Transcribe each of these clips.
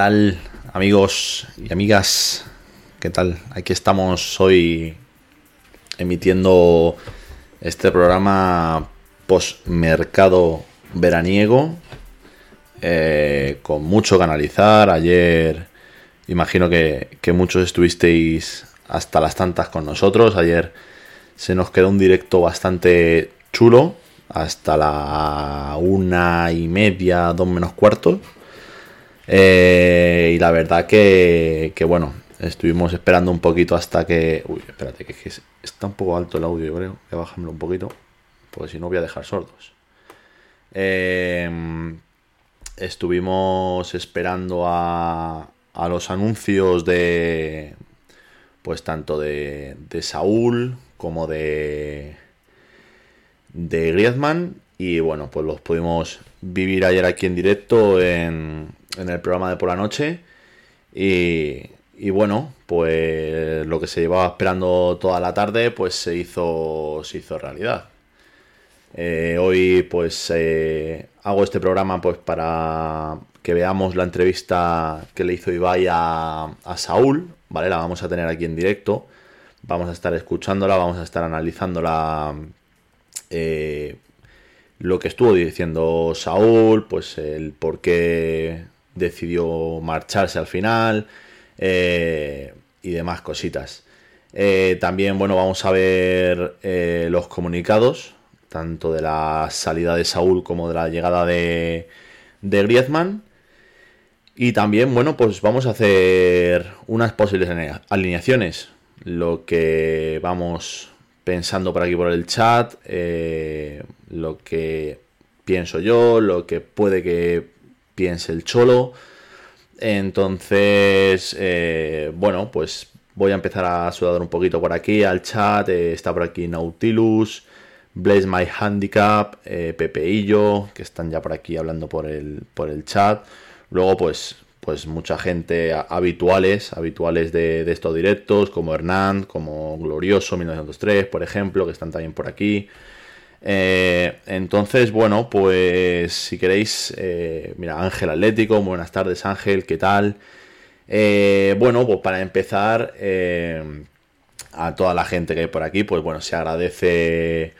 tal, amigos y amigas? ¿Qué tal? Aquí estamos hoy emitiendo este programa post-mercado veraniego eh, con mucho que analizar. Ayer imagino que, que muchos estuvisteis hasta las tantas con nosotros. Ayer se nos quedó un directo bastante chulo hasta la una y media, dos menos cuarto. Eh, y la verdad que, que, bueno, estuvimos esperando un poquito hasta que... Uy, espérate, que, que está un poco alto el audio, yo creo. Voy a un poquito, porque si no voy a dejar sordos. Eh, estuvimos esperando a, a los anuncios de... Pues tanto de, de Saúl como de... De Griezmann. Y bueno, pues los pudimos vivir ayer aquí en directo en, en el programa de por la noche. Y, y, bueno, pues lo que se llevaba esperando toda la tarde, pues se hizo, se hizo realidad. Eh, hoy pues eh, hago este programa pues para que veamos la entrevista que le hizo Ibai a, a Saúl, ¿vale? La vamos a tener aquí en directo. Vamos a estar escuchándola, vamos a estar analizándola. Eh, lo que estuvo diciendo Saúl, pues el por qué decidió marcharse al final eh, y demás cositas. Eh, también, bueno, vamos a ver eh, los comunicados, tanto de la salida de Saúl como de la llegada de, de Griezmann. Y también, bueno, pues vamos a hacer unas posibles alineaciones. Lo que vamos pensando por aquí por el chat, lo que pienso yo, lo que puede que piense el cholo. Entonces, eh, bueno, pues voy a empezar a sudar un poquito por aquí al chat. Eh, está por aquí Nautilus, Blaze My Handicap, eh, Pepeillo, que están ya por aquí hablando por el, por el chat. Luego, pues, pues mucha gente habituales, habituales de, de estos directos, como Hernán, como Glorioso 1903, por ejemplo, que están también por aquí. Eh, entonces, bueno, pues si queréis, eh, mira, Ángel Atlético, buenas tardes Ángel, ¿qué tal? Eh, bueno, pues para empezar, a toda la gente que hay por aquí, pues bueno, se agradece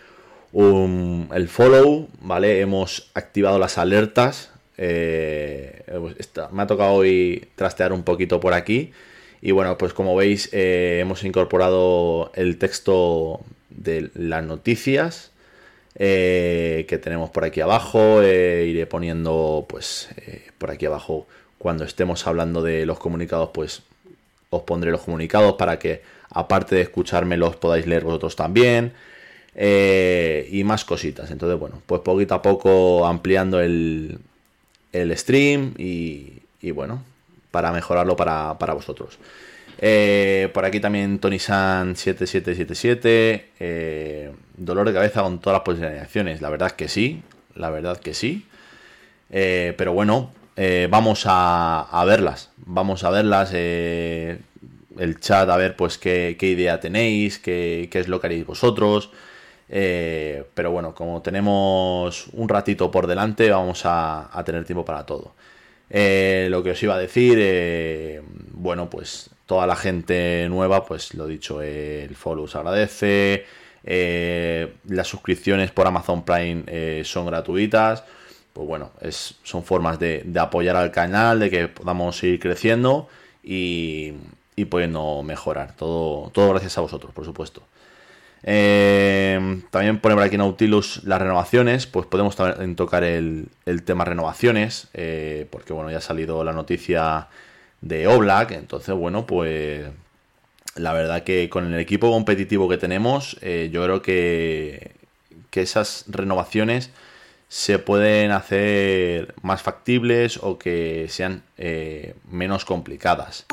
el follow, ¿vale? Hemos activado las alertas. Me ha tocado hoy trastear un poquito por aquí. Y bueno, pues como veis, hemos incorporado el texto de las noticias eh, que tenemos por aquí abajo. Eh, iré poniendo, pues, eh, por aquí abajo, cuando estemos hablando de los comunicados, pues os pondré los comunicados para que, aparte de escucharme, los podáis leer vosotros también. Y más cositas. Entonces, bueno, pues poquito a poco ampliando el, el stream y, y bueno, para mejorarlo para, para vosotros. Eh, por aquí también Tony San 7777. Eh, dolor de cabeza con todas las posiciones. La verdad que sí. La verdad que sí. Eh, pero bueno, eh, vamos a, verlas. Vamos a verlas. El chat, a ver pues qué, idea tenéis, qué, qué, es lo que haréis vosotros. Pero bueno, como tenemos un ratito por delante, vamos a, tener tiempo para todo. Lo que os iba a decir, bueno, pues toda la gente nueva, pues lo dicho, el follow se agradece. las suscripciones por Amazon Prime son gratuitas. Pues bueno, es, son formas de, apoyar al canal, de que podamos ir creciendo y, y pudiendo mejorar. Todo, todo gracias a vosotros, por supuesto. Eh, también pone por aquí Nautilus las renovaciones, pues podemos también tocar el, tema renovaciones, eh, porque bueno, ya ha salido la noticia de Oblak, entonces bueno, pues la verdad que con el equipo competitivo que tenemos, eh, yo creo que, que esas renovaciones se pueden hacer más factibles o que sean menos complicadas.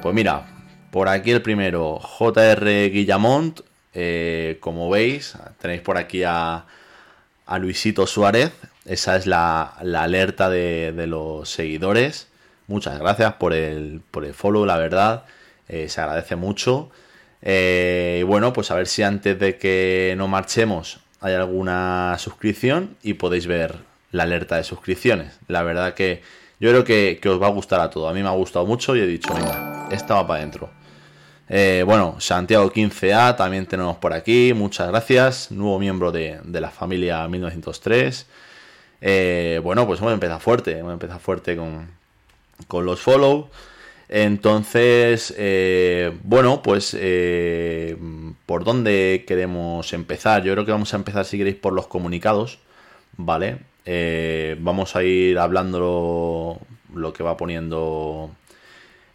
pues mira, por aquí el primero, JR Guillamont, eh, como veis, tenéis por aquí a, Luisito Suárez. Esa es la, alerta de, los seguidores. Muchas gracias por el, por el follow, la verdad. Eh, se agradece mucho. Eh, y bueno, pues a ver si antes de que no marchemos hay alguna suscripción y podéis ver la alerta de suscripciones. La verdad que yo creo que, que os va a gustar a todo. A mí me ha gustado mucho y he dicho, venga, esta va para adentro. Eh, bueno, Santiago 15A también tenemos por aquí, muchas gracias, nuevo miembro de, la familia 1903. Eh, bueno, pues hemos empezado fuerte, hemos empezado fuerte con, los follow. Entonces, eh, bueno, pues por dónde queremos empezar. Yo creo que vamos a empezar, si queréis, por los comunicados, ¿vale? vamos a ir hablando lo que va poniendo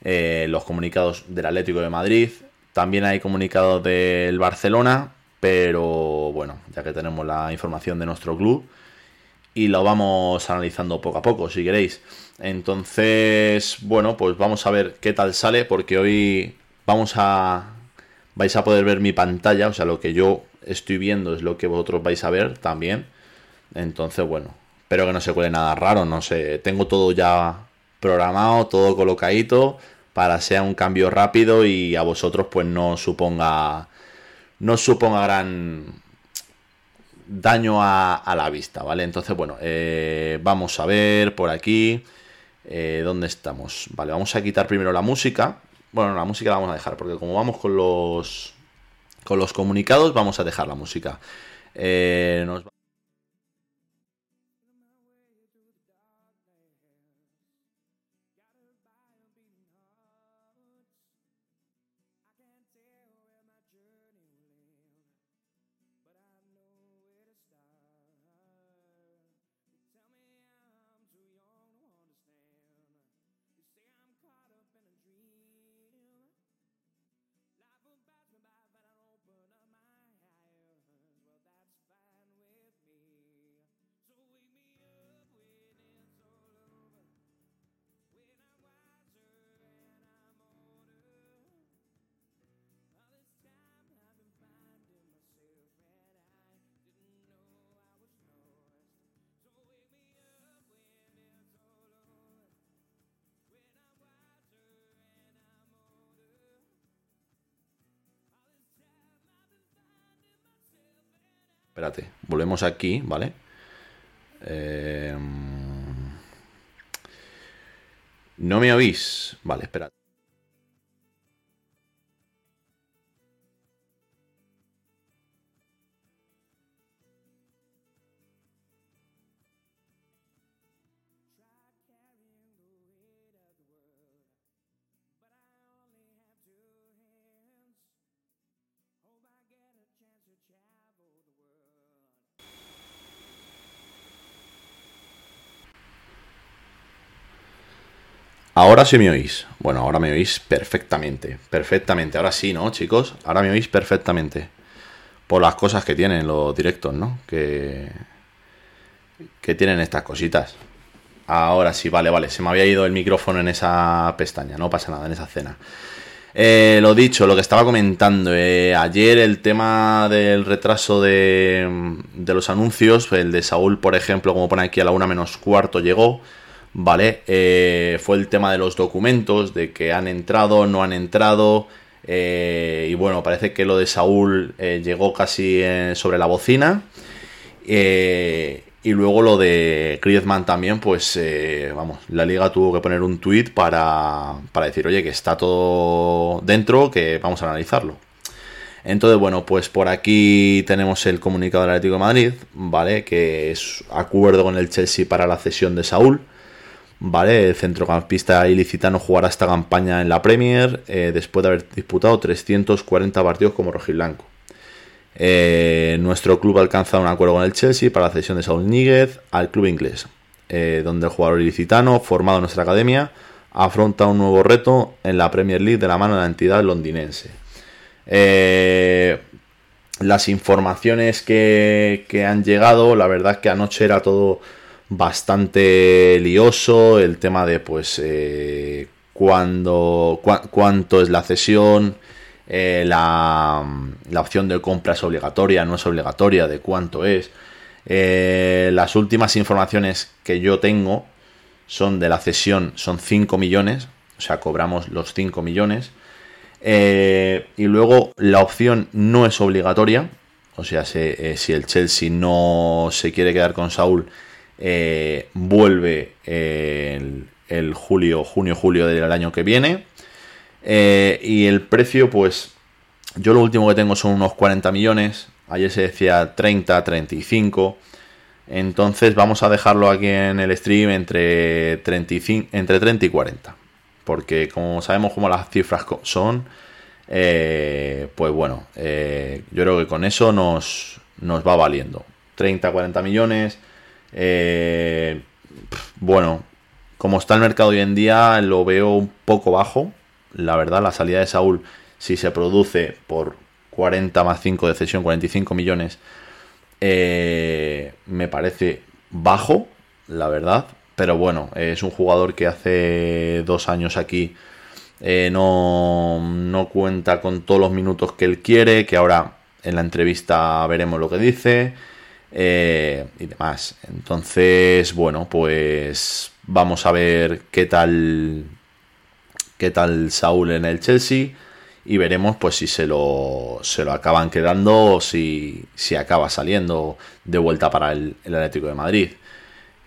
eh, los comunicados del Atlético de Madrid. También hay comunicados del Barcelona, pero bueno, ya que tenemos la información de nuestro club y lo vamos analizando poco a poco, si queréis. Entonces, bueno, pues vamos a ver qué tal sale, porque hoy vamos a. vais a poder ver mi pantalla, o sea, lo que yo estoy viendo es lo que vosotros vais a ver también. Entonces, bueno, espero que no se cuele nada raro, no sé, tengo todo ya programado, todo colocadito para sea un cambio rápido y a vosotros pues no suponga no suponga gran daño a, la vista, ¿vale? Entonces, bueno, eh, vamos a ver por aquí eh, dónde estamos. Vale, vamos a quitar primero la música. Bueno, la música la vamos a dejar porque como vamos con los con los comunicados, vamos a dejar la música. Eh, Volvemos aquí, ¿vale? Eh, no me oís. Vale, espérate. Ahora sí me oís. Bueno, ahora me oís perfectamente. Perfectamente. Ahora sí, ¿no, chicos? Ahora me oís perfectamente. Por las cosas que tienen los directos, ¿no? Que, que tienen estas cositas. Ahora sí, vale, vale. Se me había ido el micrófono en esa pestaña. No pasa nada, en esa escena. Eh, lo dicho, lo que estaba comentando. Eh, ayer el tema del retraso de, de los anuncios. El de Saúl, por ejemplo, como pone aquí a la una menos cuarto, llegó. ¿Vale? Eh, fue el tema de los documentos, de que han entrado, no han entrado. y bueno, parece que lo de Saúl llegó casi sobre la bocina. y luego lo de Griezmann también, pues vamos, la liga tuvo que poner un tweet para, para decir, oye, que está todo dentro, que vamos a analizarlo. Entonces, bueno, pues por aquí tenemos el comunicado del Atlético de Madrid, ¿vale? Que es acuerdo con el Chelsea para la cesión de Saúl. ¿Vale? El centrocampista ilicitano jugará esta campaña en la Premier eh, después de haber disputado 340 partidos como rojiblanco. Eh, nuestro club ha alcanzado un acuerdo con el Chelsea para la cesión de Saúl Níguez al club inglés, eh, donde el jugador ilicitano, formado en nuestra academia, afronta un nuevo reto en la Premier League de la mano de la entidad londinense. Las informaciones que, han llegado, la verdad que anoche era todo bastante lioso, el tema de pues eh, cuándo, cuánto es la cesión, eh, la, la, opción de compra es obligatoria, no es obligatoria, de cuánto es. las últimas informaciones que yo tengo son de la cesión, son 5 millones, o sea, cobramos los 5 millones. Eh, y luego la opción no es obligatoria. O sea, eh, si el Chelsea no se quiere quedar con Saúl, eh, vuelve el, julio, junio, julio del año que viene. y el precio, pues yo lo último que tengo son unos 40 millones. Ayer se decía 30, 35. Entonces vamos a dejarlo aquí en el stream entre, 35, entre 30 y 40 porque como sabemos cómo las cifras son, eh, pues bueno, eh, yo creo que con eso nos, nos va valiendo. 30, 40 millones. Eh, bueno, como está el mercado hoy en día, lo veo un poco bajo. La verdad, la salida de Saúl, si se produce por 40 más 5 de cesión, 45 millones, me parece bajo, la verdad. Pero bueno, es un jugador que hace dos años aquí eh, no, cuenta con todos los minutos que él quiere, que ahora en la entrevista veremos lo que dice eh, y demás. Entonces, bueno, pues vamos a ver qué tal qué tal Saúl en el Chelsea y veremos pues si se lo, se lo acaban quedando o si, si acaba saliendo de vuelta para el Atlético de Madrid.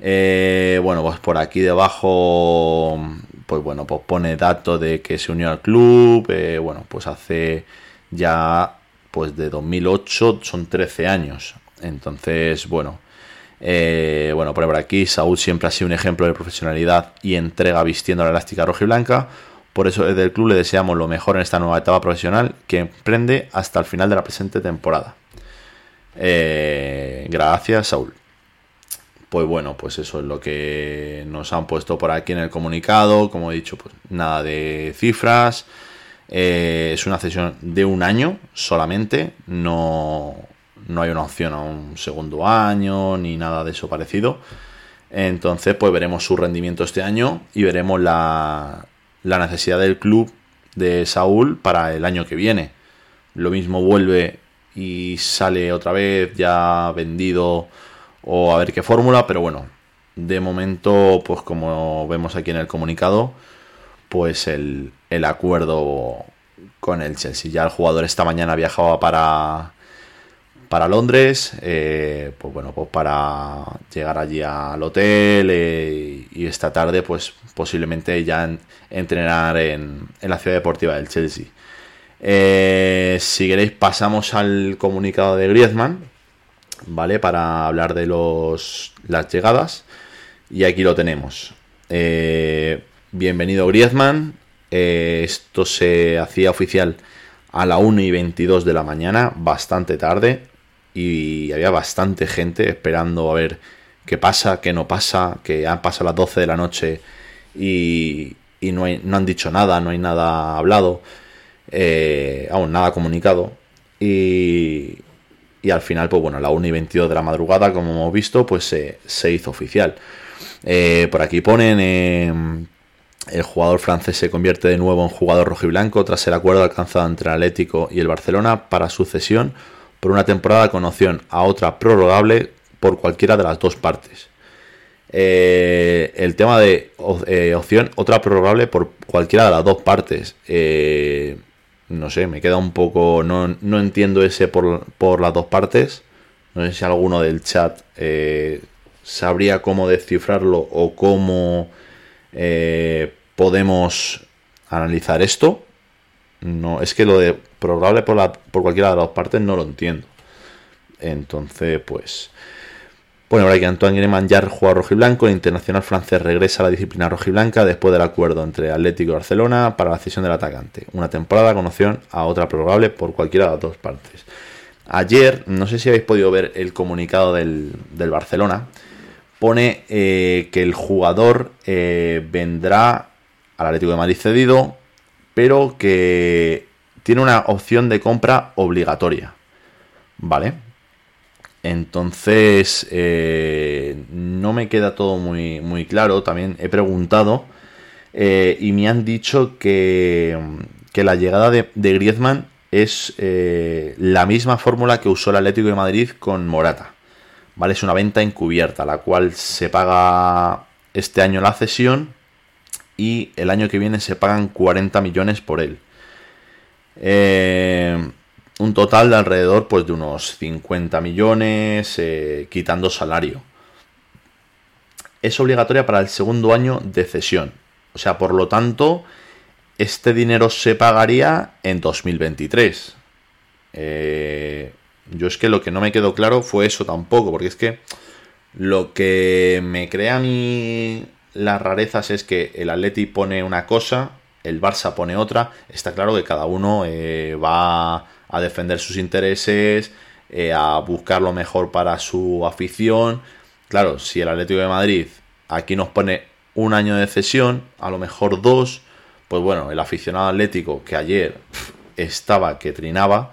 Eh, bueno, pues por aquí debajo, pues bueno, pues pone datos de que se unió al club. Eh, bueno, pues hace ya, pues de 2008 son 13 años. Entonces, bueno, eh, bueno, por aquí, Saúl siempre ha sido un ejemplo de profesionalidad y entrega vistiendo la elástica roja y blanca. Por eso desde el club le deseamos lo mejor en esta nueva etapa profesional que emprende hasta el final de la presente temporada. gracias, Saúl pues bueno, pues eso es lo que nos han puesto por aquí en el comunicado. Como he dicho, pues nada de cifras. Eh, es una cesión de un año solamente. No, no hay una opción a un segundo año ni nada de eso parecido. Entonces, pues veremos su rendimiento este año y veremos la, la necesidad del club de Saúl para el año que viene. Lo mismo vuelve y sale otra vez ya vendido o a ver qué fórmula, pero bueno, de momento, pues como vemos aquí en el comunicado, pues el, acuerdo con el Chelsea. Ya el jugador esta mañana viajaba para, para Londres, eh, pues bueno, pues para llegar allí al hotel eh, y esta tarde, pues posiblemente ya entrenar en, en, la ciudad deportiva del Chelsea. Eh, si queréis pasamos al comunicado de Griezmann, ¿vale? Para hablar de los, las llegadas. Y aquí lo tenemos. Bienvenido Griezmann. Esto se hacía oficial a la 1 y 22 de la mañana, bastante tarde. Y había bastante gente esperando a ver qué pasa, qué no pasa, que han pasado las 12 de la noche y, y no, no han dicho nada, no hay nada hablado, eh, aún nada comunicado. Y, y al final, pues bueno, a la 1 y 22 de la madrugada, como hemos visto, pues se, hizo oficial. Eh, por aquí ponen, eh, el jugador francés se convierte de nuevo en jugador rojiblanco tras el acuerdo alcanzado entre el Atlético y el Barcelona para su cesión por una temporada con opción a otra prorrogable por cualquiera de las dos partes. Eh, el tema de opción otra prorrogable por cualquiera de las dos partes. no sé, me queda un poco, no, no entiendo ese por, por, las dos partes. No sé si alguno del chat eh, sabría cómo descifrarlo o cómo eh, podemos analizar esto. No, es que lo de probable por, la, por cualquiera de las dos partes no lo entiendo. Entonces, pues. Bueno, ahora que Antoine Griezmann ya juega rojiblanco, el internacional francés regresa a la disciplina rojiblanca después del acuerdo entre Atlético y Barcelona para la cesión del atacante. Una temporada con opción a otra probable por cualquiera de las dos partes. Ayer, no sé si habéis podido ver el comunicado del, Barcelona, pone eh, que el jugador eh, vendrá al Atlético de Madrid cedido, pero que tiene una opción de compra obligatoria. ¿Vale? Entonces, eh, no me queda todo muy, muy claro. También he preguntado eh, y me han dicho que, que la llegada de, Griezmann es eh, la misma fórmula que usó el Atlético de Madrid con Morata. ¿Vale? Es una venta encubierta, la cual se paga este año la cesión y el año que viene se pagan 40 millones por él. Eh, un total de alrededor pues, de unos 50 millones, eh, quitando salario. Es obligatoria para el segundo año de cesión. O sea, por lo tanto, este dinero se pagaría en 2023. Eh, yo es que lo que no me quedó claro fue eso tampoco, porque es que lo que me crea a mí las rarezas es que el Atleti pone una cosa, el Barça pone otra. Está claro que cada uno eh, va a defender sus intereses, eh, a buscar lo mejor para su afición. Claro, si el Atlético de Madrid aquí nos pone un año de cesión, a lo mejor dos, pues bueno, el aficionado atlético que ayer estaba, que trinaba,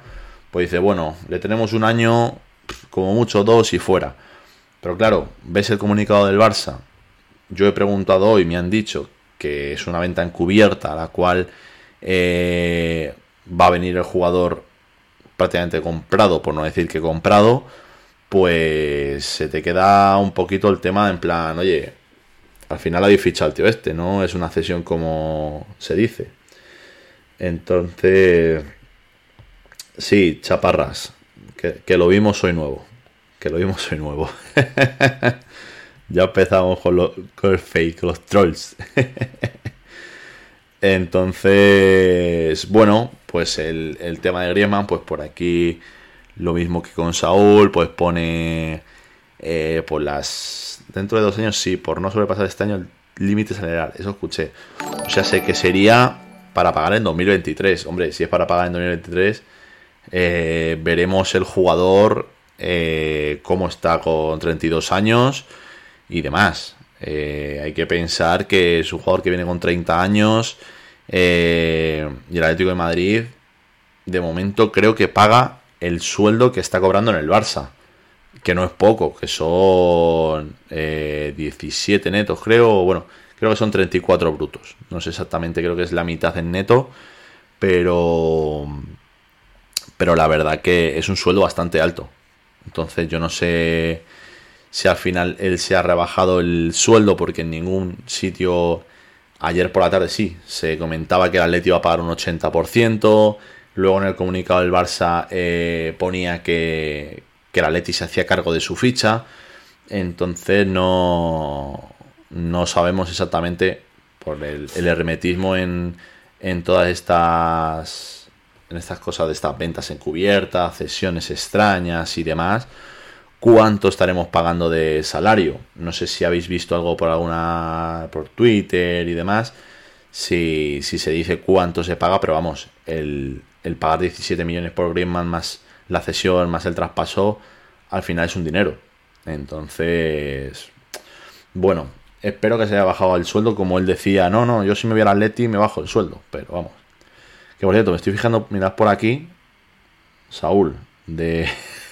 pues dice, bueno, le tenemos un año, como mucho dos y fuera. Pero claro, ves el comunicado del Barça. Yo he preguntado hoy, me han dicho que es una venta encubierta, a la cual eh, va a venir el jugador prácticamente comprado, por no decir que comprado, pues se te queda un poquito el tema en plan, oye, al final habéis fichado al tío este, no es una cesión como se dice. Entonces, sí, chaparras, que, lo vimos hoy nuevo, que lo vimos hoy nuevo. ya empezamos con, lo, con el fake, los trolls. Entonces, bueno, pues el, tema de Griezmann, pues por aquí lo mismo que con Saúl, pues pone eh, por las dentro de dos años sí, por no sobrepasar este año el límite salarial, eso escuché. O sea, sé que sería para pagar en 2023. Hombre, si es para pagar en 2023, eh, veremos el jugador eh, cómo está con 32 años y demás. hay que pensar que es un jugador que viene con 30 años eh, y el Atlético de Madrid, de momento, creo que paga el sueldo que está cobrando en el Barça. Que no es poco, que son 17 eh, netos, creo. Bueno, creo que son 34 brutos. No sé exactamente, creo que es la mitad en neto. Pero. Pero la verdad que es un sueldo bastante alto. Entonces yo no sé si al final él se ha rebajado el sueldo porque en ningún sitio Ayer por la tarde sí, se comentaba que el Atleti iba a pagar un 80%. Luego en el comunicado del Barça eh, ponía que, que el Atleti se hacía cargo de su ficha. Entonces no, no sabemos exactamente por el, hermetismo en, en todas estas en estas cosas de estas ventas encubiertas, cesiones extrañas y demás cuánto estaremos pagando de salario. No sé si habéis visto algo por alguna por Twitter y demás. Si, si se dice cuánto se paga, pero vamos, el, pagar 17 millones por Griezmann más la cesión más el traspaso, al final es un dinero. Entonces, bueno, espero que se haya bajado el sueldo como él decía, no, no, yo si me voy al Atleti me bajo el sueldo, pero vamos. Que por cierto, me estoy fijando, mirad por aquí, Saúl, de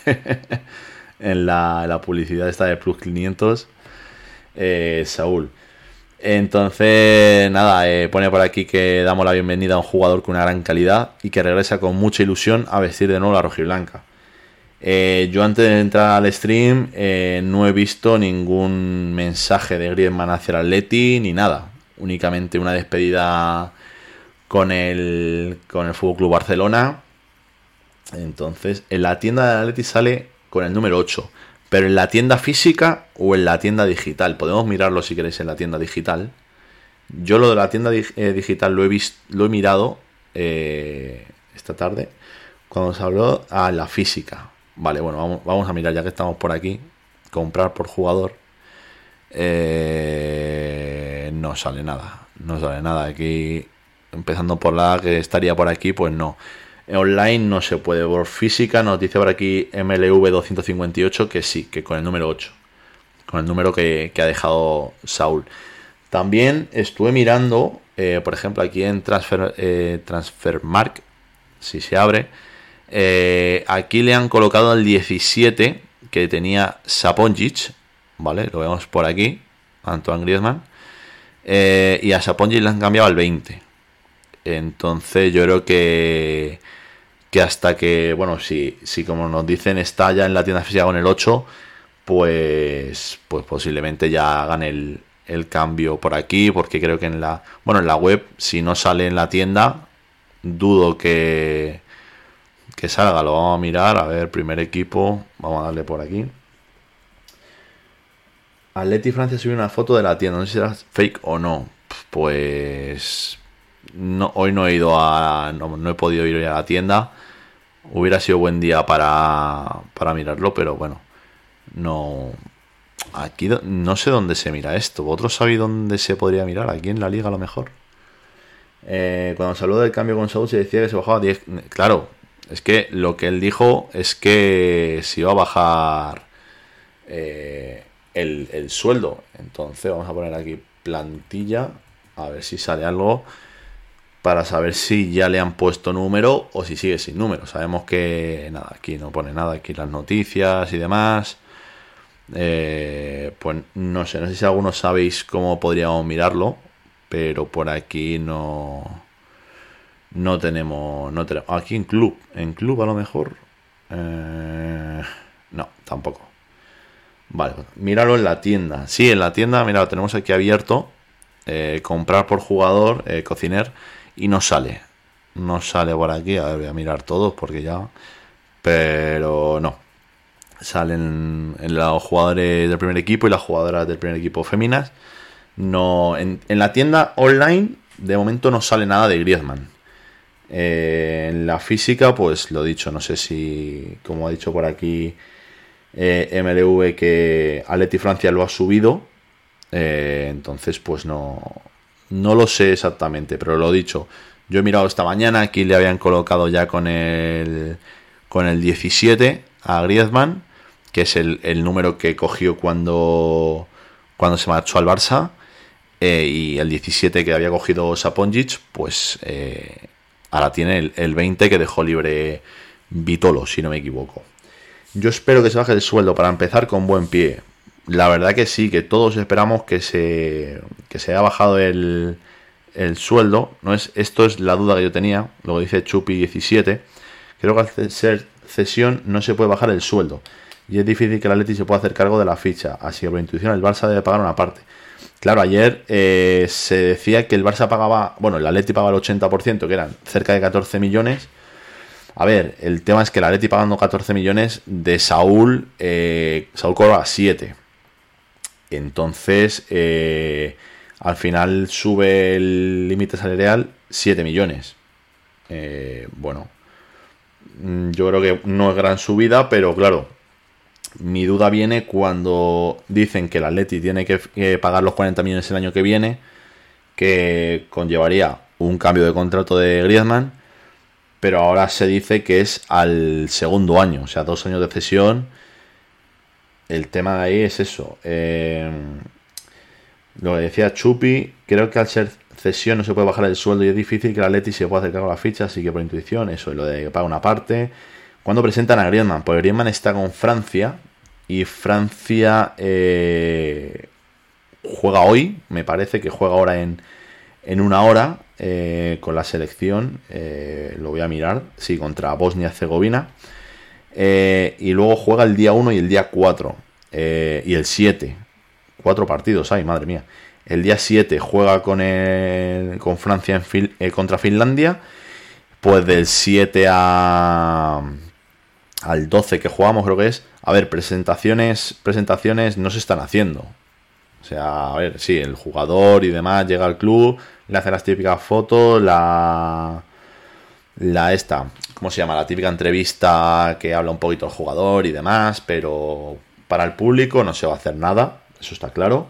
en la, publicidad esta de Plus 500, eh, Saúl. Entonces, nada, eh, pone por aquí que damos la bienvenida a un jugador con una gran calidad y que regresa con mucha ilusión a vestir de nuevo la rojiblanca. Eh, yo antes de entrar al stream no he visto ningún mensaje de Griezmann hacia el Atleti ni nada. Únicamente una despedida con el, con el Fútbol Club Barcelona. Entonces, en la tienda de Atleti sale con el número 8. Pero en la tienda física o en la tienda digital. Podemos mirarlo si queréis en la tienda digital. Yo lo de la tienda eh, digital lo he, visto, lo he mirado eh, esta tarde cuando se habló a la física. Vale, bueno, vamos, a mirar ya que estamos por aquí. Comprar por jugador. Eh, no sale nada. No sale nada. Aquí, empezando por la que estaría por aquí, pues no. Online no se puede. Por física nos dice por aquí MLV 258 que sí, que con el número 8. Con el número que, ha dejado Saúl. También estuve mirando, eh, por ejemplo, aquí en Transfer, eh, si se abre, eh, aquí le han colocado el 17 que tenía Saponjic, ¿vale? Lo vemos por aquí, Antoine Griezmann. Eh, y a Saponjic le han cambiado al 20. Entonces yo creo que, que hasta que, bueno, si, si como nos dicen está ya en la tienda física con el 8, pues, pues posiblemente ya hagan el, el cambio por aquí, porque creo que en la, bueno, en la web, si no sale en la tienda, dudo que, que salga, lo vamos a mirar, a ver, primer equipo, vamos a darle por aquí. Atleti Francia subió una foto de la tienda, no sé si era fake o no. Pues no, hoy no he ido a. No, he podido ir a la tienda. Hubiera sido buen día para, para mirarlo, pero bueno. No. Aquí no sé dónde se mira esto. ¿Vosotros sabéis dónde se podría mirar? Aquí en la liga a lo mejor. Eh, cuando se habló del cambio con Saúl se decía que se bajaba 10. Claro, es que lo que él dijo es que se iba a bajar eh, el, sueldo. Entonces vamos a poner aquí plantilla. A ver si sale algo. Para saber si ya le han puesto número o si sigue sin número. Sabemos que nada, aquí no pone nada. Aquí las noticias y demás. Eh, pues no sé, no sé si algunos sabéis cómo podríamos mirarlo. Pero por aquí no no tenemos, no tenemos. Aquí en club, en club a lo mejor. Eh, no, tampoco. Vale, míralo en la tienda. Sí, en la tienda, mira, lo tenemos aquí abierto. Eh, comprar por jugador, cociner, y no sale. No sale por aquí. A ver, voy a mirar todos porque ya. Pero no. Salen en los jugadores del primer equipo y las jugadoras del primer equipo féminas. No, en, en la tienda online, de momento no sale nada de Griezmann. Eh, en la física, pues lo dicho, no sé si, como ha dicho por aquí eh, MLV, que Aleti Francia lo ha subido. Eh, entonces, pues no, no lo sé exactamente, pero lo dicho. Yo he mirado esta mañana, aquí le habían colocado ya con el, con el 17 a Griezmann, que es el, número que cogió cuando, cuando se marchó al Barça. y el 17 que había cogido Saponjic, pues Ahora tiene el, 20 que dejó libre Vitolo, si no me equivoco. Yo espero que se baje el sueldo para empezar con buen pie. La verdad que sí, que todos esperamos que se, que se haya bajado el, el sueldo. No es, esto es la duda que yo tenía, lo dice Chupi 17. Creo que al ser cesión no se puede bajar el sueldo. Y es difícil que el Atleti se pueda hacer cargo de la ficha. Así que por intuición el Barça debe pagar una parte. Claro, ayer eh, se decía que el Barça pagaba, bueno, el Atleti pagaba el 80%, que eran cerca de 14 millones. A ver, el tema es que el Atleti pagando 14 millones de Saúl, eh, Saúl cobra 7. Entonces, eh, al final sube el límite salarial 7 millones. bueno, mm, yo creo que no es gran subida, pero claro, mi duda viene cuando dicen que el Atleti tiene que, pagar los 40 millones el año que viene, que conllevaría un cambio de contrato de Griezmann, pero ahora se dice que es al segundo año, o sea, dos años de cesión. El tema de ahí es eso. Eh, lo que decía Chupi, creo que al ser cesión no se puede bajar el sueldo y es difícil que el Atleti se pueda acercar a la ficha, así que por intuición, eso, lo de que paga una parte cuando presentan a Griezmann? Pues Griezmann está con Francia y Francia eh, juega hoy, me parece que juega ahora en, en una hora eh, con la selección, lo voy a mirar, sí, contra Bosnia-Herzegovina. Y luego juega el día 1 y el día 4 y el 7. Cuatro partidos, ay, madre mía. El día 7 juega con, el, con Francia en eh, contra Finlandia. Pues del 7 a, al 12 que jugamos, creo que es. A ver, presentaciones, presentaciones no se están haciendo. O sea, a ver, sí, el jugador y demás llega al club, le hace las típicas fotos, la. La esta, ¿cómo se llama? La típica entrevista que habla un poquito el jugador y demás, pero para el público no se va a hacer nada, eso está claro.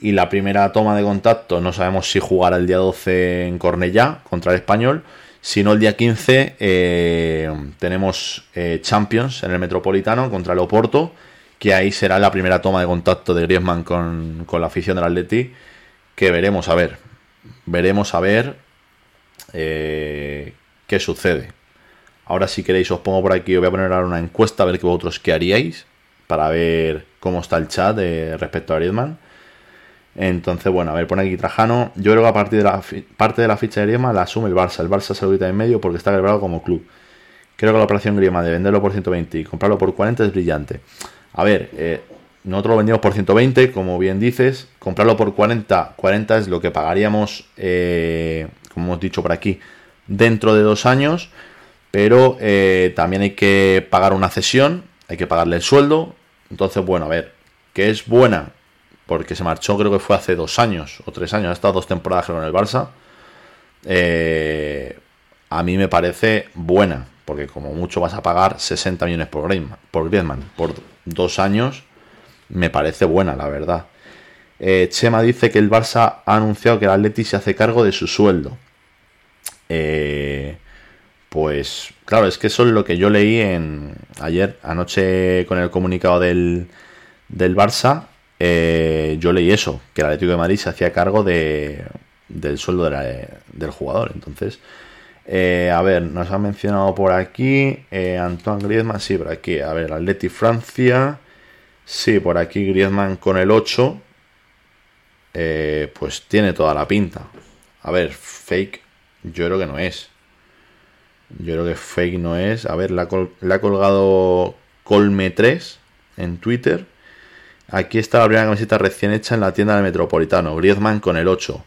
Y la primera toma de contacto, no sabemos si jugará el día 12 en Cornellá contra el español. Si no, el día 15 eh, tenemos eh, Champions en el Metropolitano contra el Oporto, que ahí será la primera toma de contacto de Griezmann con, la afición del Atleti, que veremos a ver. Veremos a ver eh, qué sucede. Ahora si queréis os pongo por aquí, os voy a poner ahora una encuesta a ver qué vosotros qué haríais para ver cómo está el chat respecto a Griezmann. Entonces, bueno, a ver, pone aquí Trajano. Yo creo que a partir de la parte de la ficha de Griezmann la asume el Barça. El Barça se lo quita en medio porque está quebrado como club. Creo que la operación Griezmann de venderlo por 120 y comprarlo por 40 es brillante. A ver, eh, nosotros lo vendimos por 120, como bien dices. Comprarlo por 40, 40 es lo que pagaríamos, eh, como hemos dicho por aquí, dentro de dos años. Pero eh, también hay que pagar una cesión, hay que pagarle el sueldo. Entonces, bueno, a ver, que es buena porque se marchó creo que fue hace dos años o tres años, ha estado dos temporadas con el Barça. Eh, a mí me parece buena, porque como mucho vas a pagar 60 millones por Griezmann, por, Griezmann, por dos años, me parece buena, la verdad. Eh, Chema dice que el Barça ha anunciado que el Atleti se hace cargo de su sueldo. Eh, pues claro, es que eso es lo que yo leí en ayer, anoche con el comunicado del, del Barça eh, yo leí eso, que el Atlético de Madrid se hacía cargo de, del sueldo del jugador. Entonces, eh, a ver, nos ha mencionado por aquí eh, Antoine Griezmann, sí, por aquí. A ver, Atleti Francia, sí, por aquí Griezmann con el 8, pues tiene toda la pinta. A ver, fake, yo creo que no es. Yo creo que fake no es. A ver, le ha colgado Colme 3 en Twitter. Aquí está la primera camiseta recién hecha en la tienda del Metropolitano. Griezmann con el 8.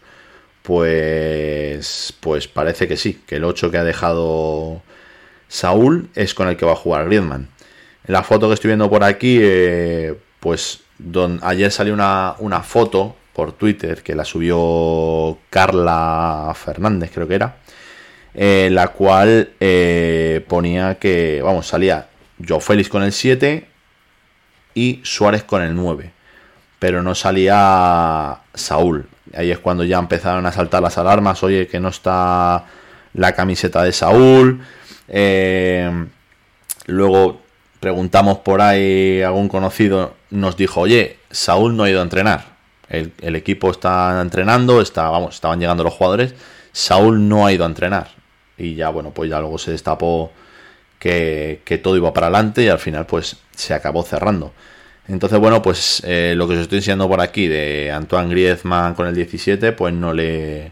Pues, pues parece que sí, que el 8 que ha dejado Saúl es con el que va a jugar Griezmann. En la foto que estoy viendo por aquí, eh, pues don, ayer salió una, una, foto por Twitter que la subió Carla Fernández, creo que era, en la cual eh, ponía que, vamos, salía Joe Félix con el 7, y Suárez con el 9. Pero no salía Saúl. Ahí es cuando ya empezaron a saltar las alarmas. Oye, que no está la camiseta de Saúl. Eh, luego preguntamos por ahí, algún conocido nos dijo, oye, Saúl no ha ido a entrenar. El, equipo está entrenando, está, vamos, estaban llegando los jugadores. Saúl no ha ido a entrenar. Y ya, bueno, pues ya luego se destapó que, que todo iba para adelante y al final pues se acabó cerrando. Entonces, bueno, pues eh, lo que os estoy enseñando por aquí de Antoine Griezmann con el 17, pues no le,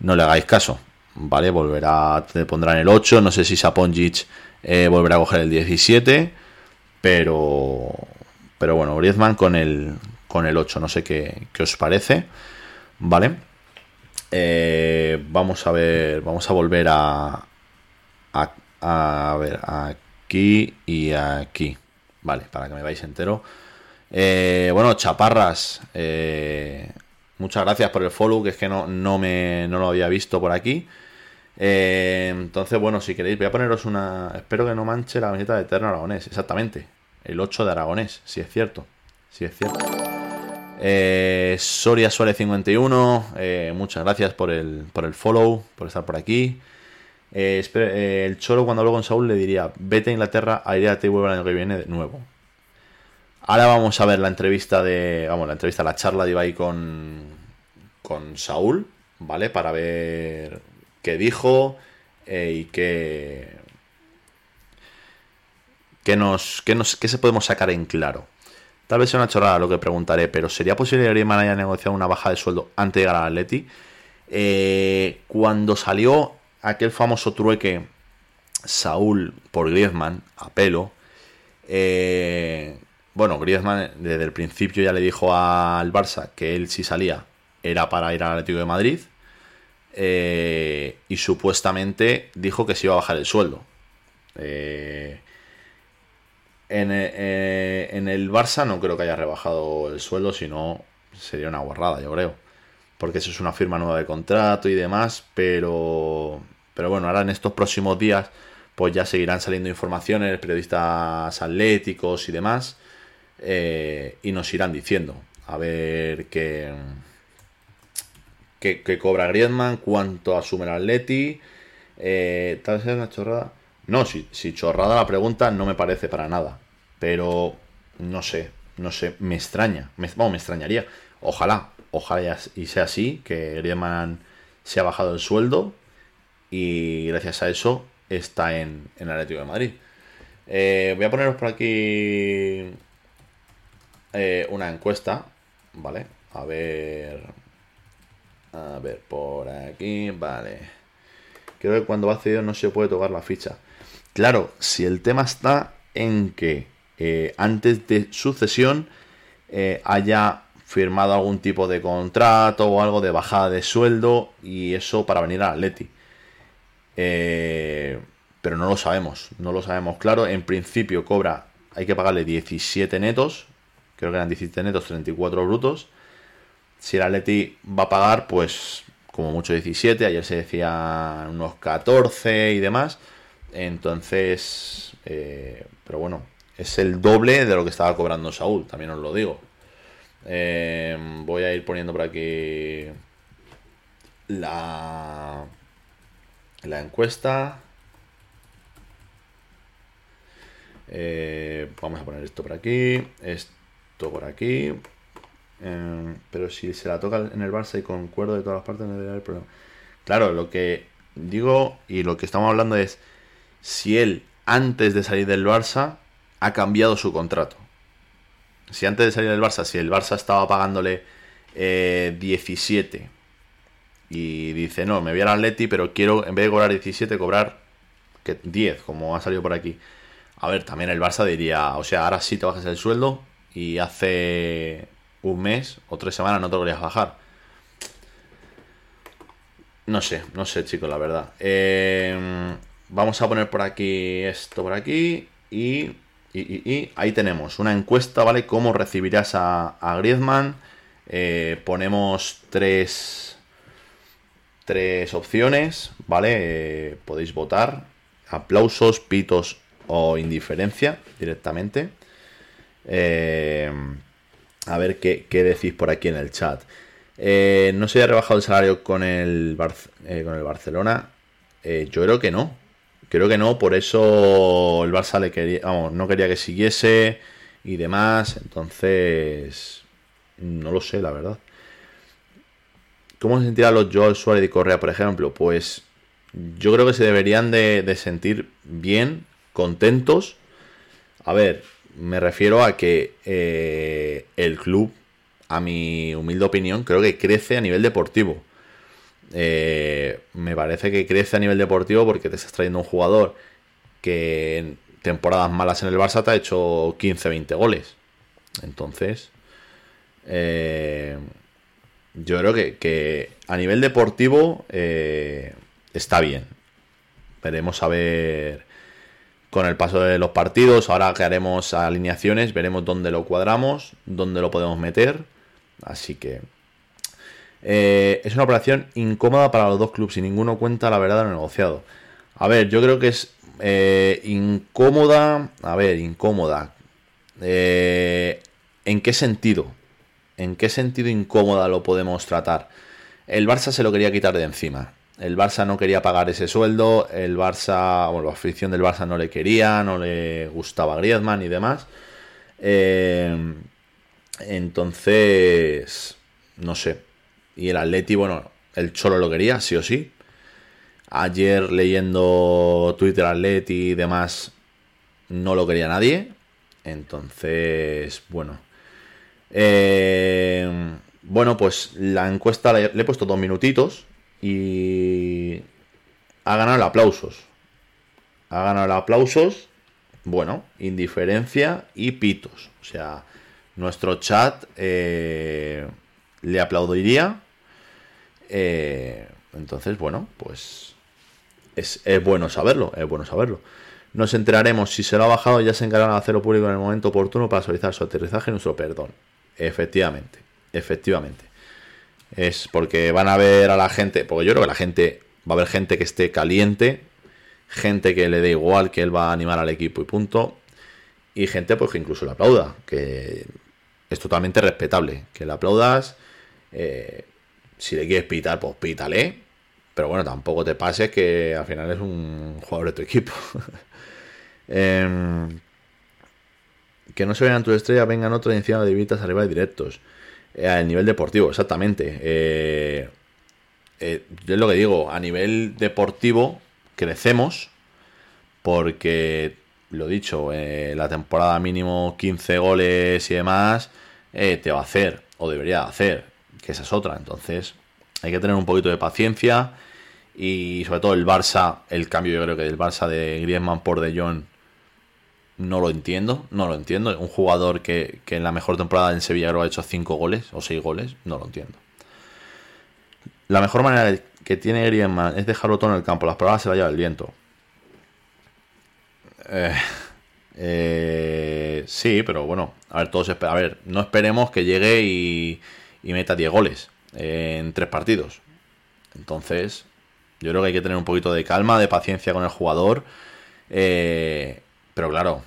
no le hagáis caso. ¿Vale? Volverá, te pondrá en el 8. No sé si Saponjic eh, volverá a coger el 17. Pero, pero bueno, Griezmann con el, con el 8. No sé qué, qué os parece. ¿Vale? Eh, vamos a ver, vamos a volver a, a, ver, aquí y aquí. Vale, para que me vais entero. Eh, bueno, Chaparras, eh, muchas gracias por el follow, que es que no, no, me, no lo había visto por aquí. Entonces, bueno, si queréis, voy a poneros una. Espero que no manche la camiseta de Eterno Aragonés, exactamente. El 8 de Aragonés, si es cierto. Si es cierto. Soria Suárez 51, muchas gracias por el, por el follow, por estar por aquí. el Cholo, cuando habló con Saúl, le diría: Vete a Inglaterra, a ir a y vuelve el año que viene de nuevo. Ahora vamos a ver la entrevista de. Vamos, la entrevista, la charla de Ibai con. con Saúl, ¿vale? Para ver qué dijo eh, y qué. ¿Qué, nos, qué, nos, ¿Qué se podemos sacar en claro? Tal vez sea una chorrada lo que preguntaré, pero ¿sería posible que Griezmann haya negociado una baja de sueldo antes de llegar al Atleti? Eh, cuando salió aquel famoso trueque Saúl por Griezmann a pelo, eh, bueno, Griezmann desde el principio ya le dijo al Barça que él si salía era para ir al Atlético de Madrid. Eh, y supuestamente dijo que se iba a bajar el sueldo. Eh, en, en, el Barça no creo que haya rebajado el sueldo, sino sería una guarrada, yo creo. Porque eso es una firma nueva de contrato y demás, pero, pero bueno, ahora en estos próximos días pues ya seguirán saliendo informaciones, periodistas atléticos y demás, eh, y nos irán diciendo a ver qué, qué, cobra Griezmann, cuánto asume el Atleti, eh, tal vez es una chorrada. No, si, chorrada la pregunta no me parece para nada, pero no sé, no sé, me extraña, me, me extrañaría. Ojalá, ojalá y sea así, que Griezmann se ha bajado el sueldo y gracias a eso está en, en Atlético de Madrid. Eh, voy a poneros por aquí eh, una encuesta, ¿vale? A ver. A ver, por aquí, vale. Creo que cuando va cedido no se puede tocar la ficha. Claro, si el tema está en que eh, antes de sucesión haya firmado algún tipo de contrato o algo de bajada de sueldo y eso para venir al Atleti. Eh, pero no lo sabemos, no lo sabemos claro. En principio cobra, hay que pagarle 17 netos, creo que eran 17 netos, 34 brutos. Si el Atleti va a pagar, pues como mucho 17, ayer se decía unos 14 y demás. Entonces, eh, pero bueno, es el doble de lo que estaba cobrando Saúl, también os lo digo. Eh, voy a ir poniendo por aquí la la encuesta. Eh, vamos a poner esto por aquí, esto por aquí. Pero si se la toca en el Barça y concuerdo de todas las partes, no debería haber problema. Claro, lo que digo y lo que estamos hablando es si él, antes de salir del Barça, ha cambiado su contrato. Si antes de salir del Barça, si el Barça estaba pagándole 17 eh, y dice, no, me voy al Atleti, pero quiero, en vez de cobrar 17, cobrar 10, como ha salido por aquí. A ver, también el Barça diría, o sea, ahora sí te bajas el sueldo y hace un mes o tres semanas no te querías bajar. No sé, no sé, chicos, la verdad. Em, vamos a poner por aquí esto por aquí y, ahí tenemos una encuesta, ¿vale? ¿Cómo recibirás a, Griezmann? Eh, ponemos tres tres opciones, ¿vale? Eh, podéis votar. Aplausos, pitos o indiferencia directamente. Eh, a ver qué, decís por aquí en el chat. ¿No se ha rebajado el salario con el, con el Barcelona? yo creo que no. Creo que no, por eso el Barça le quería, vamos, no quería que siguiese y demás. Entonces, no lo sé, la verdad. ¿Cómo se sentirán los Joel Suárez y Correa, por ejemplo? Pues yo creo que se deberían de, sentir bien, contentos. A ver, me refiero a que eh, el club, a mi humilde opinión, creo que crece a nivel deportivo. Eh, me parece que crece a nivel deportivo porque te estás trayendo un jugador que en temporadas malas en el Barça te ha hecho 15-20 goles. Entonces, eh, yo creo que, a nivel deportivo eh, está bien. Veremos a ver con el paso de los partidos. Ahora que haremos alineaciones, veremos dónde lo cuadramos, dónde lo podemos meter. Así que eh, es una operación incómoda para los dos clubes y ninguno cuenta la verdad del negociado. A ver, yo creo que es eh, incómoda. A ver, incómoda. ¿En qué sentido? ¿En qué sentido incómoda lo podemos tratar? El Barça se lo quería quitar de encima. El Barça no quería pagar ese sueldo, el Barça, bueno, la afición del Barça no le quería, no le gustaba Griezmann y demás. Eh, entonces, no sé. Y el Atleti, bueno, el Cholo lo quería, sí o sí. Ayer leyendo Twitter Atleti y demás, no lo quería nadie. Entonces, bueno, eh, bueno, pues la encuesta le, he puesto dos minutitos y ha ganado aplausos. Ha ganado aplausos, bueno, indiferencia y pitos. O sea, nuestro chat eh, le aplaudiría Eh, entonces, bueno, pues es, es, bueno saberlo, es bueno saberlo. Nos enteraremos si se lo ha bajado, ya se encargará de hacerlo público en el momento oportuno para solicitar su aterrizaje y nuestro perdón. Efectivamente, efectivamente. Es porque van a ver a la gente, porque yo creo que la gente, va a haber gente que esté caliente, gente que le dé igual que él va a animar al equipo y punto, y gente pues que incluso le aplauda, que es totalmente respetable, que le aplaudas, eh, si le quieres pitar, pues pítale, pero bueno, tampoco te pases que al final es un jugador de tu equipo. Em, que no se vean tus estrellas, vengan otros y encima de divitas arriba directos. Eh, a nivel deportivo, exactamente. Eh, eh, yo es lo que digo, a nivel deportivo crecemos porque, lo dicho, la temporada mínimo 15 goles y demás te va a hacer, o debería hacer, que esa es otra. Entonces, hay que tener un poquito de paciencia y sobre todo el Barça, el cambio yo creo que del Barça de Griezmann por De Jong no lo entiendo, no lo entiendo. Un jugador que, en la mejor temporada en Sevilla ha hecho 5 goles o 6 goles, no lo entiendo. La mejor manera que tiene Griezmann es dejarlo todo en el campo. Las palabras se la lleva el viento. Eh, eh, sí, pero bueno, a ver, todos a ver, no esperemos que llegue y, y meta 10 goles en 3 partidos. Entonces, yo creo que hay que tener un poquito de calma, de paciencia con el jugador. Eh, pero claro,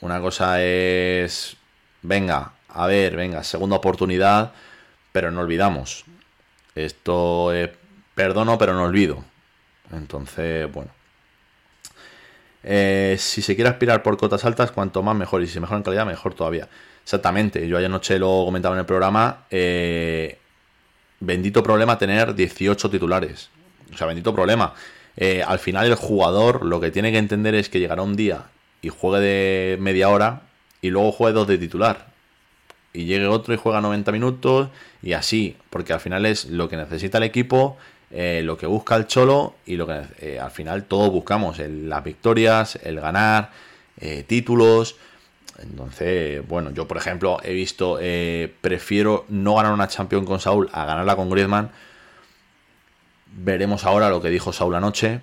una cosa es, venga, a ver, venga, segunda oportunidad, pero no olvidamos. Esto es, perdono, pero no olvido. Entonces, bueno. Eh, si se quiere aspirar por cotas altas, cuanto más mejor. Y si se mejora en calidad, mejor todavía. Exactamente. Yo ayer noche lo comentaba en el programa. Eh, bendito problema tener 18 titulares. O sea, bendito problema. Eh, al final el jugador lo que tiene que entender es que llegará un día y juegue de media hora y luego juegue dos de titular. Y llegue otro y juega 90 minutos y así, porque al final es lo que necesita el equipo, eh, lo que busca el cholo y lo que eh, al final todos buscamos, las victorias, el ganar, eh, títulos. Entonces, bueno, yo por ejemplo he visto, prefiero no ganar una Champions con Saúl a ganarla con Griezmann. Veremos ahora lo que dijo Saúl anoche,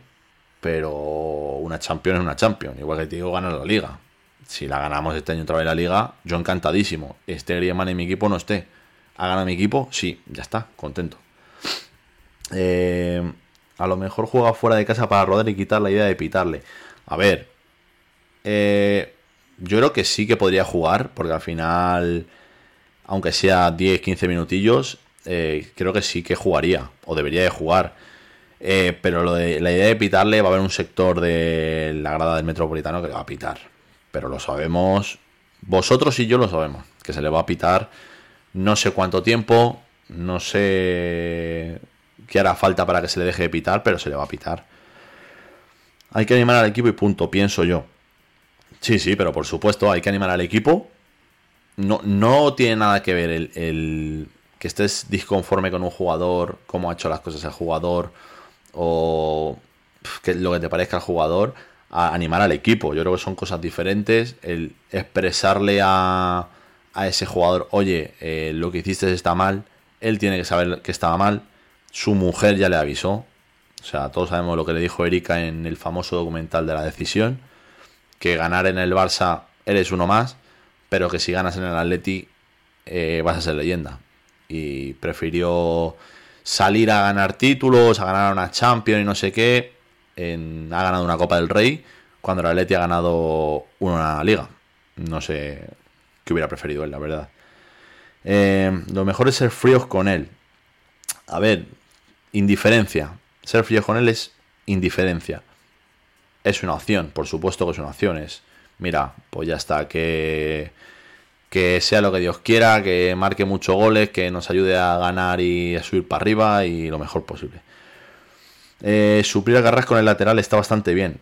pero una Champions es una Champions, igual que te digo ganar la liga. Si la ganamos este año otra vez la liga, yo encantadísimo. Este Griezmann en mi equipo no esté. ¿Ha ganado mi equipo? Sí, ya está, contento. Eh, a lo mejor juega fuera de casa para rodar y quitar la idea de pitarle. A ver, eh, yo creo que sí que podría jugar, porque al final, aunque sea 10-15 minutillos, eh, creo que sí que jugaría, o debería de jugar. Eh, pero la idea de pitarle va a haber un sector de la grada del metropolitano que le va a pitar. Pero lo sabemos, vosotros y yo lo sabemos, que se le va a pitar no sé cuánto tiempo, no sé qué hará falta para que se le deje de pitar, pero se le va a pitar. Hay que animar al equipo y punto, pienso yo. Sí, sí, pero por supuesto hay que animar al equipo. No, no tiene nada que ver el, que estés disconforme con un jugador, cómo ha hecho las cosas el jugador, o que lo que te parezca al jugador, a animar al equipo. Yo creo que son cosas diferentes. El expresarle a, a ese jugador, oye, eh, lo que hiciste está mal, él tiene que saber que estaba mal, su mujer ya le avisó. O sea, todos sabemos lo que le dijo Erika en el famoso documental de la decisión, que ganar en el Barça eres uno más, pero que si ganas en el Atleti eh, vas a ser leyenda. Y prefirió salir a ganar títulos, a ganar una Champions y no sé qué. ha ganado una Copa del Rey cuando el Atleti ha ganado una Liga. No sé qué hubiera preferido él, la verdad. Eh, lo mejor es ser fríos con él. A ver, indiferencia. Ser fríos con él es indiferencia. Es una opción, por supuesto que es una opción. Es, mira, pues ya está, que que sea lo que Dios quiera, que marque muchos goles, que nos ayude a ganar y a subir para arriba y lo mejor posible. Eh, suplir a Garras con el lateral está bastante bien.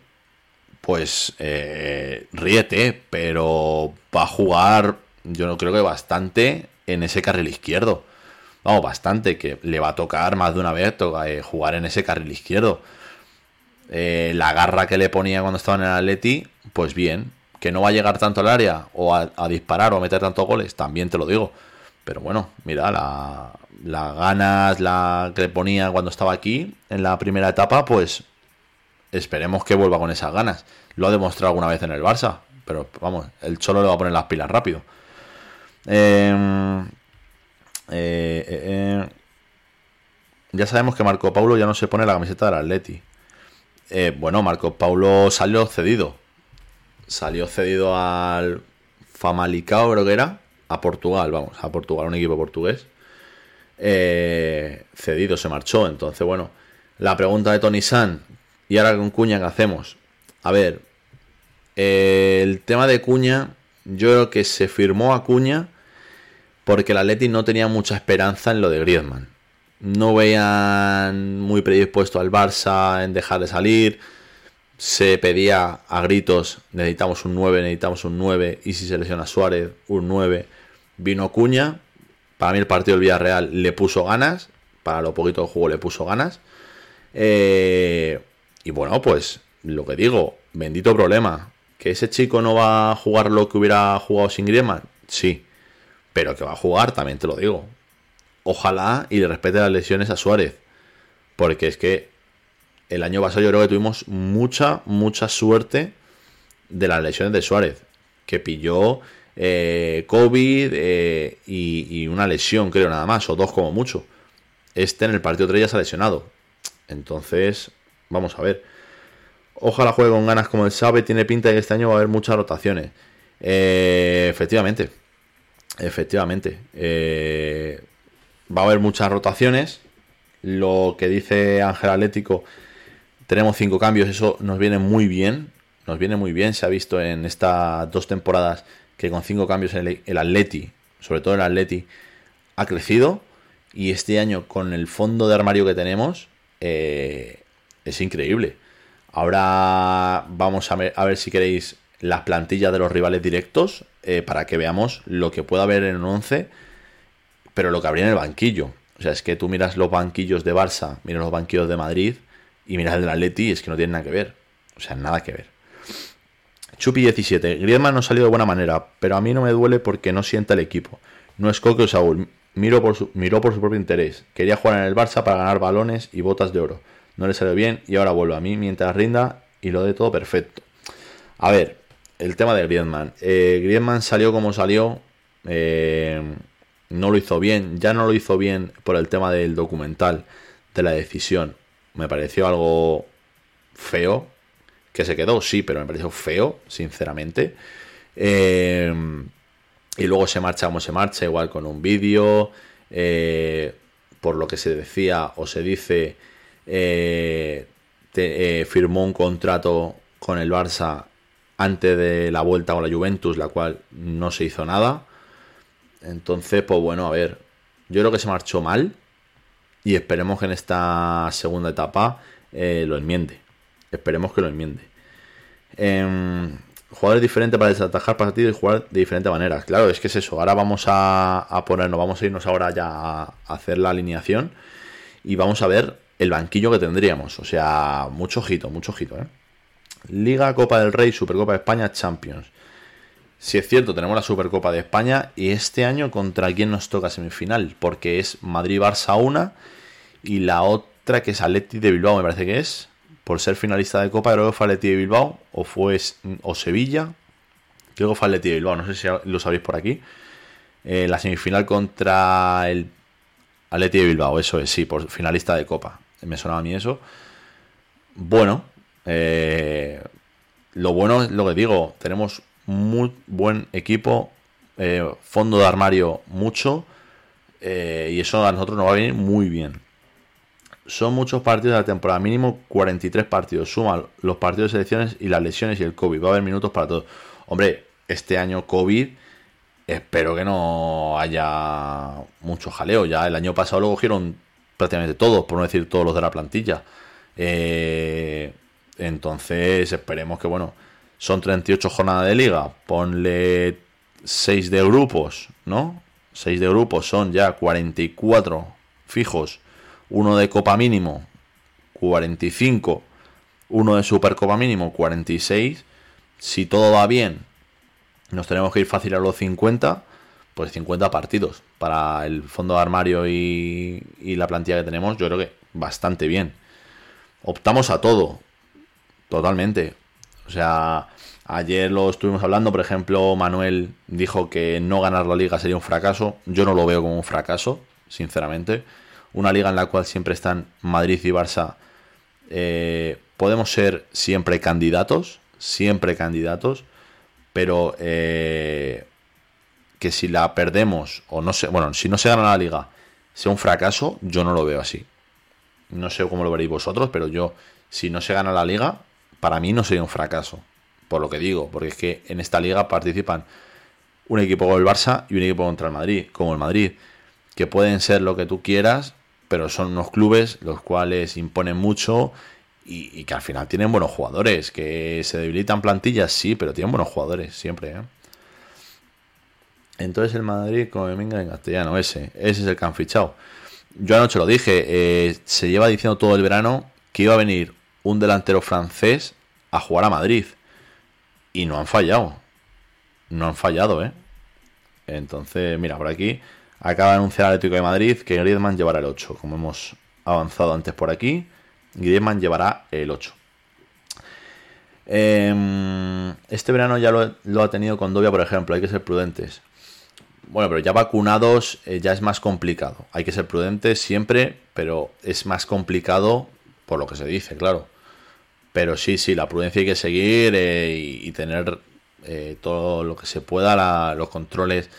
Pues eh, ríete, pero va a jugar, yo no creo que bastante en ese carril izquierdo. Vamos, bastante, que le va a tocar más de una vez eh, jugar en ese carril izquierdo. Eh, la garra que le ponía cuando estaba en el Atleti, pues bien, que no va a llegar tanto al área o a, disparar o a meter tantos goles, también te lo digo. Pero bueno, mira, la, las ganas la que le ponía cuando estaba aquí en la primera etapa, pues esperemos que vuelva con esas ganas. Lo ha demostrado alguna vez en el Barça, pero vamos, el Cholo le va a poner las pilas rápido. Em, eh, eh, ya sabemos que Marco Paulo ya no se pone la camiseta del Atleti. Bueno, Marco Paulo salió cedido. Salió cedido al Famalicao, creo que era. A Portugal, vamos, a Portugal, un equipo portugués. cedido, se marchó. Entonces, bueno, la pregunta de Tony San, ¿y ahora con Cuña qué hacemos? A ver, el tema de Cuña, yo creo que se firmó a Cuña porque el Atleti no tenía mucha esperanza en lo de Griezmann. No veían muy predispuesto al Barça en dejar de salir. Se pedía a gritos, necesitamos un 9, necesitamos un 9. Y si se lesiona Suárez, un 9. Vino Cuña. Para mí el partido del Villarreal le puso ganas. Para lo poquito de juego le puso ganas. Eh, y bueno, pues lo que digo, bendito problema. ¿Que ese chico no va a jugar lo que hubiera jugado sin Griezmann? Sí pero que va a jugar, también te lo digo. Ojalá y le respete las lesiones a Suárez. Porque es que el año pasado yo creo que tuvimos mucha, mucha suerte de las lesiones de Suárez. Que pilló eh, COVID eh, y, una lesión, creo, nada más, o dos como mucho. Este en el partido 3 ya se ha lesionado. Entonces, vamos a ver. Ojalá juegue con ganas como él sabe. Tiene pinta de que este año va a haber muchas rotaciones. Eh, efectivamente, Efectivamente. Eh, va a haber muchas rotaciones. Lo que dice Ángel Atlético, tenemos cinco cambios, eso nos viene muy bien. Nos viene muy bien. Se ha visto en estas dos temporadas que con cinco cambios el, el Atleti, sobre todo el Atleti, ha crecido. Y este año, con el fondo de armario que tenemos, eh, es increíble. Ahora vamos a ver, a ver si queréis las plantillas de los rivales directos eh, para que veamos lo que pueda haber en un 11, pero lo que habría en el banquillo. O sea, es que tú miras los banquillos de Barça, miras los banquillos de Madrid y miras el del Atleti y es que no tienen nada que ver. O sea, nada que ver. Chupi 17. Griezmann no ha salido de buena manera, pero a mí no me duele porque no sienta el equipo. No es Coque o Saúl. Miró por su propio interés. Quería jugar en el Barça para ganar balones y botas de oro. No le salió bien y ahora vuelve a mí mientras rinda y lo de todo perfecto. A ver, el tema de Griezmann. Eh, Griezmann salió como salió. Eh, no lo hizo bien. Ya no lo hizo bien por el tema del documental, de la decisión. Me pareció algo feo. Que se quedó, sí, pero me pareció feo, sinceramente. Eh, y luego se marcha como se marcha, igual con un vídeo. por lo que se decía o se dice, firmó un contrato con el Barça antes de la vuelta con la Juventus, la cual no se hizo nada. Entonces, pues bueno, a ver, yo creo que se marchó mal y esperemos que en esta segunda etapa eh, lo enmiende. Esperemos que lo enmiende. Eh, jugadores diferentes para desatajar partidos y jugar de diferentes maneras. Claro, es que es eso. Ahora vamos a, ponernos, vamos a irnos ahora ya a hacer la alineación y vamos a ver el banquillo que tendríamos. O sea, mucho ojito, mucho ojito, ¿eh? Liga, Copa del Rey, Supercopa de España, Champions. Si es cierto, tenemos la Supercopa de España y este año contra quién nos toca semifinal, porque es Madrid-Barça una y la otra que es Atleti de Bilbao, me parece que es, por ser finalista de Copa, creo que fue Atleti de Bilbao o fue o Sevilla, creo que fue Atleti de Bilbao, no sé si lo sabéis por aquí. Eh, la semifinal contra el Atleti de Bilbao, eso es, sí, por finalista de Copa. Me sonaba a mí eso. Bueno, eh, lo bueno es lo que digo, tenemos muy buen equipo, eh, fondo de armario mucho, eh, y eso a nosotros nos va a venir muy bien. Son muchos partidos de la temporada, mínimo 43 partidos. Suma los partidos de selecciones y las lesiones y el COVID. Va a haber minutos para todos. Hombre, este año COVID, espero que no haya mucho jaleo. Ya el año pasado lo cogieron prácticamente todos, por no decir todos los de la plantilla. Eh, entonces esperemos que, bueno, son 38 jornadas de liga, ponle 6 de grupos, ¿no? 6 de grupos son ya 44 fijos, uno de copa mínimo, 45, uno de supercopa mínimo, 46. Si todo va bien, nos tenemos que ir fácil a los 50, pues 50 partidos. Para el fondo de armario y, y la plantilla que tenemos, yo creo que bastante bien. Optamos a todo, totalmente. O sea, ayer lo estuvimos hablando, por ejemplo, Manuel dijo que no ganar la liga sería un fracaso. Yo no lo veo como un fracaso, sinceramente. Una liga en la cual siempre están Madrid y Barça. Eh, podemos ser siempre candidatos, siempre candidatos, pero eh, que si la perdemos o no sé, bueno, si no se gana la liga, sea un fracaso, yo no lo veo así. No sé cómo lo veréis vosotros, pero yo, si no se gana la liga, para mí no sería un fracaso. Por lo que digo, porque es que en esta liga participan un equipo con el Barça y un equipo contra el Madrid, como el Madrid, que pueden ser lo que tú quieras, pero son unos clubes los cuales imponen mucho y, que al final tienen buenos jugadores, que se debilitan plantillas, sí, pero tienen buenos jugadores siempre. ¿eh? Entonces el Madrid como venga en castellano, ese, ese es el que han fichado. Yo anoche lo dije, eh, se lleva diciendo todo el verano que iba a venir un delantero francés a jugar a Madrid. Y no han fallado. No han fallado, ¿eh? Entonces, mira, por aquí acaba de anunciar Atlético de Madrid que Griezmann llevará el 8, como hemos avanzado antes por aquí. Griezmann llevará el 8. Em, este verano ya lo, ha tenido con Dovia, por ejemplo, hay que ser prudentes. Bueno, pero ya vacunados eh, ya es más complicado. Hay que ser prudentes siempre, pero es más complicado por lo que se dice, claro. Pero sí, sí, la prudencia hay que seguir eh, y, tener eh, todo lo que se pueda, los controles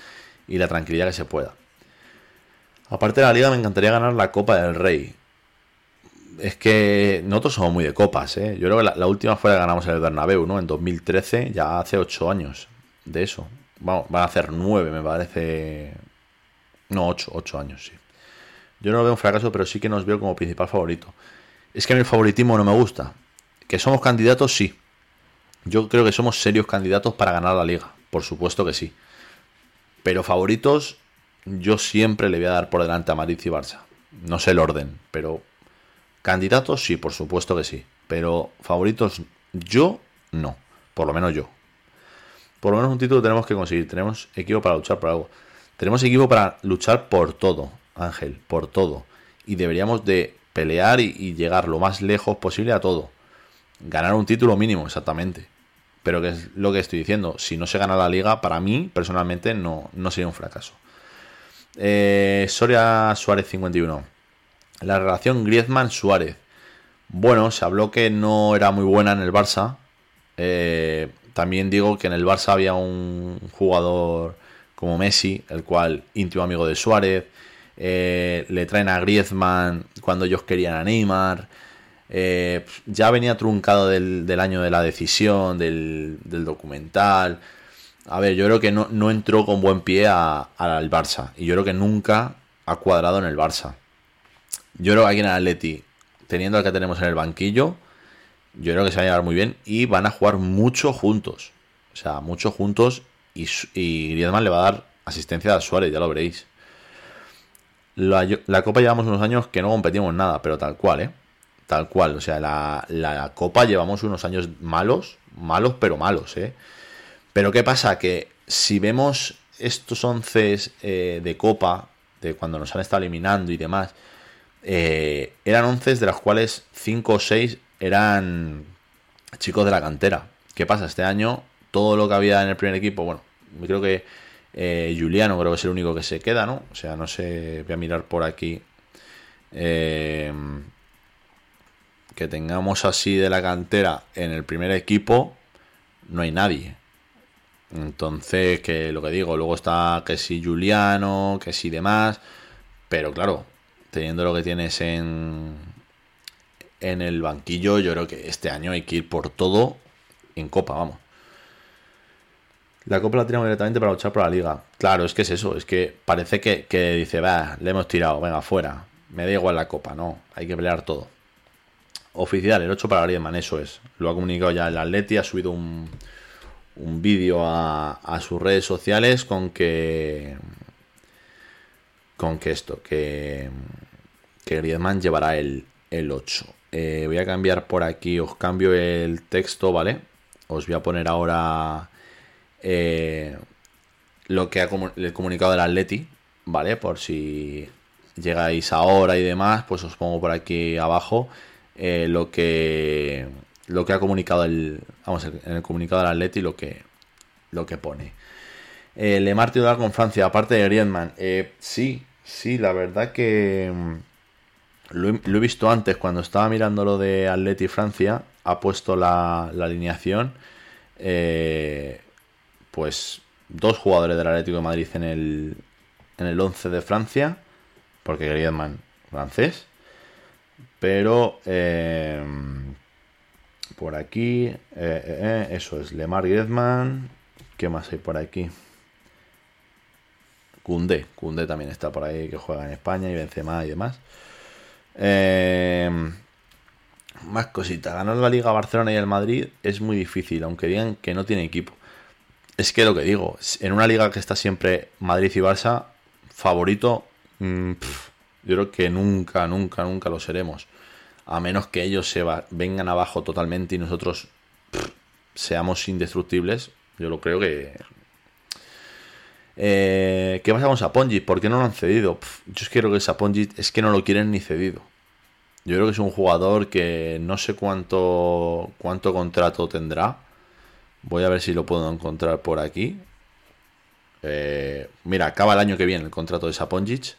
y la tranquilidad que se pueda. Aparte de la liga, me encantaría ganar la Copa del Rey es que nosotros somos muy de copas, ¿eh? Yo creo que la, última fue la que ganamos en el Bernabéu, ¿no? En 2013, ya hace 8 años de eso. Vamos, van a hacer 9, me parece. No, 8, 8 años, sí. Yo no lo veo un fracaso, pero sí que nos veo como principal favorito. Es que a el favoritismo no me gusta. Que somos candidatos, sí. Yo creo que somos serios candidatos para ganar la liga. Por supuesto que sí. Pero favoritos, yo siempre le voy a dar por delante a Madrid y Barça. No sé el orden, pero Candidatos, sí, por supuesto que sí. Pero favoritos, yo no. Por lo menos yo. Por lo menos un título tenemos que conseguir. Tenemos equipo para luchar por algo. Tenemos equipo para luchar por todo, Ángel, por todo. Y deberíamos de pelear y, llegar lo más lejos posible a todo. Ganar un título mínimo, exactamente. Pero que es lo que estoy diciendo. Si no se gana la liga, para mí, personalmente, no, no sería un fracaso. Eh, Soria Suárez 51 la relación Griezmann-Suárez. Bueno, se habló que no era muy buena en el Barça. Eh, también digo que en el Barça había un jugador como Messi, el cual íntimo amigo de Suárez. Eh, le traen a Griezmann cuando ellos querían a Neymar. Eh, ya venía truncado del, año de la decisión, del, documental. A ver, yo creo que no, no entró con buen pie al Barça. Y yo creo que nunca ha cuadrado en el Barça. Yo creo que aquí en Atleti, teniendo al que tenemos en el banquillo, yo creo que se va a llevar muy bien y van a jugar mucho juntos. O sea, mucho juntos y, y Griezmann le va a dar asistencia a Suárez, ya lo veréis. La, Copa llevamos unos años que no competimos nada, pero tal cual, ¿eh? Tal cual. O sea, la, la Copa llevamos unos años malos, malos pero malos, ¿eh? Pero ¿qué pasa? Que si vemos estos once eh, de Copa, de cuando nos han estado eliminando y demás, eh, eran 11 de las cuales 5 o 6 eran chicos de la cantera. ¿Qué pasa? Este año todo lo que había en el primer equipo, bueno, creo que eh, Juliano creo que es el único que se queda, ¿no? O sea, no sé, voy a mirar por aquí. Eh, que tengamos así de la cantera en el primer equipo, no hay nadie. Entonces, que lo que digo, luego está que si Juliano, que si demás, pero claro, teniendo lo que tienes en, en el banquillo, yo creo que este año hay que ir por todo en Copa, vamos. La Copa la tiramos directamente para luchar por la Liga. Claro, es que es eso, es que parece que, dice, va, le hemos tirado, venga, fuera. Me da igual la Copa, no, hay que pelear todo. Oficial, el 8 para Griezmann, eso es. Lo ha comunicado ya el Atleti, ha subido un, un vídeo a, sus redes sociales con que con que esto, que, que Griezmann llevará el, 8. Eh, voy a cambiar por aquí, os cambio el texto, ¿vale? Os voy a poner ahora eh, lo que ha el comunicado del Atleti, ¿vale? Por si llegáis ahora y demás, pues os pongo por aquí abajo eh, lo que lo que ha comunicado el vamos en el comunicado del Atleti lo que lo que pone. Eh, Le titular con Francia, aparte de Griezmann. Eh, sí, sí, la verdad que mm, lo he, visto antes cuando estaba mirando lo de Atleti Francia. Ha puesto la, la alineación. Eh, pues dos jugadores del Atlético de Madrid en el, en el 11 de Francia, porque Griezmann francés, pero eh, por aquí, eh, eso es Lemar Griezmann, ¿qué más hay por aquí? Cundé, Cundé también está por ahí, que juega en España y Benzema y demás. más cositas, ganar la Liga Barcelona y el Madrid es muy difícil, aunque digan que no tiene equipo. Es que lo que digo, en una liga que está siempre Madrid y Barça, favorito, mm, yo creo que nunca, nunca, nunca lo seremos. A menos que ellos se vengan abajo totalmente y nosotros seamos indestructibles. Yo lo creo que. Eh, ¿Qué pasa con Sapongi? ¿Por qué no lo han cedido? yo creo que Sapongi es que no lo quieren ni cedido. Yo creo que es un jugador que no sé cuánto, cuánto contrato tendrá Voy a ver si lo puedo encontrar por aquí. Eh, mira, acaba el año que viene el contrato de Saponjic.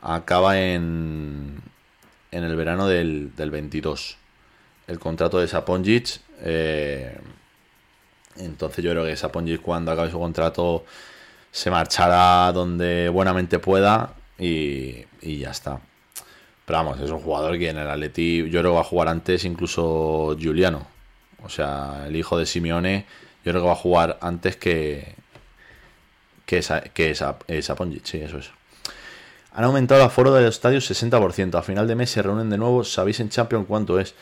Acaba en, en el verano del, 22. El contrato de Saponjic. Eh, entonces yo creo que Saponjic cuando acabe su contrato se marchará donde buenamente pueda y, y ya está. Pero vamos, es un jugador que en el Atleti yo creo que va a jugar antes incluso Giuliano. O sea, el hijo de Simeone, yo creo que va a jugar antes que, que, esa, que esa, esa Sí, eso es. Han aumentado el aforo de los estadios 60%. A final de mes se reúnen de nuevo. ¿Sabéis en Champions cuánto es?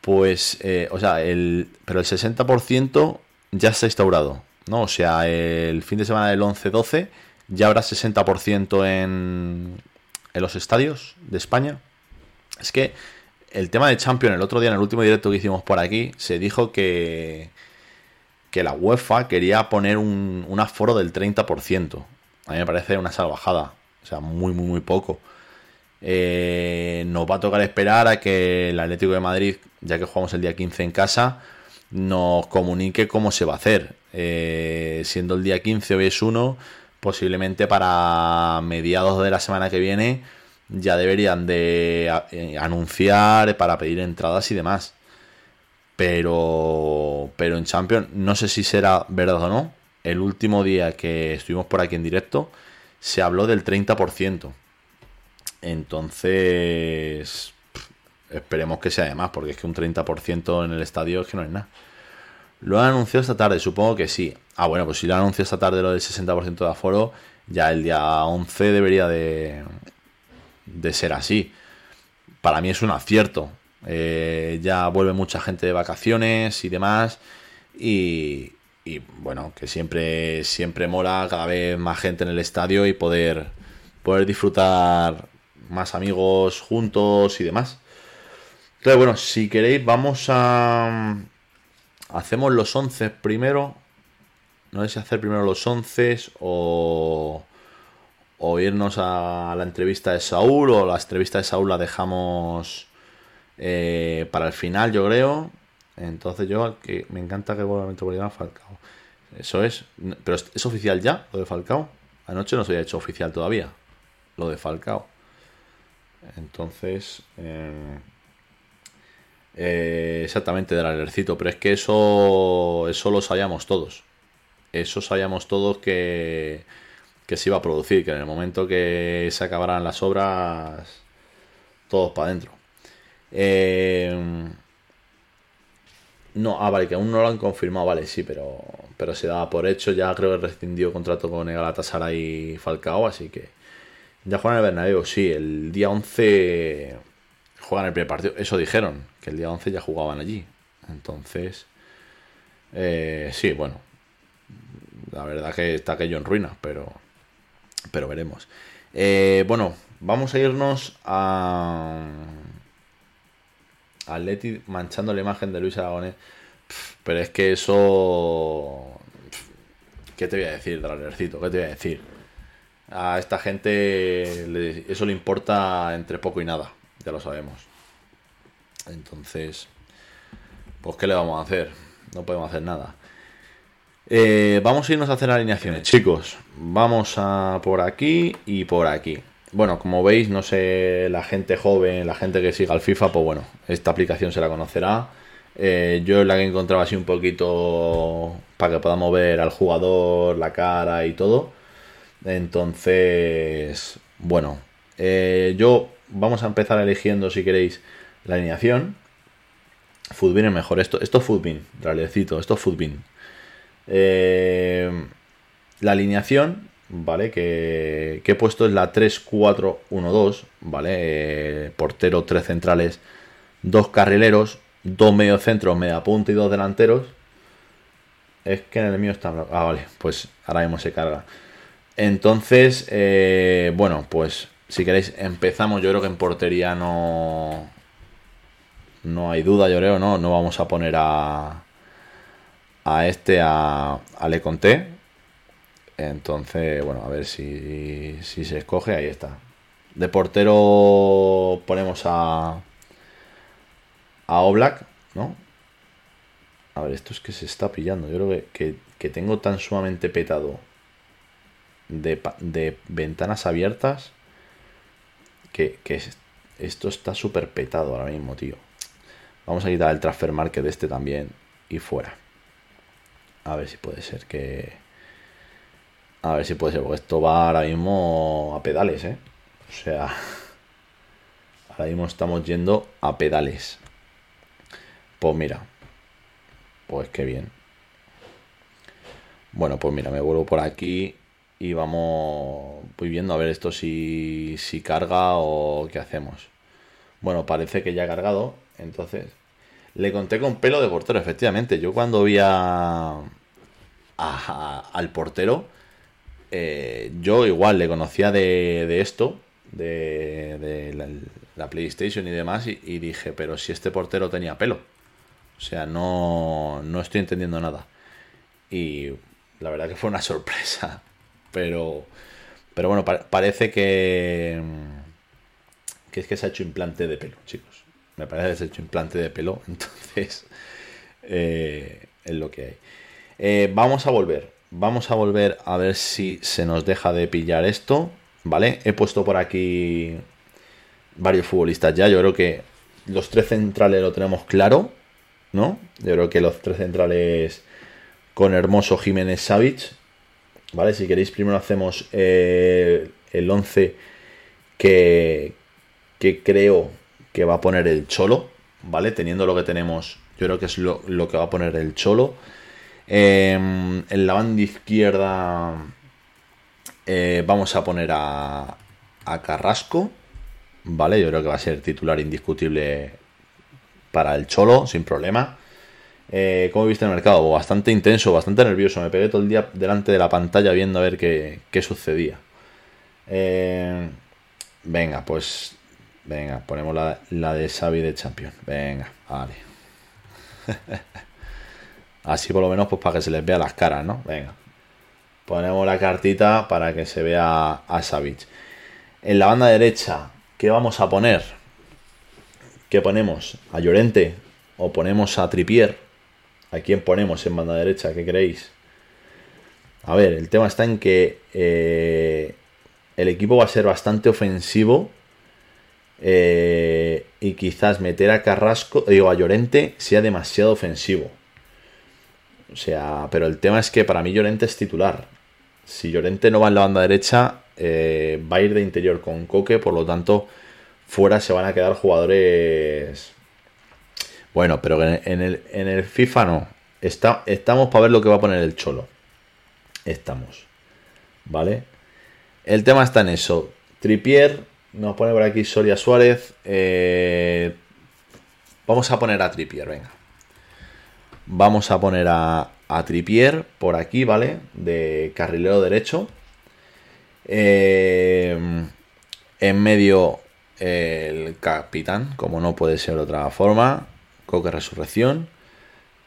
Pues, eh, o sea, el, pero el 60% ya está instaurado. ¿no? O sea, el fin de semana del 11-12 ya habrá 60% en, en los estadios de España. Es que el tema de Champions, el otro día en el último directo que hicimos por aquí, se dijo que, que la UEFA quería poner un, un aforo del 30%. A mí me parece una salvajada. O sea, muy, muy, muy poco. Eh, nos va a tocar esperar a que el Atlético de Madrid, ya que jugamos el día 15 en casa, nos comunique cómo se va a hacer. Eh, siendo el día 15 hoy es uno, posiblemente para mediados de la semana que viene ya deberían de eh, anunciar para pedir entradas y demás. Pero, pero en Champions, no sé si será verdad o no. El último día que estuvimos por aquí en directo, se habló del 30%. Entonces, esperemos que sea de más, porque es que un 30% en el estadio es que no es nada. Lo han anunciado esta tarde, supongo que sí. Ah, bueno, pues si lo han anunciado esta tarde lo del 60% de aforo, ya el día 11 debería de, de ser así. Para mí es un acierto. Eh, ya vuelve mucha gente de vacaciones y demás. Y, y, bueno, que siempre, siempre mola cada vez más gente en el estadio y poder, poder disfrutar más amigos juntos y demás. Entonces, bueno, si queréis, vamos a. Hacemos los 11 primero. No sé si hacer primero los 11 o o irnos a la entrevista de Saúl o la entrevista de Saúl la dejamos eh, para el final, yo creo. Entonces yo, que me encanta que vuelva a Metropolitano Falcao. Eso es. Pero es, oficial ya, lo de Falcao. Anoche no se había hecho oficial todavía, lo de Falcao. Entonces, eh, eh, exactamente del alercito, pero es que eso, eso lo sabíamos todos. Eso sabíamos todos que que se iba a producir, que en el momento que se acabaran las obras, todos para adentro. Eh, no, ah, vale, que aún no lo han confirmado, vale, sí, pero, pero se daba por hecho, ya creo que rescindió contrato con el y Falcao, así que ya juegan el Bernabéu, sí, el día 11 juegan el primer partido, eso dijeron, que el día 11 ya jugaban allí, entonces, eh, sí, bueno, la verdad que está aquello en ruinas, pero pero veremos. Eh, bueno, vamos a irnos a. A Leti manchando la imagen de Luis Aragonés. Pero es que eso. ¿Qué te voy a decir, Dralercito? ¿Qué te voy a decir? A esta gente eso le importa entre poco y nada, ya lo sabemos. Entonces, pues ¿qué le vamos a hacer? No podemos hacer nada. Eh, vamos a irnos a hacer alineaciones, chicos. Vamos a por aquí y por aquí. Bueno, como veis, no sé, la gente joven, la gente que siga al FIFA, pues bueno, esta aplicación se la conocerá. Eh, yo la que encontraba así un poquito para que podamos ver al jugador, la cara y todo. Entonces, bueno, eh, yo vamos a empezar eligiendo, si queréis, la alineación. Footbin es mejor. Esto, esto es Footbin, realecito, esto es Footbin. Eh, la alineación, ¿vale? Que, he puesto es la 3-4-1-2, ¿vale? Eh, portero, tres centrales, dos carrileros, dos mediocentros, media punta y dos delanteros. Es que en el mío está... Ah, vale, pues ahora mismo se carga. Entonces, eh, bueno, pues si queréis empezamos. Yo creo que en portería no... No hay duda, yo creo, ¿no? No vamos a poner a a este, a, a Le Conté. Entonces, bueno, a ver si, si se escoge. Ahí está. De portero ponemos a, a Oblak, ¿no? A ver, esto es que se está pillando. Yo creo que, que, tengo tan sumamente petado de, de ventanas abiertas que, que esto está súper petado ahora mismo, tío. Vamos a quitar el transfer market de este también y fuera. A ver si puede ser que... A ver si puede ser, porque esto va ahora mismo a pedales, ¿eh? O sea... Ahora mismo estamos yendo a pedales. Pues mira. Pues qué bien. Bueno, pues mira, me vuelvo por aquí y vamos... Voy viendo a ver esto si, si carga o qué hacemos. Bueno, parece que ya ha cargado. Entonces, le conté con pelo de portero, efectivamente. Yo cuando vi a, al portero, eh, yo igual le conocía de, esto, de, la, PlayStation y demás, y, dije, pero si este portero tenía pelo. O sea, no, no estoy entendiendo nada. Y la verdad que fue una sorpresa. Pero, pero bueno, parece que, que es que se ha hecho implante de pelo, chicos. Me parece que se ha hecho implante de pelo, entonces eh, es lo que hay. Eh, vamos a volver. Vamos a volver a ver si se nos deja de pillar esto. ¿Vale? He puesto por aquí varios futbolistas ya. Yo creo que los tres centrales lo tenemos claro. ¿No? Yo creo que los tres centrales con Hermoso Jiménez Savich. ¿Vale? Si queréis, primero hacemos eh, el 11 que, que creo que va a poner el Cholo. ¿Vale? Teniendo lo que tenemos, yo creo que es lo, lo que va a poner el Cholo. Em, en la banda izquierda eh, vamos a poner a, Carrasco. Vale, yo creo que va a ser titular indiscutible para el Cholo, sin problema. Eh, ¿Cómo viste el mercado? Bastante intenso, bastante nervioso. Me pegué todo el día delante de la pantalla viendo a ver qué, sucedía. Eh, venga, pues. Venga, ponemos la, la de Xavi de Champion. Venga, vale. Así por lo menos pues para que se les vea las caras, ¿no? Venga. Ponemos la cartita para que se vea a Savage. En la banda derecha, ¿qué vamos a poner? ¿Qué ponemos? ¿A Llorente? ¿O ponemos a Tripier? ¿A quién ponemos en banda derecha? ¿Qué creéis? A ver, el tema está en que eh, el equipo va a ser bastante ofensivo. Eh, y quizás meter a Carrasco, digo, a Llorente sea demasiado ofensivo. O sea, pero el tema es que para mí Llorente es titular. Si Llorente no va en la banda derecha, eh, va a ir de interior con Coque, por lo tanto, fuera se van a quedar jugadores. Bueno, pero en el, en el FIFA no. Está, estamos para ver lo que va a poner el Cholo. Estamos. ¿Vale? El tema está en eso. Tripier, nos pone por aquí Soria Suárez. Eh, vamos a poner a Tripier, venga. Vamos a poner a, a Tripier por aquí, ¿vale? De carrilero derecho. Eh, en medio el capitán, como no puede ser de otra forma. Coque Resurrección.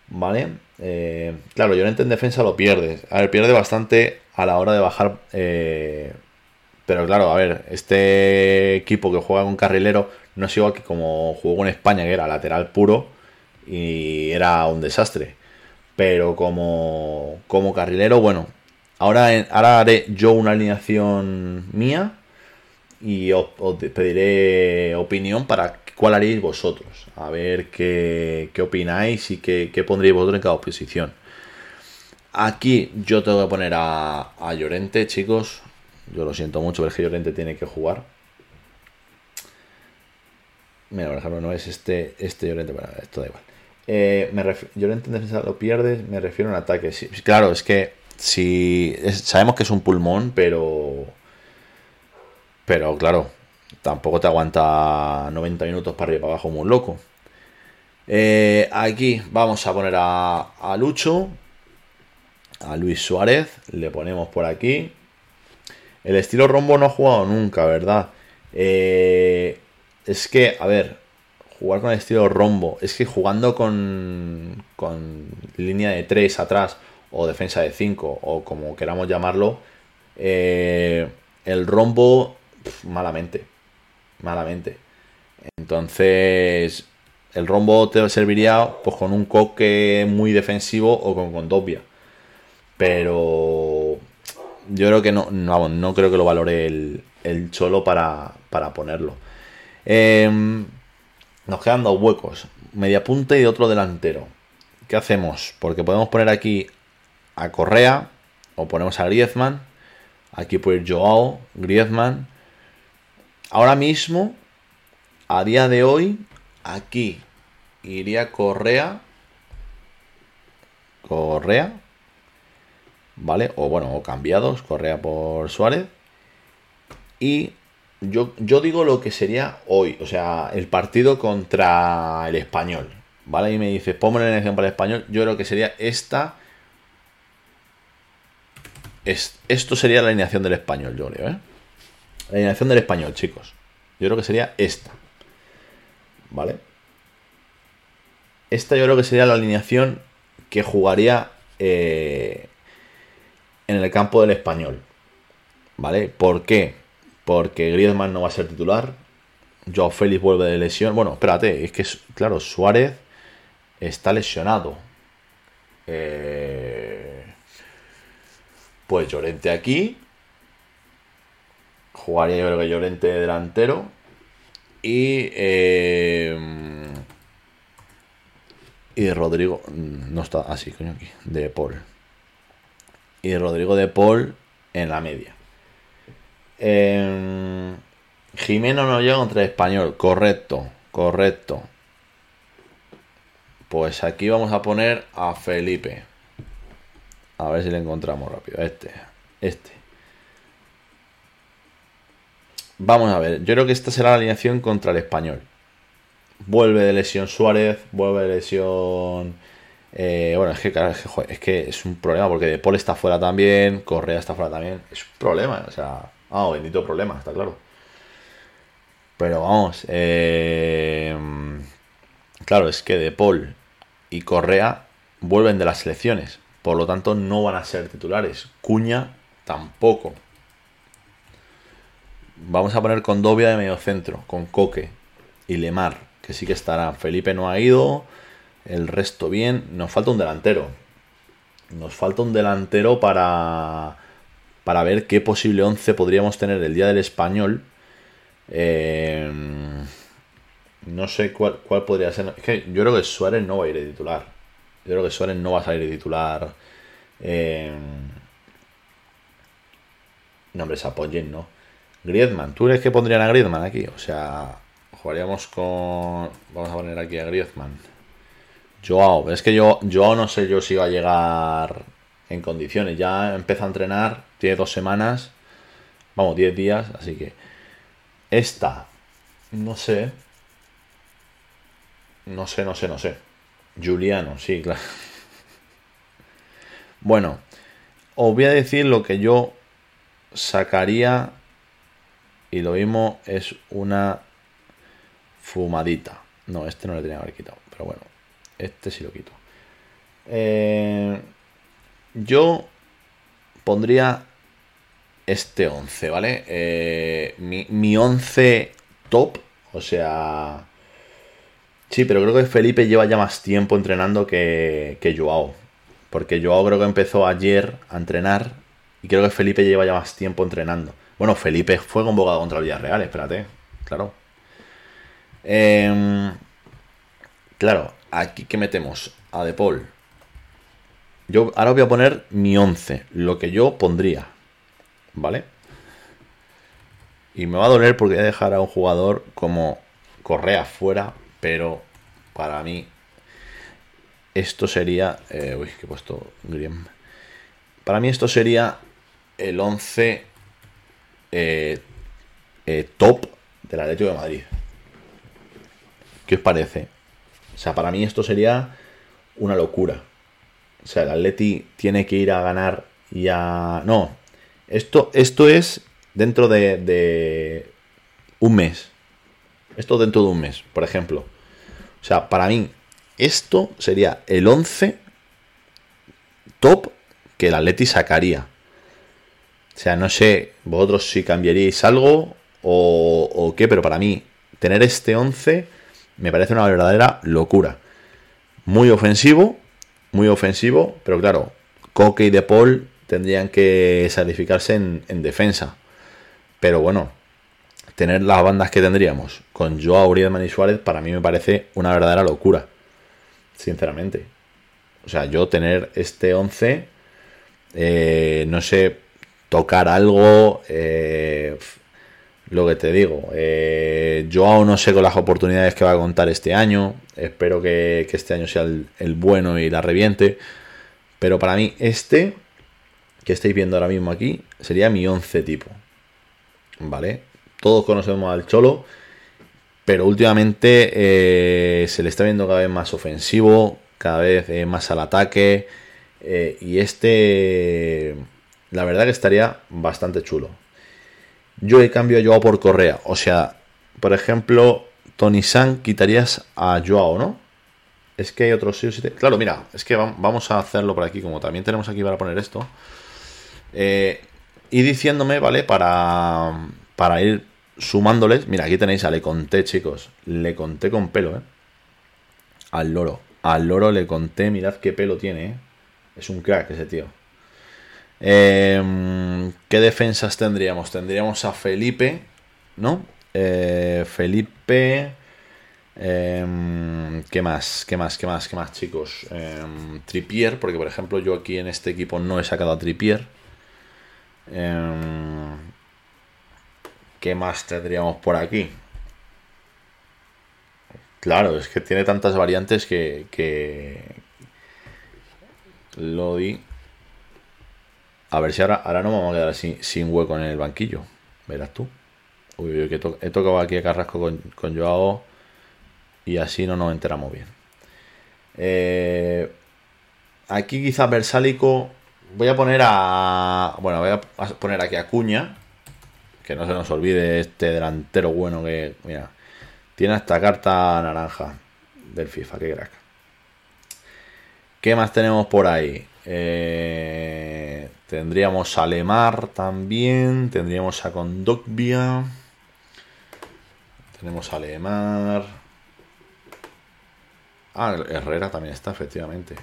¿Vale? Eh, claro, Llorente en defensa lo pierde. A ver, pierde bastante a la hora de bajar. Eh, pero claro, a ver, este equipo que juega con carrilero no es igual que como jugó en España, que era lateral puro y era un desastre. Pero como, como carrilero, bueno, ahora, ahora haré yo una alineación mía y os, pediré opinión para cuál haréis vosotros. A ver qué, opináis y qué, qué, pondréis vosotros en cada posición. Aquí yo tengo que poner a, a Llorente, chicos. Yo lo siento mucho, pero que Llorente tiene que jugar. Mira, por ejemplo, no es este, este Llorente, bueno, esto da igual. Eh, me en defensa lo pierdes, me refiero a un ataque. claro, es que si sabemos que es un pulmón, pero pero claro, tampoco te aguanta 90 minutos para arriba y para abajo un loco. Eh, aquí vamos a poner a, a Lucho, a Luis Suárez, le ponemos por aquí. El estilo rombo no ha jugado nunca, ¿verdad? Eh, es que, a ver, jugar con el estilo rombo, es que jugando con, con línea de 3 atrás o defensa de 5 o como queramos llamarlo, eh, el rombo malamente, malamente. Entonces, el rombo te serviría pues con un coque muy defensivo o con Condovia. Pero yo creo que no, no, no creo que lo valore el, el Cholo para, para ponerlo. Em, nos quedan dos huecos, media punta y otro delantero. ¿Qué hacemos? Porque podemos poner aquí a Correa o ponemos a Griezmann. Aquí puede ir Joao, Griezmann. Ahora mismo, a día de hoy, aquí iría Correa. Correa. ¿Vale? O bueno, o cambiados, Correa por Suárez. Y yo, yo digo lo que sería hoy, o sea, el partido contra el español. ¿Vale? Y me dices, ponme la ejemplo para el español. Yo creo que sería esta. esto sería la alineación del español, yo creo, ¿eh? La alineación del español, chicos. Yo creo que sería esta. ¿Vale? Esta yo creo que sería la alineación que jugaría eh, en el campo del español. ¿Vale? ¿Por qué? Porque Griezmann no va a ser titular. Joao Félix vuelve de lesión. Bueno, espérate, es que, claro, Suárez está lesionado. Eh, pues Llorente aquí. Jugaría yo que Llorente delantero. Y. Eh, y Rodrigo. No está así, coño, aquí. De Paul. Y Rodrigo de Paul en la media. Eh, Jimeno no llega contra el español. Correcto, correcto. Pues aquí vamos a poner a Felipe. A ver si le encontramos rápido. Este, este. Vamos a ver. Yo creo que esta será la alineación contra el español. Vuelve de lesión Suárez. Vuelve de lesión. Eh, bueno, es que, es que, es un problema porque De Paul está fuera también. Correa está fuera también. Es un problema. O sea, Ah, bendito problema, está claro. Pero vamos, eh, claro, es que De Paul y Correa vuelven de las selecciones, por lo tanto no van a ser titulares. Cuña tampoco. Vamos a poner con Dobia de medio centro, con Coque y Lemar, que sí que estará. Felipe no ha ido, el resto bien. Nos falta un delantero. Nos falta un delantero para para ver qué posible 11 podríamos tener el día del español. Eh, no sé cuál, podría ser. Es que yo creo que Suárez no va a ir de titular. Yo creo que Suárez no va a salir de titular. Eh, no, hombre, apoyen, ¿no? Griezmann, ¿tú crees que pondrían a Griezmann aquí? O sea, jugaríamos con. Vamos a poner aquí a Griezmann. Joao, es que yo, yo no sé yo si va a llegar en condiciones. Ya empezó a entrenar, tiene dos semanas, vamos, diez días, así que esta, no sé, no sé, no sé, no sé. Juliano, sí, claro. Bueno, os voy a decir lo que yo sacaría y lo mismo es una fumadita. No, este no le tenía que haber quitado, pero bueno, este sí lo quito. Eh, yo pondría este 11, ¿vale? Eh, mi, mi 11 top, o sea... Sí, pero creo que Felipe lleva ya más tiempo entrenando que, que Joao. Porque Joao creo que empezó ayer a entrenar y creo que Felipe lleva ya más tiempo entrenando. Bueno, Felipe fue convocado contra el Villarreal, espérate, claro. Em, claro, aquí que metemos a De Paul. Yo ahora voy a poner mi 11, lo que yo pondría. ¿Vale? Y me va a doler porque voy a dejar a un jugador como Correa fuera, pero para mí esto sería... Eh, uy, que he puesto Griem. Para mí esto sería el 11 eh, eh, top del de Madrid. ¿Qué os parece? O sea, para mí esto sería una locura. O sea, el Atleti tiene que ir a ganar y a... No, esto, esto es dentro de, un mes. Esto dentro de un mes, por ejemplo. O sea, para mí, esto sería el 11 top que el Atleti sacaría. O sea, no sé vosotros si cambiaríais algo o, o qué, pero para mí, tener este 11 me parece una verdadera locura. Muy ofensivo, muy ofensivo, pero claro, Coque y De Paul tendrían que sacrificarse en, defensa. Pero bueno, tener las bandas que tendríamos con Joao Uriedman y Suárez para mí me parece una verdadera locura. Sinceramente. O sea, yo tener este 11, eh, no sé, tocar algo, eh, lo que te digo. Eh, Joao no sé con las oportunidades que va a contar este año. Espero que, este año sea el, bueno y la reviente. Pero para mí este que estáis viendo ahora mismo aquí sería mi 11 tipo. ¿Vale? Todos conocemos al Cholo, pero últimamente eh, se le está viendo cada vez más ofensivo, cada vez eh, más al ataque. Y este, la verdad que estaría bastante chulo. Yo he cambiado a Joao por Correa. O sea, por ejemplo, Tony San quitarías a Joao, ¿no? Es que hay otros Claro, mira, es que vamos a hacerlo por aquí. Como también tenemos aquí para poner esto. Eh, y diciéndome, ¿vale? Para, para ir sumándoles. Mira, aquí tenéis a Le Conté, chicos. Le conté con pelo, ¿eh? Al loro. Al loro le conté, mirad qué pelo tiene, ¿eh? Es un crack ese tío. Em, ¿Qué defensas tendríamos? Tendríamos a Felipe, ¿no? Eh, Felipe. Em, ¿Qué más? ¿Qué más? ¿Qué más? ¿Qué más, chicos? Em, Tripier, porque por ejemplo yo aquí en este equipo no he sacado a Tripier. ¿Qué más tendríamos por aquí? Claro, es que tiene tantas variantes que, que lo di. A ver si ahora, ahora no vamos a quedar sin, sin hueco en el banquillo. Verás tú. Uy, que he tocado aquí a Carrasco con, con Joao y así no nos enteramos bien. Eh, aquí quizás Versálico Voy a poner a. Bueno, voy a poner aquí a Cuña. Que no se nos olvide este delantero bueno que. Mira. Tiene esta carta naranja del FIFA, qué crack. ¿Qué más tenemos por ahí? Eh, tendríamos a Lemar también. Tendríamos a Condogbia. Tenemos a Lemar. Ah, Herrera también está, efectivamente.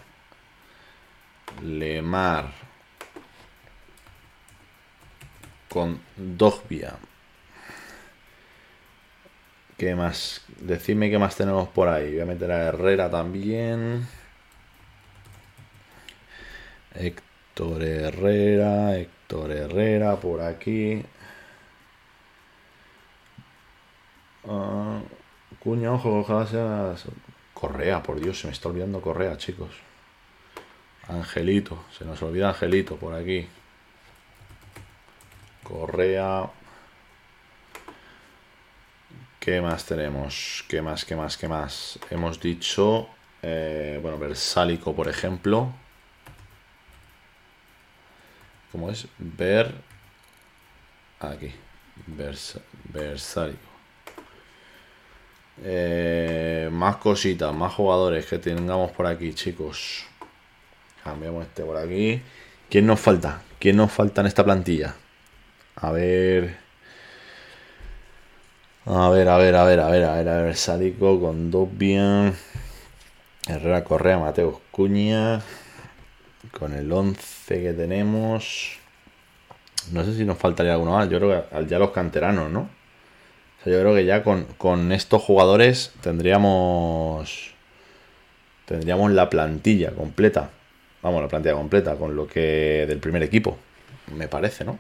Lemar con Dogbia. ¿Qué más? Decidme qué más tenemos por ahí. Voy a meter a Herrera también. Héctor Herrera, Héctor Herrera por aquí. Uh, cuña, ojo, ojalá sea. Correa, por Dios, se me está olvidando Correa, chicos. Angelito, se nos olvida Angelito por aquí. Correa. ¿Qué más tenemos? ¿Qué más, qué más, qué más? Hemos dicho, eh, bueno, Versálico, por ejemplo. ¿Cómo es? Ver... Aquí. Versálico. Eh, más cositas, más jugadores que tengamos por aquí, chicos. Cambiamos este por aquí. ¿Quién nos falta? ¿Quién nos falta en esta plantilla? A ver. A ver, a ver, a ver, a ver, a ver, a ver. Sádico Herrera Correa, Mateo Cuña. Con el 11 que tenemos. No sé si nos faltaría alguno más. Yo creo que ya los canteranos, ¿no? O sea, yo creo que ya con, con estos jugadores tendríamos. Tendríamos la plantilla completa. Vamos, la plantilla completa con lo que del primer equipo. Me parece, ¿no?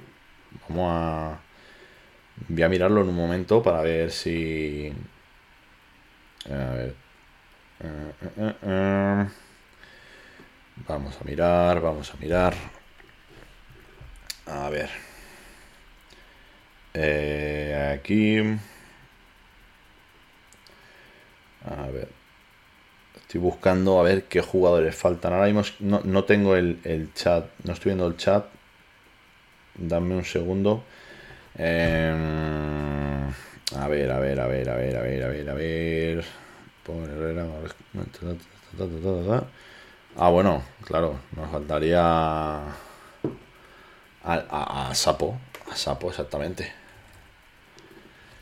Vamos a. Voy a mirarlo en un momento para ver si. A ver. Eh, eh, eh, vamos a mirar, vamos a mirar. A ver. aquí. A ver. Estoy buscando a ver qué jugadores faltan. Ahora mismo no, tengo el, chat. No estoy viendo el chat. Dame un segundo. Em, a ver, a ver, a ver, a ver, a ver, a ver, a ver. Ah, bueno, claro, nos faltaría a, a, Sapo. A Sapo, exactamente.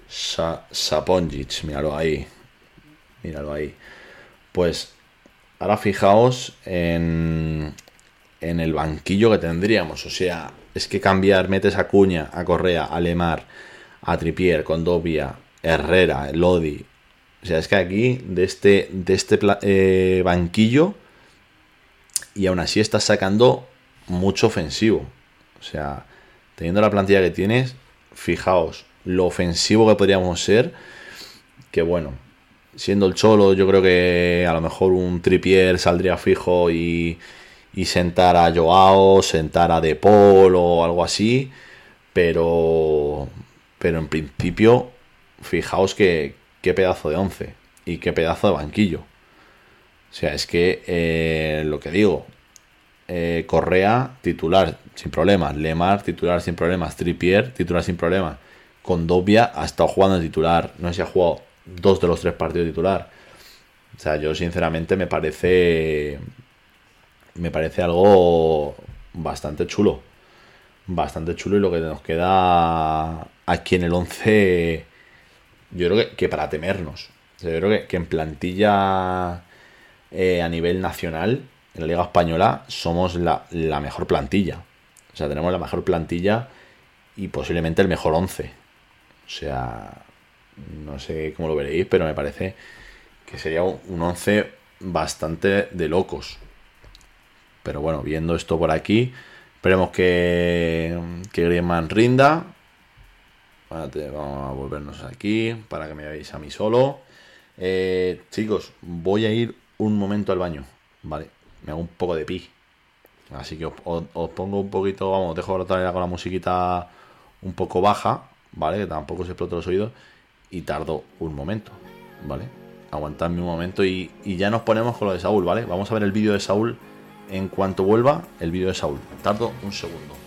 Sa, Saponjic, míralo ahí. Míralo ahí. Pues ahora fijaos en, en el banquillo que tendríamos. O sea, es que cambiar, metes a Cuña, a Correa, a Lemar, a Tripier, Condovia, Herrera, Lodi. O sea, es que aquí, de este, de este eh, banquillo, y aún así estás sacando mucho ofensivo. O sea, teniendo la plantilla que tienes, fijaos lo ofensivo que podríamos ser. Que bueno, siendo el Cholo, yo creo que a lo mejor un Tripier saldría fijo y y sentar a Joao, sentar a De Paul o algo así, pero, pero en principio, fijaos que qué pedazo de once y qué pedazo de banquillo. O sea, es que eh, lo que digo, eh, Correa titular sin problemas, Lemar titular sin problemas, Tripier titular sin problemas, Condovia ha estado jugando de titular, no sé si ha jugado dos de los tres partidos titular. O sea, yo sinceramente me parece me parece algo bastante chulo. Bastante chulo y lo que nos queda aquí en el 11, yo creo que, para temernos. Yo creo que, en plantilla eh, a nivel nacional, en la Liga Española, somos la, mejor plantilla. O sea, tenemos la mejor plantilla y posiblemente el mejor 11. O sea, no sé cómo lo veréis, pero me parece que sería un 11 bastante de locos. Pero bueno, viendo esto por aquí, esperemos que, que Griezmann rinda. vamos a volvernos aquí para que me veáis a mí solo. Eh, chicos, voy a ir un momento al baño, ¿vale? Me hago un poco de pi. Así que os, pongo un poquito, vamos, dejo ya con la musiquita un poco baja, ¿vale? Que tampoco se explote los oídos. Y tardo un momento, ¿vale? Aguantadme un momento y, y ya nos ponemos con lo de Saúl, ¿vale? Vamos a ver el vídeo de Saúl en cuanto vuelva el vídeo de Saúl. Tardo un segundo.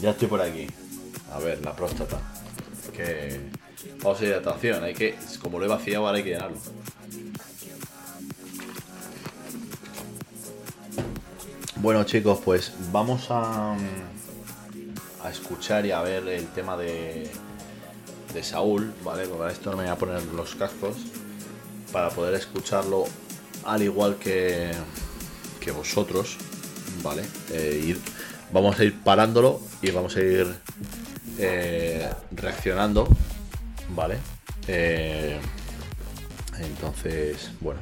Ya estoy por aquí. A ver, la próstata. Que. Vamos a hidratación, hay que. Como lo he vaciado, ahora hay que llenarlo. Bueno chicos, pues vamos a, a escuchar y a ver el tema de, de Saúl, ¿vale? Para esto me voy a poner los cascos para poder escucharlo al igual que, que vosotros, ¿vale? Eh, ir, vamos a ir parándolo vamos a ir eh, reaccionando, ¿vale? Eh, entonces, bueno,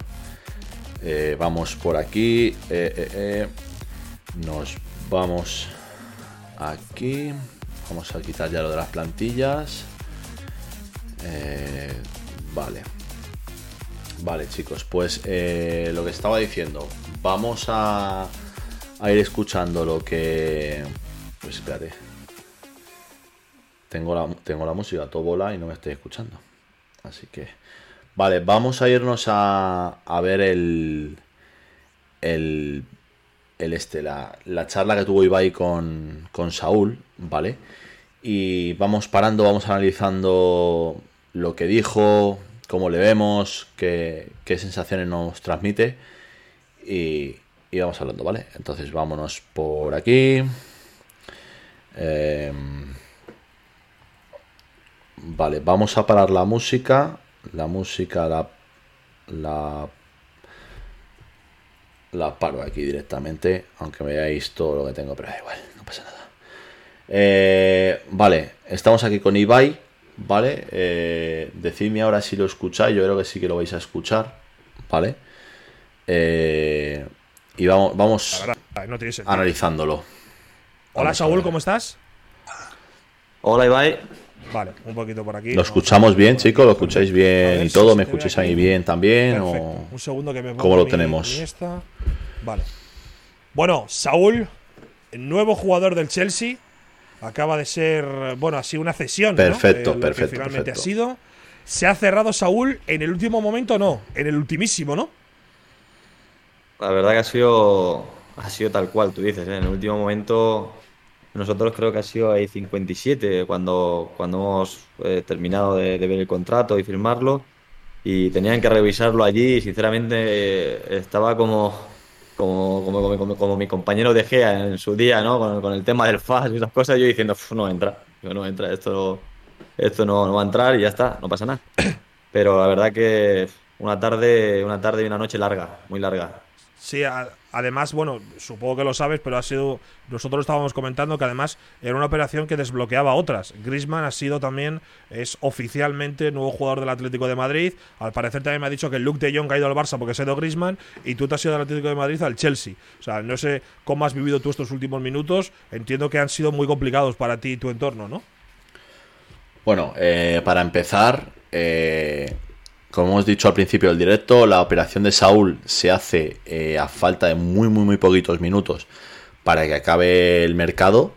eh, vamos por aquí, nos vamos aquí, vamos a quitar ya lo de las plantillas, vale. Vale, chicos, pues lo que estaba diciendo, vamos a, a ir escuchando lo que... Espérate, tengo la, tengo la música todo bola y no me estoy escuchando. Así que, vale, vamos a irnos a, a ver el, el, el este, la, la, charla que tuvo Ibai con, con Saúl, ¿vale? Y vamos parando, vamos analizando lo que dijo, cómo le vemos, qué, qué sensaciones nos transmite y, y, vamos hablando, ¿vale? Entonces vámonos por aquí. Eh, Vale, vamos a parar la música. La música la, la, la paro aquí directamente, aunque me veáis todo lo que tengo, pero da igual, no pasa nada. Eh, vale, estamos aquí con Ibai, ¿vale? Eh, decidme ahora si lo escucháis, yo creo que sí que lo vais a escuchar, ¿vale? Eh, y vamos, vamos analizándolo. Hola Saúl, ¿cómo estás? Hola Ibai. Vale, un poquito por aquí. ¿Lo escuchamos bien, chicos? ¿Lo escucháis bien y todo? ¿Me escucháis ahí bien también? O... Un segundo que me ¿Cómo lo tenemos? Vale. Bueno, Saúl, nuevo jugador del Chelsea. Acaba de ser, bueno, ha sido una cesión. Perfecto, ¿no? perfecto. finalmente ha sido. Se ha cerrado Saúl en el último momento, no, en el ultimísimo, ¿no? La verdad que ha sido, ha sido tal cual, tú dices, ¿eh? en el último momento nosotros creo que ha sido ahí 57 cuando, cuando hemos eh, terminado de, de, ver el contrato y firmarlo y tenían que revisarlo allí y sinceramente eh, estaba como, como, como, como, como, mi compañero de Gea en su día, ¿no? Con, con el tema del FAS y esas cosas, yo diciendo, no entra, no entra, esto, esto no, no va a entrar y ya está, no pasa nada. Pero la verdad que una tarde, una tarde y una noche larga, muy larga. Sí, además, bueno, supongo que lo sabes, pero ha sido. Nosotros estábamos comentando que además era una operación que desbloqueaba otras. Grisman ha sido también, es oficialmente nuevo jugador del Atlético de Madrid. Al parecer también me ha dicho que Luke de Jong ha ido al Barça porque se ha ido Grisman y tú te has ido del Atlético de Madrid al Chelsea. O sea, no sé cómo has vivido tú estos últimos minutos. Entiendo que han sido muy complicados para ti y tu entorno, ¿no? Bueno, eh, para empezar, eh, como hemos dicho al principio del directo, la operación de Saúl se hace eh, a falta de muy, muy, muy poquitos minutos para que acabe el mercado.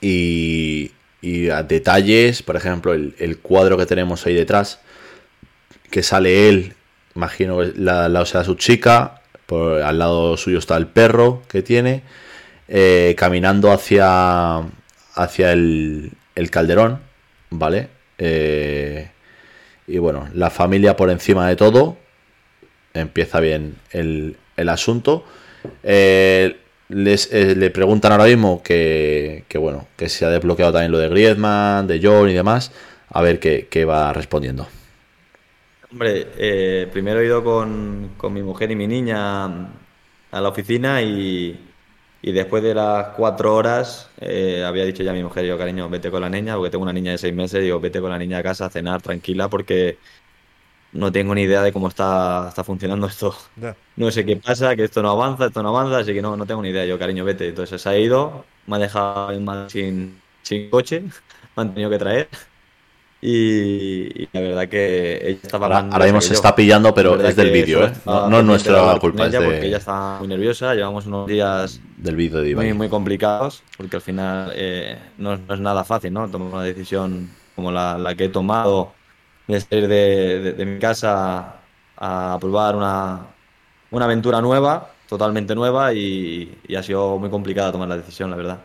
Y, y a detalles, por ejemplo, el, cuadro que tenemos ahí detrás, que sale él, imagino la, o sea, su chica, al lado suyo está el perro que tiene, eh, caminando hacia, hacia el, el calderón, ¿vale? Eh, y bueno, la familia por encima de todo. Empieza bien el, el asunto. Eh, les, eh, le preguntan ahora mismo que, que, bueno, que se ha desbloqueado también lo de Griezmann, de John y demás. A ver qué, qué va respondiendo. Hombre, eh, primero he ido con, con, mi mujer y mi niña a la oficina y, y después de las cuatro horas eh, había dicho ya a mi mujer, yo cariño, vete con la niña, porque tengo una niña de seis meses, digo, vete con la niña a casa a cenar tranquila porque no tengo ni idea de cómo está, está funcionando esto. Yeah. No sé qué pasa, que esto no avanza, esto no avanza, así que no, no tengo ni idea, yo cariño, vete. Entonces se ha ido, me ha dejado sin, sin coche, me han tenido que traer. Y, y, la verdad que ella estaba ahora, ahora mismo se está pillando pero es del vídeo ¿eh? no, no es nuestra culpa ella es de... porque ella está muy nerviosa llevamos unos días del vídeo de muy, muy complicados porque al final eh, no, no, es nada fácil no tomar una decisión como la, la que he tomado de salir de, de, de, mi casa a probar una, una aventura nueva totalmente nueva y, y ha sido muy complicada tomar la decisión la verdad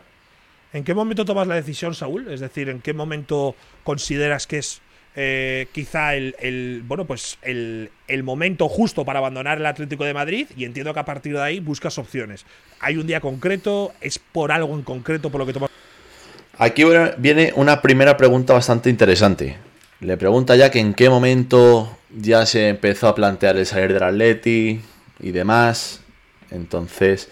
¿En qué momento tomas la decisión, Saúl? Es decir, ¿en qué momento consideras que es eh, quizá el, bueno pues el, momento justo para abandonar el Atlético de Madrid y entiendo que a partir de ahí buscas opciones. ¿Hay un día concreto? ¿Es por algo en concreto por lo que tomas? Aquí viene una primera pregunta bastante interesante. Le pregunta ya que en qué momento ya se empezó a plantear el salir del Atleti y demás. Entonces,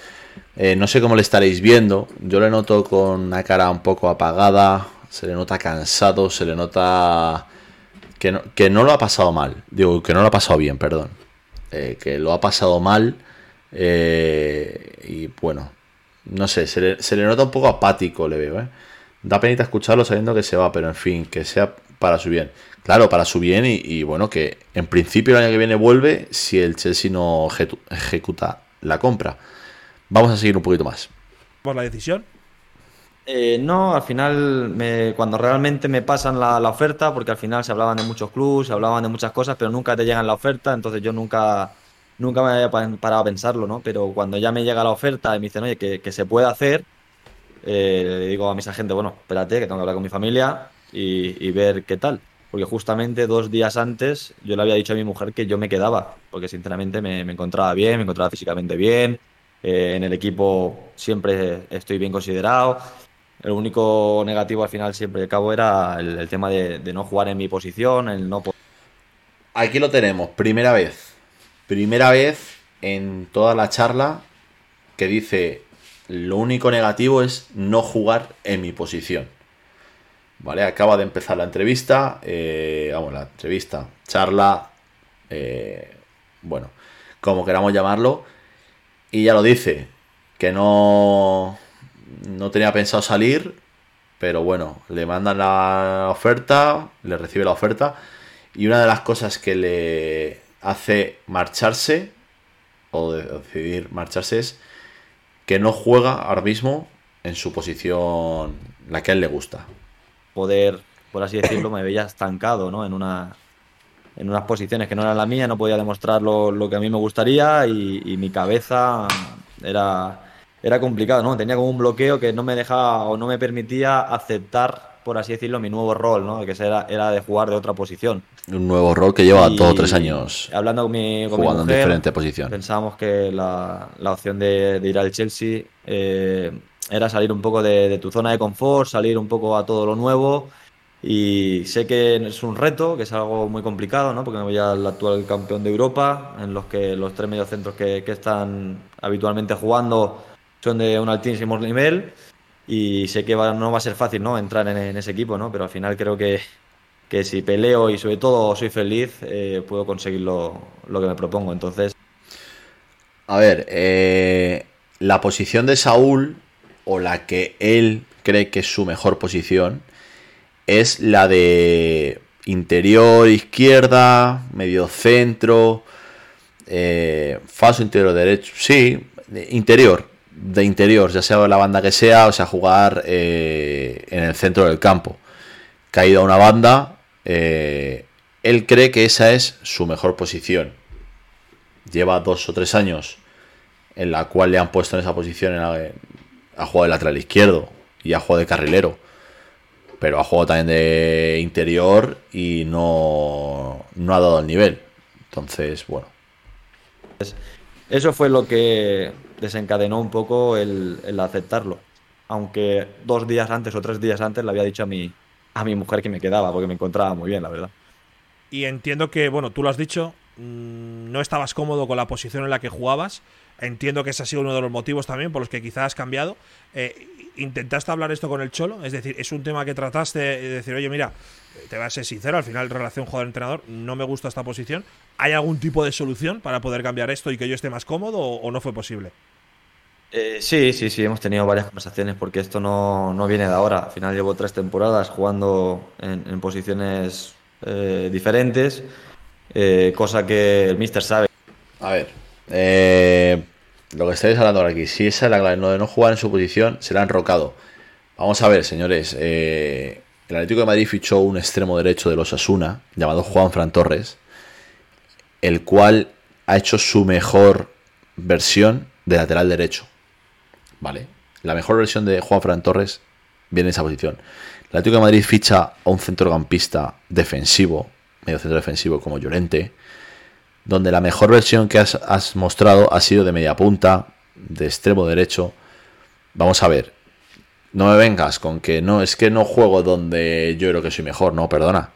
eh, no sé cómo le estaréis viendo. Yo le noto con una cara un poco apagada, se le nota cansado, se le nota que no, que no lo ha pasado mal. Digo, que no lo ha pasado bien, perdón. Eh, que lo ha pasado mal. Eh, y bueno, no sé, se le, se le, nota un poco apático, le veo. Da penita escucharlo sabiendo que se va, pero en fin, que sea para su bien. Claro, para su bien y, bueno, que en principio el año que viene vuelve si el Chelsea no ejecuta la compra. Vamos a seguir un poquito más. ¿Por la decisión? Eh, no, al final, cuando realmente me pasan la, oferta, porque al final se hablaban de muchos clubes, se hablaban de muchas cosas, pero nunca te llegan la oferta, entonces yo nunca, nunca me había parado a pensarlo, ¿no? Pero cuando ya me llega la oferta y me dicen, oye, que, se puede hacer, eh, le digo a mis agentes, bueno, espérate, que tengo que hablar con mi familia y ver qué tal porque justamente dos días antes yo le había dicho a mi mujer que yo me quedaba, porque sinceramente me, encontraba bien, me encontraba físicamente bien, eh, en el equipo siempre estoy bien considerado. El único negativo al final siempre de cabo era el, tema de, no jugar en mi posición, el no Aquí lo tenemos, primera vez. Primera vez en toda la charla que dice lo único negativo es no jugar en mi posición. ¿vale? Acaba de empezar la entrevista, eh, vamos, la entrevista, charla, eh, bueno, como queramos llamarlo, y ya lo dice, que no, no tenía pensado salir, pero bueno, le mandan la oferta, le recibe la oferta, y una de las cosas que le hace marcharse, o decidir marcharse, es que no juega ahora mismo en su posición, la que a él le gusta poder, por así decirlo, me veía estancado ¿no? en, una, en unas posiciones que no eran la mía, no podía demostrar lo, que a mí me gustaría y, mi cabeza era, era complicado, ¿no? Tenía como un bloqueo que no me dejaba o no me permitía aceptar, por así decirlo, mi nuevo rol, ¿no? Que era, era de jugar de otra posición. Un nuevo rol que lleva dos o tres años hablando con mi, jugando en diferente posición. Pensábamos que la, la opción de, ir al Chelsea eh, era salir un poco de, tu zona de confort, salir un poco a todo lo nuevo. Y sé que es un reto, que es algo muy complicado, ¿no? porque me voy al actual campeón de Europa, en los que los tres mediocentros que, están habitualmente jugando son de un altísimo nivel. Y sé que no va a ser fácil ¿no? entrar en, ese equipo, ¿no? pero al final creo que, que si peleo y sobre todo soy feliz, eh, puedo conseguir lo, lo, que me propongo. Entonces. A ver, eh, la posición de Saúl o la que él cree que es su mejor posición es la de interior izquierda, medio centro, eh, falso interior derecho, sí, interior, de interior, ya sea la banda que sea, o sea, jugar eh, en el centro del campo. Caído a una banda, eh, él cree que esa es su mejor posición. Lleva dos o tres años en la cual le han puesto en esa posición en la, ha jugado de lateral izquierdo y ha jugado de carrilero. Pero ha jugado también de interior y no, no ha dado el nivel. Entonces, bueno. Eso fue lo que desencadenó un poco el, aceptarlo. Aunque dos días antes o tres días antes le había dicho a mi, a mi mujer que me quedaba, porque me encontraba muy bien, la verdad. Y entiendo que, bueno, tú lo has dicho, mm, no estabas cómodo con la posición en la que jugabas. Entiendo que ese ha sido uno de los motivos también por los que quizás has cambiado. Eh, ¿Intentaste hablar esto con el Cholo? Es decir, ¿es un tema que trataste de decir, oye, mira, te voy a ser sincero, al final relación jugador-entrenador, no me gusta esta posición. ¿Hay algún tipo de solución para poder cambiar esto y que yo esté más cómodo o, no fue posible? Eh, sí, sí, sí, hemos tenido varias conversaciones porque esto no, viene de ahora. Al final llevo tres temporadas jugando en, posiciones eh, diferentes, cosa que el Mister sabe. A ver, eh, lo que estáis hablando ahora aquí, si esa es la clave, no de no jugar en su posición, será enrocado. Vamos a ver, señores. Eh, el Atlético de Madrid fichó un extremo derecho de los Asuna, llamado Juan Fran Torres, el cual ha hecho su mejor versión de lateral derecho. ¿Vale? La mejor versión de Juan Fran Torres bien en esa posición. El Atlético de Madrid ficha a un centrocampista defensivo, medio centro defensivo como Llorente, donde la mejor versión que has, has mostrado ha sido de media punta, de extremo derecho. Vamos a ver, no me vengas con que no, es que no juego donde yo creo que soy mejor, no, perdona.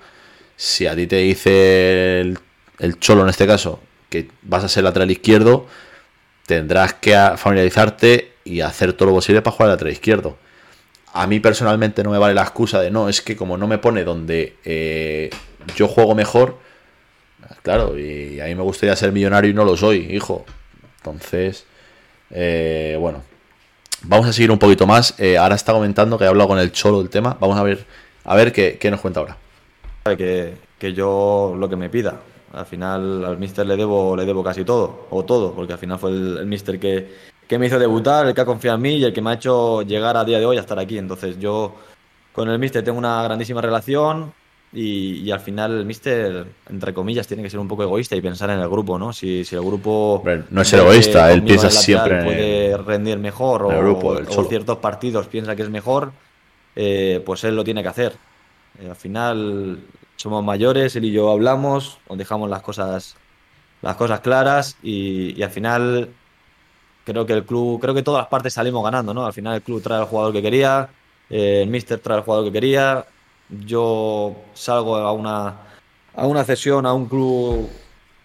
Si a ti te dice el, el Cholo en este caso que vas a ser lateral izquierdo, tendrás que familiarizarte y hacer todo lo posible para jugar lateral izquierdo. A mí personalmente no me vale la excusa de no, es que como no me pone donde eh, yo juego mejor, claro, y a mí me gustaría ser millonario y no lo soy, hijo. Entonces, eh, bueno, vamos a seguir un poquito más. Eh, ahora está comentando que he hablado con el Cholo del tema. Vamos a ver, a ver qué, qué nos cuenta ahora. Que, que yo lo que me pida. Al final al mister le debo, le debo casi todo, o todo, porque al final fue el, mister que, que me hizo debutar, el que ha confiado en mí y el que me ha hecho llegar a día de hoy a estar aquí. Entonces yo con el mister tengo una grandísima relación y, y al final el mister, entre comillas, tiene que ser un poco egoísta y pensar en el grupo, ¿no? Si, si el grupo... No es egoísta, él piensa siempre en Puede rendir mejor el o, grupo, el o ciertos partidos piensa que es mejor, eh, pues él lo tiene que hacer. Eh, al final somos mayores, él y yo hablamos, nos dejamos las cosas, las cosas claras y, y al final creo que el club, creo que todas las partes salimos ganando, ¿no? Al final el club trae al jugador que quería, eh, el míster trae al jugador que quería, yo salgo a una, a una cesión a un club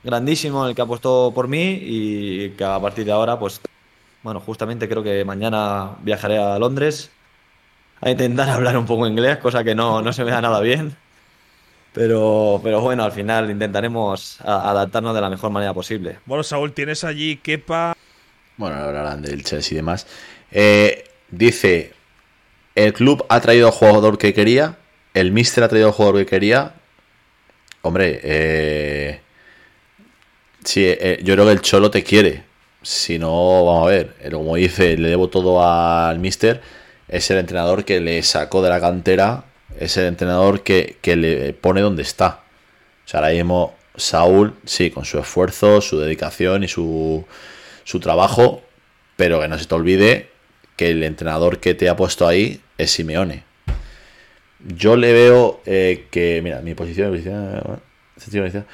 grandísimo en el que apostó por mí y que a partir de ahora, pues, bueno, justamente creo que mañana viajaré a Londres a intentar hablar un poco inglés, cosa que no, no se me da nada bien. Pero, pero bueno, al final intentaremos adaptarnos de la mejor manera posible. Bueno, Saúl, tienes allí Kepa. Bueno, ahora hablarán del Chelsea y demás. Eh, dice, el club ha traído al jugador que quería, el Mister ha traído al jugador que quería. Hombre, eh, sí, eh, yo creo que el Cholo te quiere. Si no, vamos a ver, eh, como dice, le debo todo al Mister. Es el entrenador que le sacó de la cantera, es el entrenador que, que le pone donde está. O sea, ahora mismo Saúl, sí, con su esfuerzo, su dedicación y su, su trabajo, pero que no se te olvide que el entrenador que te ha puesto ahí es Simeone. Yo le veo eh, que, mira, mi posición, mi posición,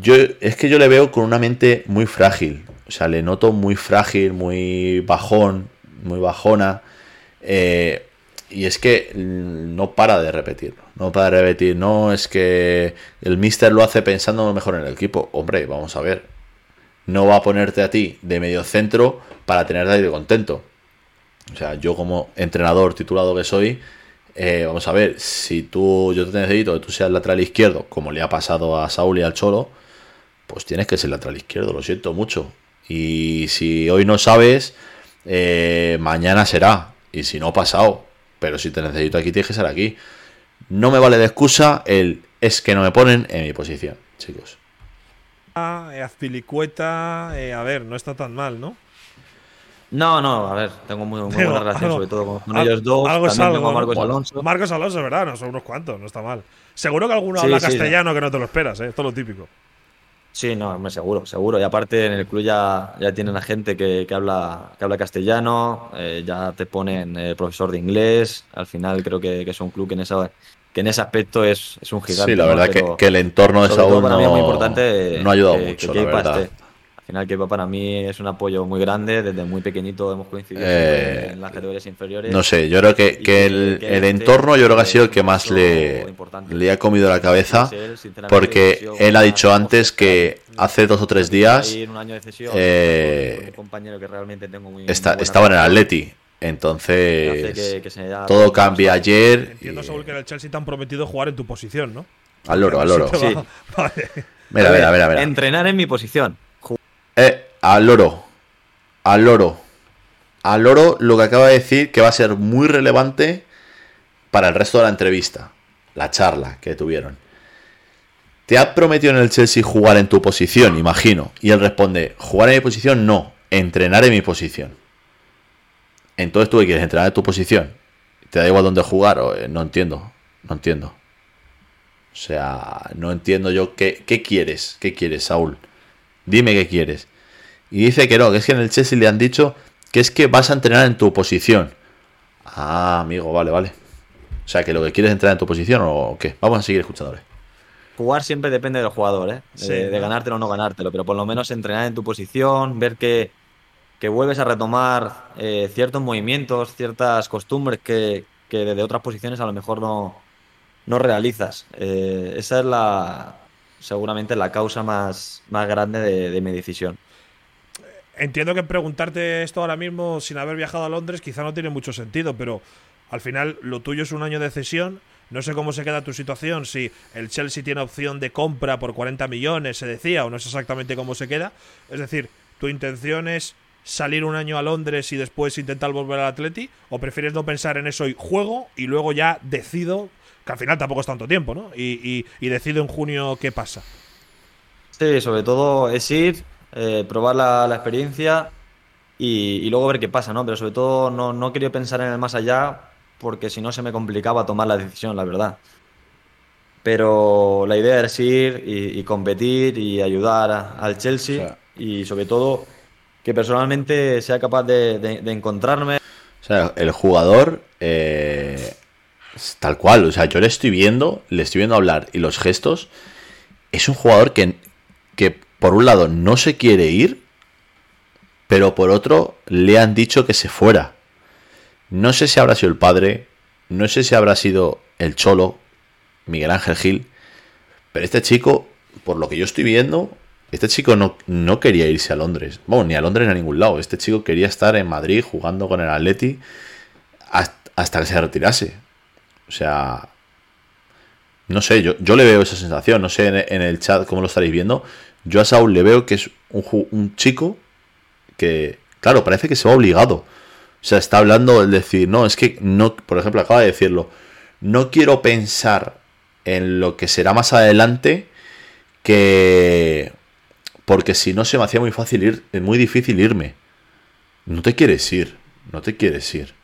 yo es que yo le veo con una mente muy frágil, o sea, le noto muy frágil, muy bajón, muy bajona, eh, y es que no para de repetirlo, no para de repetir, no es que el mister lo hace pensando mejor en el equipo, hombre, vamos a ver, no va a ponerte a ti de medio centro para tenerte ahí de contento. O sea, yo como entrenador titulado que soy, eh, vamos a ver, si tú, yo te necesito que tú seas lateral izquierdo, como le ha pasado a Saúl y al Cholo, pues tienes que ser lateral izquierdo, lo siento mucho. Y si hoy no sabes, eh, mañana será. Y si no, pasado. Pero si te necesito aquí, tienes que ser aquí. No me vale de excusa el es que no me ponen en mi posición, chicos. eh, Azpilicueta. a ver, no está tan mal, ¿no? No, no, a ver, tengo muy, muy buena relación, algo- sobre todo con, ellos dos. algo es También algo, tengo a ¿no? Marcos Alonso. Marcos Alonso, ¿verdad? No son unos cuantos, no está mal. Seguro que alguno Sí, habla sí, castellano que no te lo esperas, ¿eh? Esto es lo típico. Sí, no, me seguro, seguro. Y aparte en el club ya, ya tienen a gente que, que habla, que habla castellano, eh, ya te ponen eh, profesor de inglés. Al final creo que, que es un club que en, esa, que en ese aspecto es, es un gigante. Sí, la ¿no? verdad que, que el entorno de Saúl es muy no, importante no ha ayudado que- mucho, que la Kepa verdad. esté. Al final Kepa para mí es un apoyo muy grande. Desde muy pequeñito hemos coincidido Eh, en las categorías inferiores. No sé, yo creo que, que el, que el este entorno yo creo que ha sido el que más le, le ha comido la cabeza, porque él ha dicho antes que hace dos o tres días eh, con un compañero que realmente tengo muy, está- muy buena estaba en el Atleti. Entonces, que- que todo cambia ayer. Entiendo, Saúl, que en el Chelsea te han prometido jugar en tu posición, ¿no? Al loro, al loro. Sí Vale. Mira, mira, mira, mira. Entrenar en mi posición. Eh, al loro. Al loro. Al loro lo que acaba de decir que va a ser muy relevante para el resto de la entrevista. La charla que tuvieron. Te ha prometido en el Chelsea jugar en tu posición, imagino. Y él responde, jugar en mi posición no, entrenar en mi posición. Entonces tú quieres entrenar en tu posición. ¿Te da igual dónde jugar? O, eh, no entiendo. No entiendo. O sea, no entiendo yo qué, qué quieres. ¿Qué quieres, Saúl? Dime qué quieres. Y dice que no, que es que en el Chelsea le han dicho que es que vas a entrenar en tu posición. Ah, amigo, vale, vale. O sea, que lo que quieres es entrar en tu posición o qué. Vamos a seguir escuchándole. Jugar siempre depende del jugador, ¿eh? Sí, de, de ganártelo o no ganártelo, pero por lo menos entrenar en tu posición, ver que, que vuelves a retomar eh, ciertos movimientos, ciertas costumbres que, que desde otras posiciones a lo mejor no, no realizas. Eh, esa es la seguramente la causa más, más grande de, de mi decisión. Entiendo que preguntarte esto ahora mismo sin haber viajado a Londres quizá no tiene mucho sentido, pero al final lo tuyo es un año de cesión. No sé cómo se queda tu situación, si el Chelsea tiene opción de compra por 40 millones, se decía, o no sé exactamente cómo se queda. Es decir, ¿tu intención es salir un año a Londres y después intentar volver al Atleti? ¿O prefieres no pensar en eso y juego y luego ya decido, que al final tampoco es tanto tiempo, ¿no? Y, y- y decido en junio qué pasa. Sí, sobre todo es ir, eh, probar la, la experiencia y, y luego ver qué pasa, ¿no? Pero sobre todo no, no quería pensar en el más allá porque si no se me complicaba tomar la decisión, la verdad. Pero la idea es ir y, y competir y ayudar a- al Chelsea O sea- y sobre todo que personalmente sea capaz de, de- de encontrarme. O sea, el jugador, eh, tal cual, o sea, yo le estoy viendo, le estoy viendo hablar y los gestos. Es un jugador que, que por un lado no se quiere ir, pero por otro le han dicho que se fuera. No sé si habrá sido el padre, no sé si habrá sido el cholo, Miguel Ángel Gil, pero este chico, por lo que yo estoy viendo, este chico no, no quería irse a Londres. Bueno, ni a Londres ni a ningún lado. Este chico quería estar en Madrid jugando con el Atleti hasta que se retirase. O sea, no sé, yo, yo le veo esa sensación. No sé en, el chat cómo lo estaréis viendo. Yo a Saúl le veo que es un, un chico que, claro, parece que se va obligado. O sea, está hablando el decir, no, es que no, por ejemplo, acaba de decirlo, no quiero pensar en lo que será más adelante que porque si no se me hacía muy fácil ir, muy difícil irme. No te quieres ir, no te quieres ir.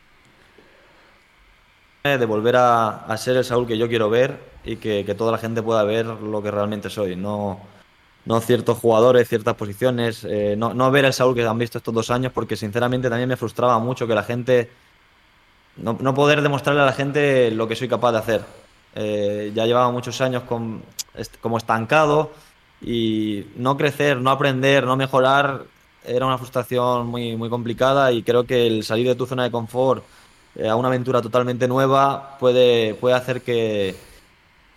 De volver a, a ser el Saúl que yo quiero ver y que, que toda la gente pueda ver lo que realmente soy. No, no ciertos jugadores, ciertas posiciones, eh, no, no ver el Saúl que han visto estos dos años, porque sinceramente también me frustraba mucho que la gente. No, no poder demostrarle a la gente lo que soy capaz de hacer. Eh, ya llevaba muchos años con, est- como estancado y no crecer, no aprender, no mejorar era una frustración muy, muy complicada y creo que el salir de tu zona de confort a una aventura totalmente nueva puede, puede hacer que,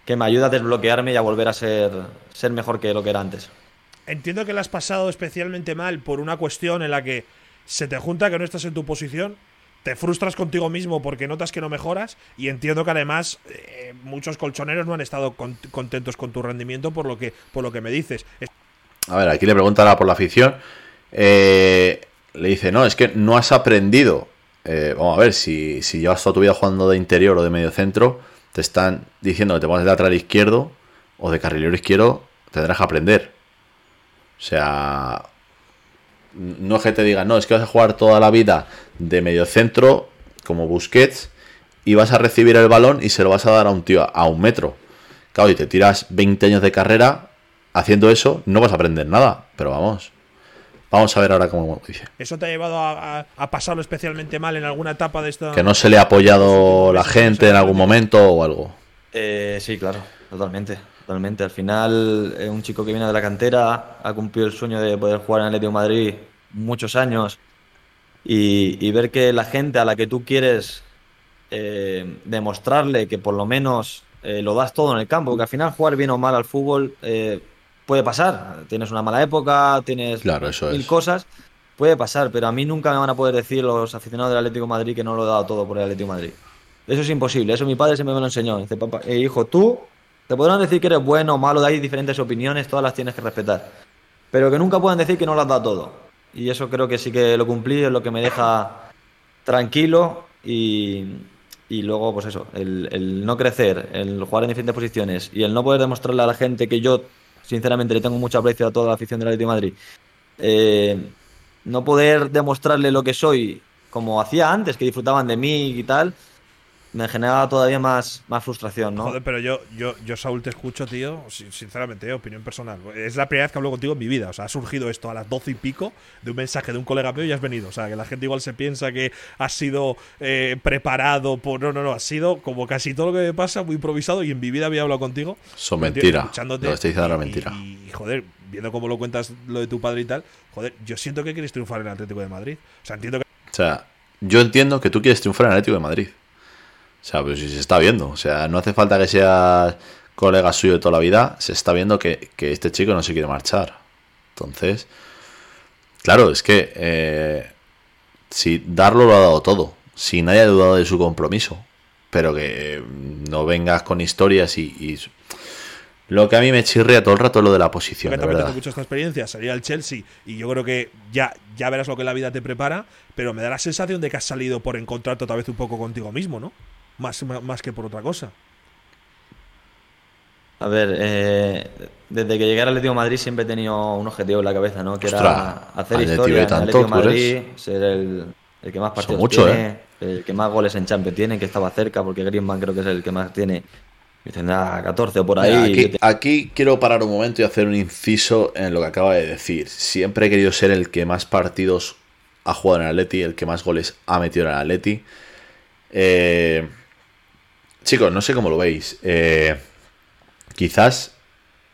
que me ayude a desbloquearme y a volver a ser, ser mejor que lo que era antes. Entiendo que la has pasado especialmente mal por una cuestión en la que se te junta que no estás en tu posición, te frustras contigo mismo porque notas que no mejoras y entiendo que además eh, muchos colchoneros no han estado con- contentos con tu rendimiento por lo que por lo que me dices. Es- A ver, aquí le preguntará por la afición. Eh, le dice, no, es que no has aprendido. Eh, vamos a ver, si, si llevas toda tu vida jugando de interior o de medio centro, te están diciendo que te pones de lateral izquierdo o de carrilero izquierdo, tendrás que aprender. O sea, no es que te digan, no, es que vas a jugar toda la vida de medio centro, como Busquets, y vas a recibir el balón y se lo vas a dar a un tío a, un metro. Claro, y te tiras 20 años de carrera haciendo eso, no vas a aprender nada. Pero vamos, vamos a ver ahora cómo dice. ¿Eso te ha llevado a, a- a pasarlo especialmente mal en alguna etapa de esta? Que no se le ha apoyado la gente en algún momento o algo. Eh, sí, claro, totalmente, totalmente. Al final, eh, un chico que viene de la cantera ha cumplido el sueño de poder jugar en Atlético de Madrid muchos años y, y ver que la gente a la que tú quieres eh, demostrarle que por lo menos eh, lo das todo en el campo, porque al final jugar bien o mal al fútbol eh, puede pasar. Tienes una mala época, tienes Claro, eso mil es. cosas, puede pasar, pero a mí nunca me van a poder decir los aficionados del Atlético de Madrid que no lo he dado todo por el Atlético de Madrid. Eso es imposible, eso mi padre siempre me lo enseñó. Dice, papá, eh, hijo, tú te podrán decir que eres bueno o malo, hay diferentes opiniones, todas las tienes que respetar. Pero que nunca puedan decir que no lo has dado todo. Y eso creo que sí que lo cumplí, es lo que me deja tranquilo y, y luego, pues eso, el, el no crecer, el jugar en diferentes posiciones y el no poder demostrarle a la gente que yo, sinceramente, le tengo mucho aprecio a toda la afición del Atlético de Madrid. eh, no poder demostrarle lo que soy como hacía antes, que disfrutaban de mí y tal, me generaba todavía más, más frustración, ¿no? Joder, pero yo, yo, yo, Saúl, te escucho, tío, sinceramente, eh, opinión personal. Es la primera vez que hablo contigo en mi vida. O sea, ha surgido esto a las doce y pico de un mensaje de un colega mío y has venido. O sea, que la gente igual se piensa que has sido eh, preparado por. No, no, no. Ha sido como casi todo lo que me pasa, muy improvisado y en mi vida había hablado contigo. Son mentira. Lo estoy diciendo ahora mentira. Y, joder, viendo cómo lo cuentas lo de tu padre y tal, joder, yo siento que quieres triunfar en el Atlético de Madrid. O sea, entiendo que. O sea, yo entiendo que tú quieres triunfar en el Atlético de Madrid. O sea, pues si se está viendo. O sea, no hace falta que seas colega suyo de toda la vida. Se está viendo que, este chico no se quiere marchar. Entonces, claro, es que eh, si Darlo lo ha dado todo. Si nadie ha dudado de su compromiso. Pero que no vengas con historias y, lo que a mí me chirrea todo el rato es lo de la posición. De verdad. mucho esta experiencia, sería el Chelsea y yo creo que ya, ya verás lo que la vida te prepara, pero me da la sensación de que has salido por encontrarte otra vez un poco contigo mismo, ¿no? Más, más que por otra cosa. A ver, eh, desde que llegué al Atlético de Madrid siempre he tenido un objetivo en la cabeza, ¿no? Que era hacer historia en el Atlético de Madrid, ser el, que más partidos tiene, ¿eh? el que más goles en Champions tiene, que estaba cerca, porque Griezmann creo que es el que más tiene. Y tendrá 14 o por ahí. aquí, aquí, quiero parar un momento y hacer un inciso en lo que acaba de decir. Siempre he querido ser el que más partidos ha jugado en el Atleti, el que más goles ha metido en el Atleti. Eh, Chicos, no sé cómo lo veis. Eh, quizás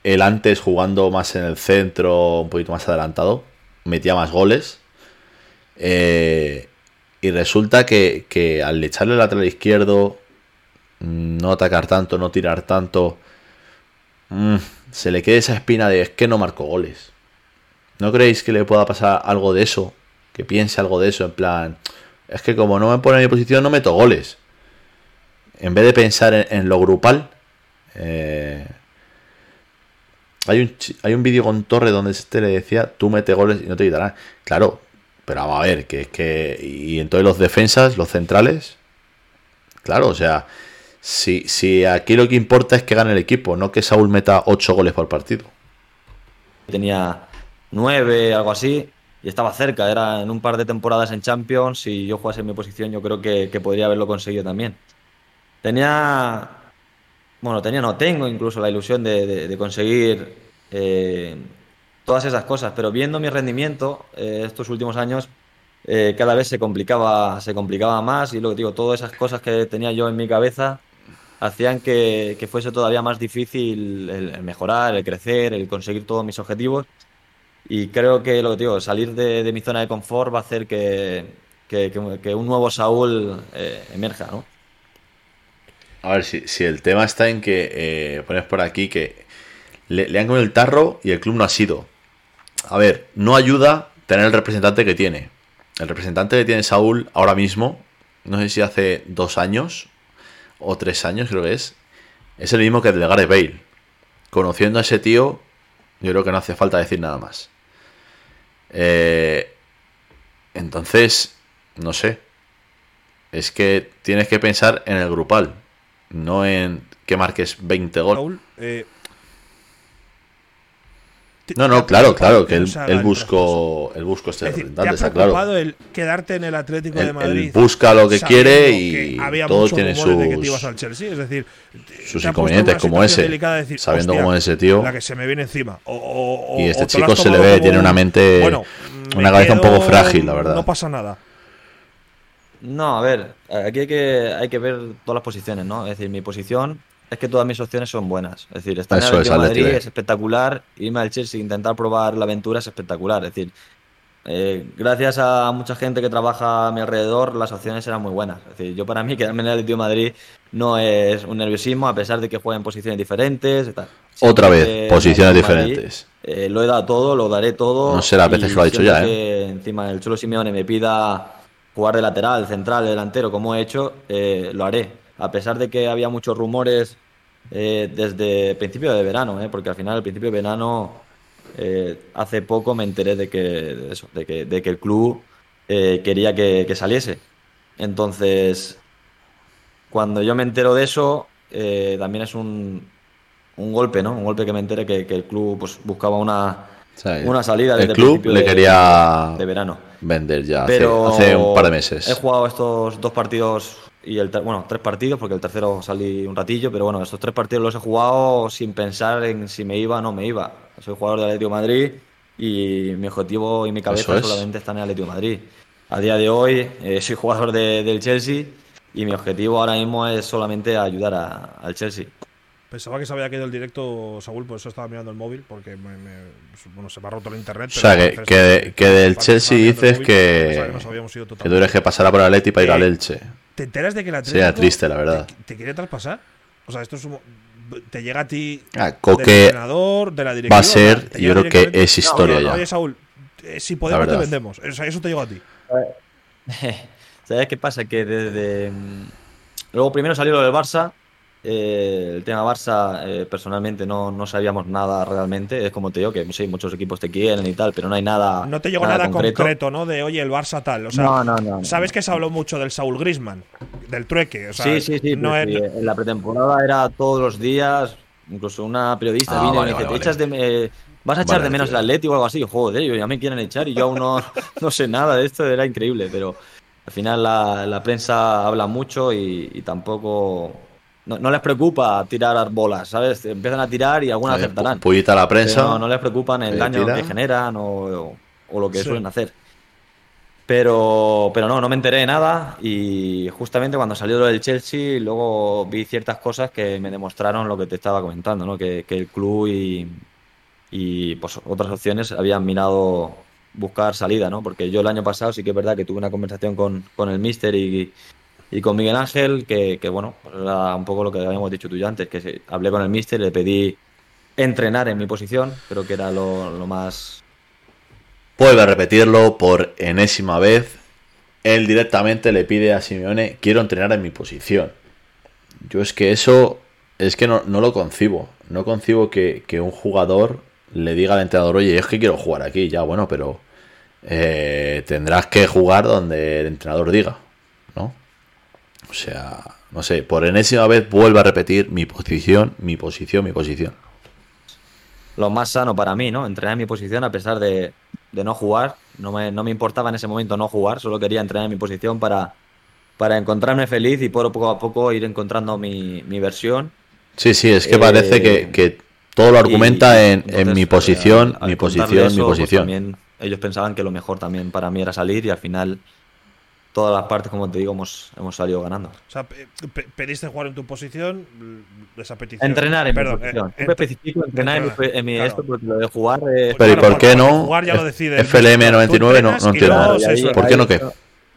el antes jugando más en el centro, un poquito más adelantado, metía más goles. Eh, y resulta que, al echarle el lateral izquierdo, no atacar tanto, no tirar tanto, mm, se le queda esa espina de es que no marco goles. ¿No creéis que le pueda pasar algo de eso? Que piense algo de eso, en plan, es que como no me pone en mi posición, no meto goles en vez de pensar en, lo grupal, eh, hay un, hay un vídeo con Torre donde este le decía, tú mete goles y no te quitarán. Claro, pero vamos a ver, que es que... Y entonces los defensas, los centrales, claro, o sea, si, si aquí lo que importa es que gane el equipo, no que Saúl meta 8 goles por partido. Tenía 9, algo así, y estaba cerca, era en un par de temporadas en Champions, si yo jugase en mi posición yo creo que podría haberlo conseguido también. Tenía, bueno, tenía, no, tengo incluso la ilusión de, conseguir eh, todas esas cosas, pero viendo mi rendimiento eh, estos últimos años, eh, cada vez se complicaba, se complicaba más y lo que digo, todas esas cosas que tenía yo en mi cabeza hacían que, fuese todavía más difícil el, mejorar, el crecer, el conseguir todos mis objetivos. Y creo que lo que digo, salir de, mi zona de confort va a hacer que, que un nuevo Saúl emerja, ¿no? A ver, si, si el tema está en que eh, pones por aquí que le, han comido el tarro y el club no ha sido. A ver, no ayuda tener el representante que tiene. El representante que tiene Saúl ahora mismo, no sé si hace dos años o tres años creo que es, es el mismo que el de Gareth Bale. Conociendo a ese tío, yo creo que no hace falta decir nada más. Eh, entonces, no sé. Es que tienes que pensar en el grupal no en que marques 20 goles. Eh, no, no, claro, claro, que él, buscó, él buscó este representante, está claro. el quedarte en el Atlético de Madrid. Él busca lo que quiere y todo tiene sus, es decir, sus inconvenientes como ese, sabiendo cómo es ese tío. La que se me viene encima. y este chico se le ve, tiene una mente, una cabeza un poco frágil, la verdad. No pasa nada. No, a ver, aquí hay que, hay que ver todas las posiciones, ¿no? Es decir, mi posición es que todas mis opciones son buenas. Es decir, estar en el Madrid es espectacular, irme al Chelsea e intentar probar la aventura es espectacular. Es decir, eh, gracias a mucha gente que trabaja a mi alrededor, las opciones eran muy buenas. Es decir, yo para mí quedarme en el Atlético de Madrid no es un nerviosismo, a pesar de que jueguen posiciones diferentes. Otra vez, posiciones diferentes. Eh, lo he dado todo, lo daré todo. No sé las veces que lo ha dicho ya, ¿eh? encima el Cholo Simeone me pida jugar de lateral, central, delantero, como he hecho, eh, lo haré. A pesar de que había muchos rumores eh, desde principio de verano, eh, porque al final, al principio de verano, hace poco me enteré de que, eso, de que, de que el club quería que, saliese. Entonces, cuando yo me entero de eso, también es un, un golpe, ¿no? Un golpe que me entere que, que el club pues, buscaba una, una salida desde el club le quería de verano vender ya hace, un par de meses. He jugado estos dos partidos y el bueno, tres partidos, porque el tercero salí un ratillo, pero bueno, estos tres partidos los he jugado sin pensar en si me iba o no me iba. Soy jugador del Atlético de Madrid y mi objetivo y mi cabeza es. solamente está en Atlético de Madrid. A día de hoy eh, soy jugador de- del Chelsea y mi objetivo ahora mismo es solamente ayudar a- al Chelsea. Pensaba que se había caído el directo, Saúl, por eso estaba mirando el móvil, porque me, me- bueno, se me ha roto el internet. O sea, que, que, que del Chelsea dices móvil, que, pensaba nos habíamos ido que tú eres que pasará por el Atleti para ir Eh, al Elche. ¿Te enteras de que la Sería triste, la verdad. Te, te quiere traspasar? O sea, esto es un- te llega a ti Ah, del Coque entrenador, de la va a sea, ser, yo creo que es historia No, no, ya. Oye, Saúl, eh, si podemos te vendemos. O sea, eso te llegó a ti. ¿Sabes qué pasa? Que desde. mm, Luego primero salió lo del Barça. Eh, el tema Barça, eh, personalmente no, no sabíamos nada realmente. Es como te digo, que sí, muchos equipos te quieren y tal, pero no hay nada. No te llegó nada, concreto. ¿no? De, oye, el Barça tal. O sea, No, no, no, no. sabes que se habló mucho del Saúl Grisman, del trueque. O sea, sí, sí, sí. no pero es- sí, En la pretemporada era todos los días. Incluso una periodista Ah, vino vale, y me dice: vale, "¿Te echas de me- ¿Vas a echar Vale, de menos el Atleti o algo así? Joder, yo ya me quieren echar y yo aún no, no sé nada de esto, era increíble, pero al final la, la prensa habla mucho y, y tampoco. No, no les preocupa tirar bolas, ¿sabes? Empiezan a tirar y algunas Oye, acertarán. a la Pero prensa. no, no les preocupan el se daño tira. que generan o, o lo que Sí. suelen hacer. Pero, pero no, no me enteré de nada y justamente cuando salió lo del Chelsea luego vi ciertas cosas que me demostraron lo que te estaba comentando, ¿no? Que, que el club y, y pues otras opciones habían mirado buscar salida, ¿no? Porque yo el año pasado sí que es verdad que tuve una conversación con, con el Mister y, y con Miguel Ángel, que, bueno, pues era un poco lo que habíamos dicho tú y yo antes, que hablé con el Mister, le pedí entrenar en mi posición, creo que era lo, más... Vuelve a repetirlo por enésima vez. Él directamente le pide a Simeone, quiero entrenar en mi posición. Yo es que eso, es que no, no lo concibo. No concibo que, que un jugador le diga al entrenador, oye, es que quiero jugar aquí, ya bueno, pero eh, tendrás que jugar donde el entrenador diga. O sea, no sé, por enésima vez vuelve a repetir mi posición, mi posición, mi posición. lo más sano para mí, ¿no? Entrenar en mi posición a pesar de, de no jugar. No me, no me importaba en ese momento no jugar, solo quería entrenar en mi posición para, para encontrarme feliz y poco a poco ir encontrando mi, mi versión. Sí, sí, es que Eh, parece que, que todo lo argumenta Y- en, entonces, en mi eh, posición, al- al mi posición, mi pues, posición. también ellos pensaban que lo mejor también para mí era salir y al final todas las partes, como te digo, hemos, hemos salido ganando. O sea, pe- pe- pediste jugar en tu posición, esa petición. Entrenar en Perdón, mi eh, posición. en- Siempre especifico entrenar en mi, entrenar, en mi claro. esto porque lo de jugar eh, Pero ¿y por qué no? Jugar ya lo decide. FLM mister. 99 Tú no- no entiendo. suelta. ¿Por qué no qué?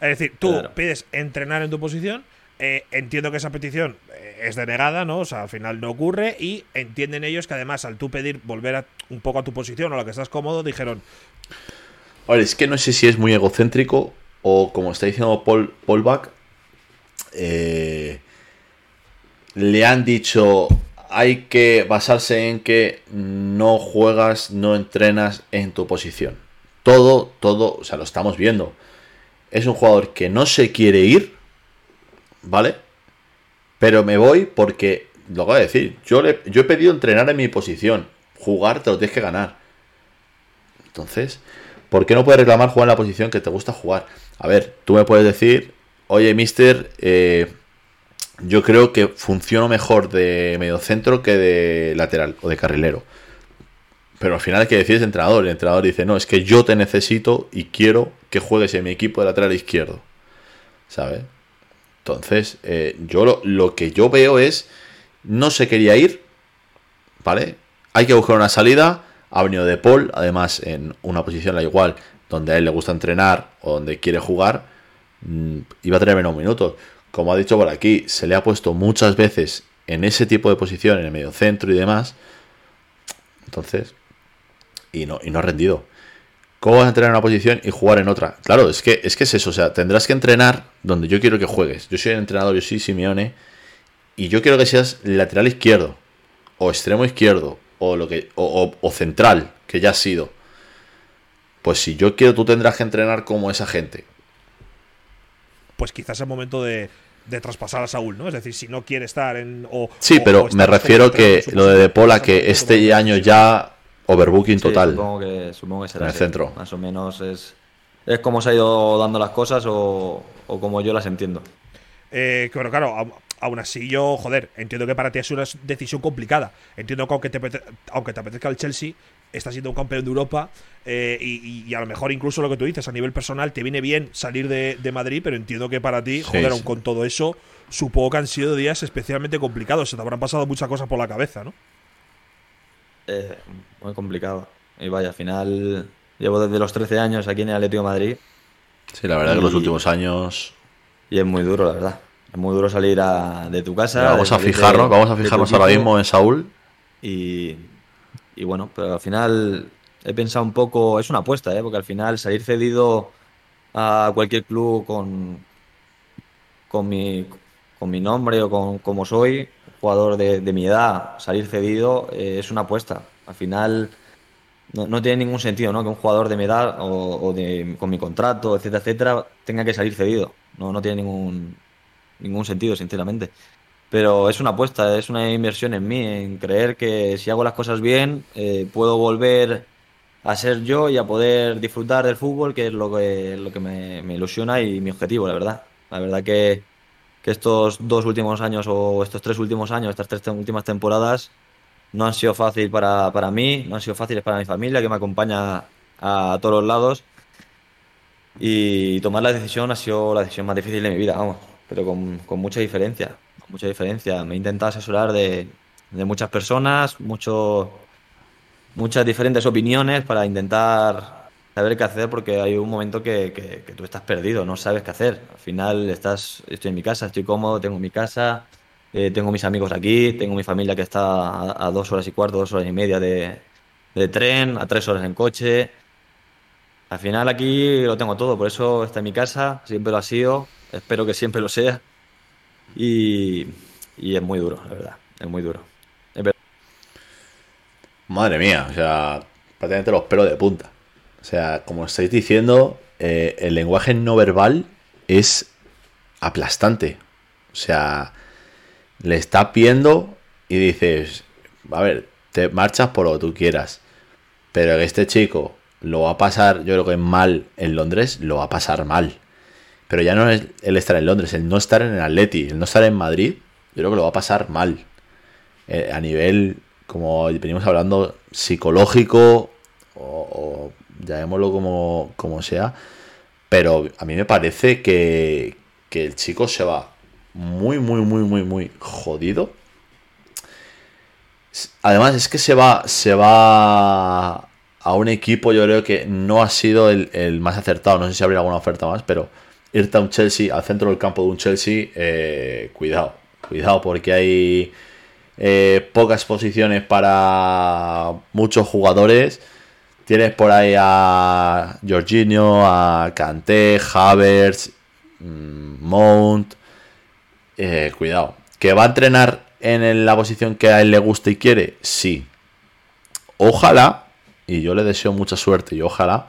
Es decir, tú Claro. pides entrenar en tu posición. eh, entiendo que esa petición eh, es denegada, ¿no? O sea, al final no ocurre. Y entienden ellos que además, al tú pedir volver a- un poco a tu posición o a la que estás cómodo, dijeron: Ahora, es que no sé si es muy egocéntrico o como está diciendo Paul, Paul Bach, eh, le han dicho hay que basarse en que no juegas, no entrenas en tu posición. Todo, todo, o sea, lo estamos viendo. Es un jugador que no se quiere ir, ¿vale? Pero me voy porque, lo acabo de decir, yo, le, yo he pedido entrenar en mi posición. Jugar te lo tienes que ganar. Entonces, ¿por qué no puedes reclamar jugar en la posición que te gusta jugar? A ver, tú me puedes decir, oye, mister, eh, yo creo que funciono mejor de mediocentro que de lateral o de carrilero. Pero al final hay que decir es entrenador. El entrenador dice, no, es que yo te necesito y quiero que juegues en mi equipo de lateral izquierdo. ¿Sabes? Entonces, eh, yo lo, lo que yo veo es, no se quería ir, ¿vale? Hay que buscar una salida. Ha venido de Paul, además en una posición la igual, donde a él le gusta entrenar o donde quiere jugar, mm, iba a tener menos minutos. Como ha dicho por aquí, se le ha puesto muchas veces en ese tipo de posición, en el medio centro y demás. Entonces, y no, y no ha rendido. ¿Cómo vas a entrenar en una posición y jugar en otra? Claro, es que, es que es eso. O sea, tendrás que entrenar donde yo quiero que juegues. Yo soy el entrenador, yo soy Simeone. Y yo quiero que seas lateral izquierdo. O extremo izquierdo. O lo que. O, o- o central, que ya has sido. Pues si yo quiero, tú tendrás que entrenar como esa gente. Pues quizás es el momento de, de traspasar a Saúl, ¿no? Es decir, si no quiere estar en. O, Sí, pero o me refiero que lo de De Pola, que este año ya overbooking Sí, total. Supongo que, supongo que será En el así. centro. Más o menos es, es como se ha ido dando las cosas o, o como yo las entiendo. Eh, pero claro, aún así yo, joder, entiendo que para ti es una decisión complicada. Entiendo que aunque te, aunque te apetezca el Chelsea, estás siendo un campeón de Europa eh, y, a lo mejor incluso lo que tú dices, a nivel personal, te viene bien salir de, Madrid, pero entiendo que para ti, joder, aún con todo eso, supongo que han sido días especialmente complicados. Se te habrán pasado muchas cosas por la cabeza, ¿no? Eh, muy complicado. Y vaya, al final llevo desde los 13 años aquí en el Atlético de Madrid. Sí, la verdad que los últimos años... Y es muy duro, la verdad. Es muy duro salir de tu casa. vamos a fijarnos, vamos a fijarnos ahora mismo en Saúl. Y, y bueno, pero al final he pensado un poco, es una apuesta, ¿eh? porque al final salir cedido a cualquier club con, con, mi, con mi nombre o con como soy, jugador de, mi edad, salir cedido eh, es una apuesta. Al final no, tiene ningún sentido ¿no? que un jugador de mi edad o, de, con mi contrato, etcétera, etcétera, tenga que salir cedido. No, no tiene ningún, ningún sentido, sinceramente. Pero es una apuesta, es una inversión en mí, en creer que si hago las cosas bien, eh, puedo volver a ser yo y a poder disfrutar del fútbol, que es lo que, lo que me, ilusiona y mi objetivo, la verdad. La verdad que, que estos dos últimos años o estos tres últimos años, estas tres últimas temporadas, no han sido fáciles para, para mí, no han sido fáciles para mi familia, que me acompaña a todos los lados. Y tomar la decisión ha sido la decisión más difícil de mi vida, vamos, pero con, con mucha diferencia, mucha diferencia. Me he intentado asesorar de, de muchas personas, mucho, muchas diferentes opiniones para intentar saber qué hacer porque hay un momento que, que, tú estás perdido, no sabes qué hacer. Al final estás, estoy en mi casa, estoy cómodo, tengo mi casa, eh, tengo mis amigos aquí, tengo mi familia que está a, dos horas y cuarto, dos horas y media de, de tren, a tres horas en coche. Al final aquí lo tengo todo, por eso está en mi casa, siempre lo ha sido, espero que siempre lo sea. Y, y es muy duro, la verdad, es muy duro. Madre mía, o sea, prácticamente los pelos de punta. O sea, como estáis diciendo, eh, el lenguaje no verbal es aplastante. O sea, le estás viendo y dices, a ver, te marchas por lo que tú quieras. Pero este chico lo va a pasar, yo creo que mal en Londres, lo va a pasar mal. Pero ya no es el estar en Londres, el no estar en el Atleti, el no estar en Madrid, yo creo que lo va a pasar mal. Eh, a nivel, como venimos hablando, psicológico o, llamémoslo como, como, sea. Pero a mí me parece que, que el chico se va muy, muy, muy, muy, muy jodido. Además, es que se va, se va a un equipo, yo creo que no ha sido el, más acertado. No sé si habría alguna oferta más, pero irte a un Chelsea, al centro del campo de un Chelsea, eh, cuidado, cuidado, porque hay eh, pocas posiciones para muchos jugadores. Tienes por ahí a Jorginho, a Kanté, Havertz, mm, Mount. Eh, cuidado. ¿Que va a entrenar en la posición que a él le gusta y quiere? Sí. Ojalá, y yo le deseo mucha suerte y ojalá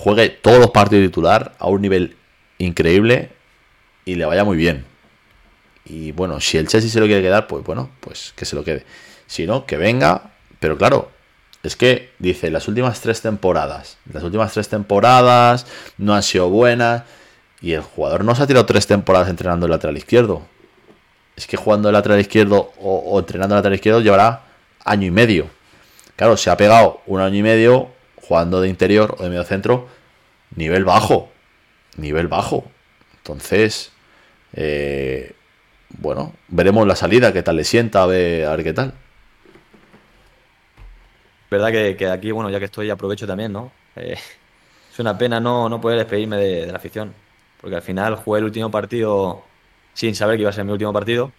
juegue todos los partidos titular a un nivel increíble y le vaya muy bien. Y bueno, si el Chelsea se lo quiere quedar, pues bueno, pues que se lo quede. Si no, que venga. Pero claro, es que dice, las últimas tres temporadas, las últimas tres temporadas no han sido buenas. Y el jugador no se ha tirado tres temporadas entrenando el lateral izquierdo. Es que jugando el lateral izquierdo o, entrenando el lateral izquierdo llevará año y medio. Claro, se ha pegado un año y medio jugando de interior o de medio centro, nivel bajo. Nivel bajo. Entonces, eh, bueno, veremos la salida, qué tal le sienta, a ver, a ver qué tal. Verdad que, aquí, bueno, ya que estoy, aprovecho también, ¿no? Eh, es una pena no, no poder despedirme de, la afición, porque al final jugué el último partido sin saber que iba a ser mi último partido.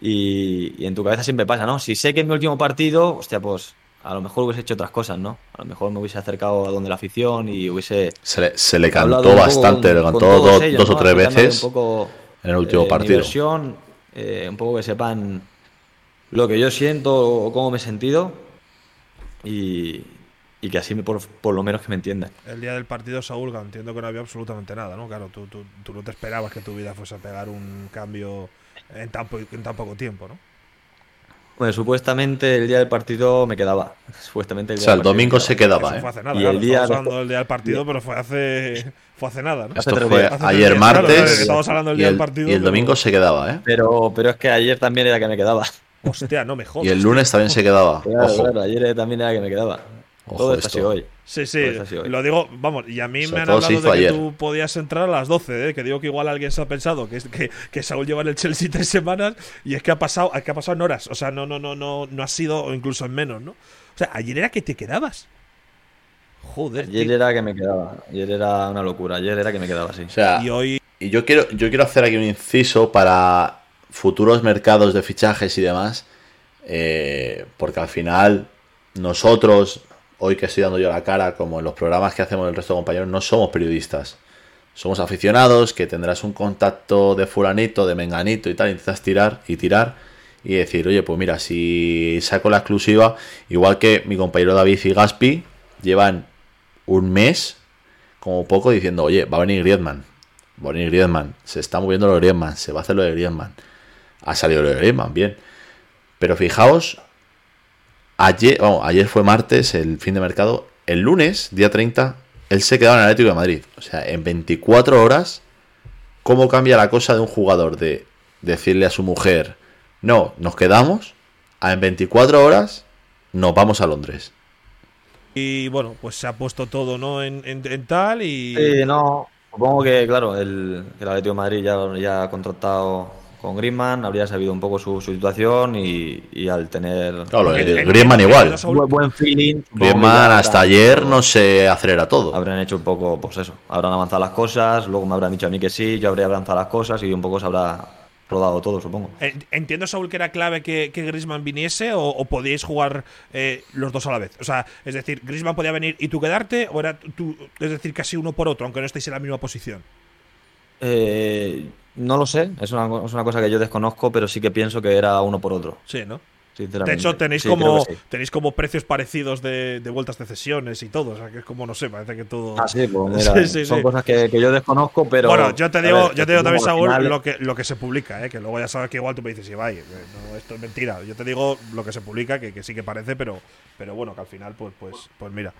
Y, en tu cabeza siempre pasa, ¿no? Si sé que es mi último partido, hostia, pues a lo mejor hubiese hecho otras cosas, ¿no? A lo mejor me hubiese acercado a donde la afición y hubiese. Se le, se le cantó bastante, le cantó dos, o tres veces. Un poco, en el último eh, partido. Eh, un poco que sepan lo que yo siento o cómo me he sentido y, que así por, por, lo menos que me entiendan. El día del partido, Saúl, entiendo que no había absolutamente nada, ¿no? Claro, tú, tú, tú no te esperabas que tu vida fuese a pegar un cambio en tan, en tan poco tiempo, ¿no? Bueno, supuestamente el día del partido me quedaba. Supuestamente el O día sea, del el domingo se quedaba. Eso fue ¿eh? hace nada, Y claro, el día estamos hablando del día del partido, pero fue hace, fue hace nada, ¿no? Esto fue. Hace ayer días, martes claro, estamos hablando del y día del el, partido, y el pero- domingo se quedaba, ¿eh? Pero, pero es que ayer también era que me quedaba. Hostia, no me jodas. Y el lunes también se quedaba. Claro, Ojo. claro, ayer también era que me quedaba. Ojo Todo sido hoy. Sí, sí, hoy. lo digo, vamos, y a mí O sea, me han hablado de que ayer. tú podías entrar a las 12, ¿eh? que digo que igual alguien se ha pensado que, es, que, que Saúl lleva en el Chelsea tres semanas y es que ha pasado, es que ha pasado en horas, o sea, no, no, no, no, no ha sido, o incluso en menos, ¿no? O sea, ayer era que te quedabas. Joder, Ayer tío. era que me quedaba. Ayer era una locura. Ayer era que me quedaba así. O sea, y hoy, y yo quiero, yo quiero hacer aquí un inciso para futuros mercados de fichajes y demás. eh, porque al final, nosotros, hoy que estoy dando yo la cara, como en los programas que hacemos el resto de compañeros, no somos periodistas. Somos aficionados, que tendrás un contacto de fulanito, de menganito y tal, intentas tirar y tirar y decir, oye, pues mira, si saco la exclusiva, igual que mi compañero David y Gaspi, llevan un mes, como poco, diciendo, oye, va a venir Griezmann, va a venir Griezmann, se está moviendo lo de Griezmann, se va a hacer lo de Griezmann. Ha salido lo de Griezmann, bien. Pero fijaos, ayer, vamos, ayer fue martes, el fin de mercado, el lunes, día 30, él se quedaba en el Atlético de Madrid. O sea, en 24 horas, ¿cómo cambia la cosa de un jugador de decirle a su mujer, no, nos quedamos, a en 24 horas nos vamos a Londres? y bueno, pues se ha puesto todo, ¿no? En, en- en tal y. Sí, no. Supongo que, claro, el, el Atlético de Madrid ya, ya ha contratado con Griezmann, habría sabido un poco su, su situación y, y al tener Claro, Entiendo- Griezmann igual. Buen, buen feeling. Griezmann hasta ayer no se acelera todo. Habrán hecho un poco, pues eso, habrán avanzado las cosas, luego me habrán dicho a mí que sí, yo habría avanzado las cosas y un poco se habrá rodado todo, supongo. Eh, Entiendo, Saúl, que era clave que, que Griezmann viniese o, o podíais jugar eh, los dos a la vez. O sea, es decir, Griezmann podía venir y tú quedarte, o era tú, es decir, casi uno por otro, aunque no estéis en la misma posición. Eh, no lo sé, es una, es una cosa que yo desconozco, pero sí que pienso que era uno por otro, Sí, ¿no? sinceramente. De hecho, tenéis Sí, como sí. tenéis como precios parecidos de, de vueltas de cesiones y todo. O sea, que es como, no sé, parece que todo. Ah, sí, pues mira, Sí, sí, son cosas que, que yo desconozco, pero. bueno, yo te digo, ver, yo te digo también, Saúl, final- lo que, lo que se publica, ¿eh? que luego ya sabes que igual tú me dices, Ibai, eh, no, esto es mentira. Yo te digo lo que se publica, que, que sí que parece, pero, pero bueno, que al final, pues, pues, pues mira.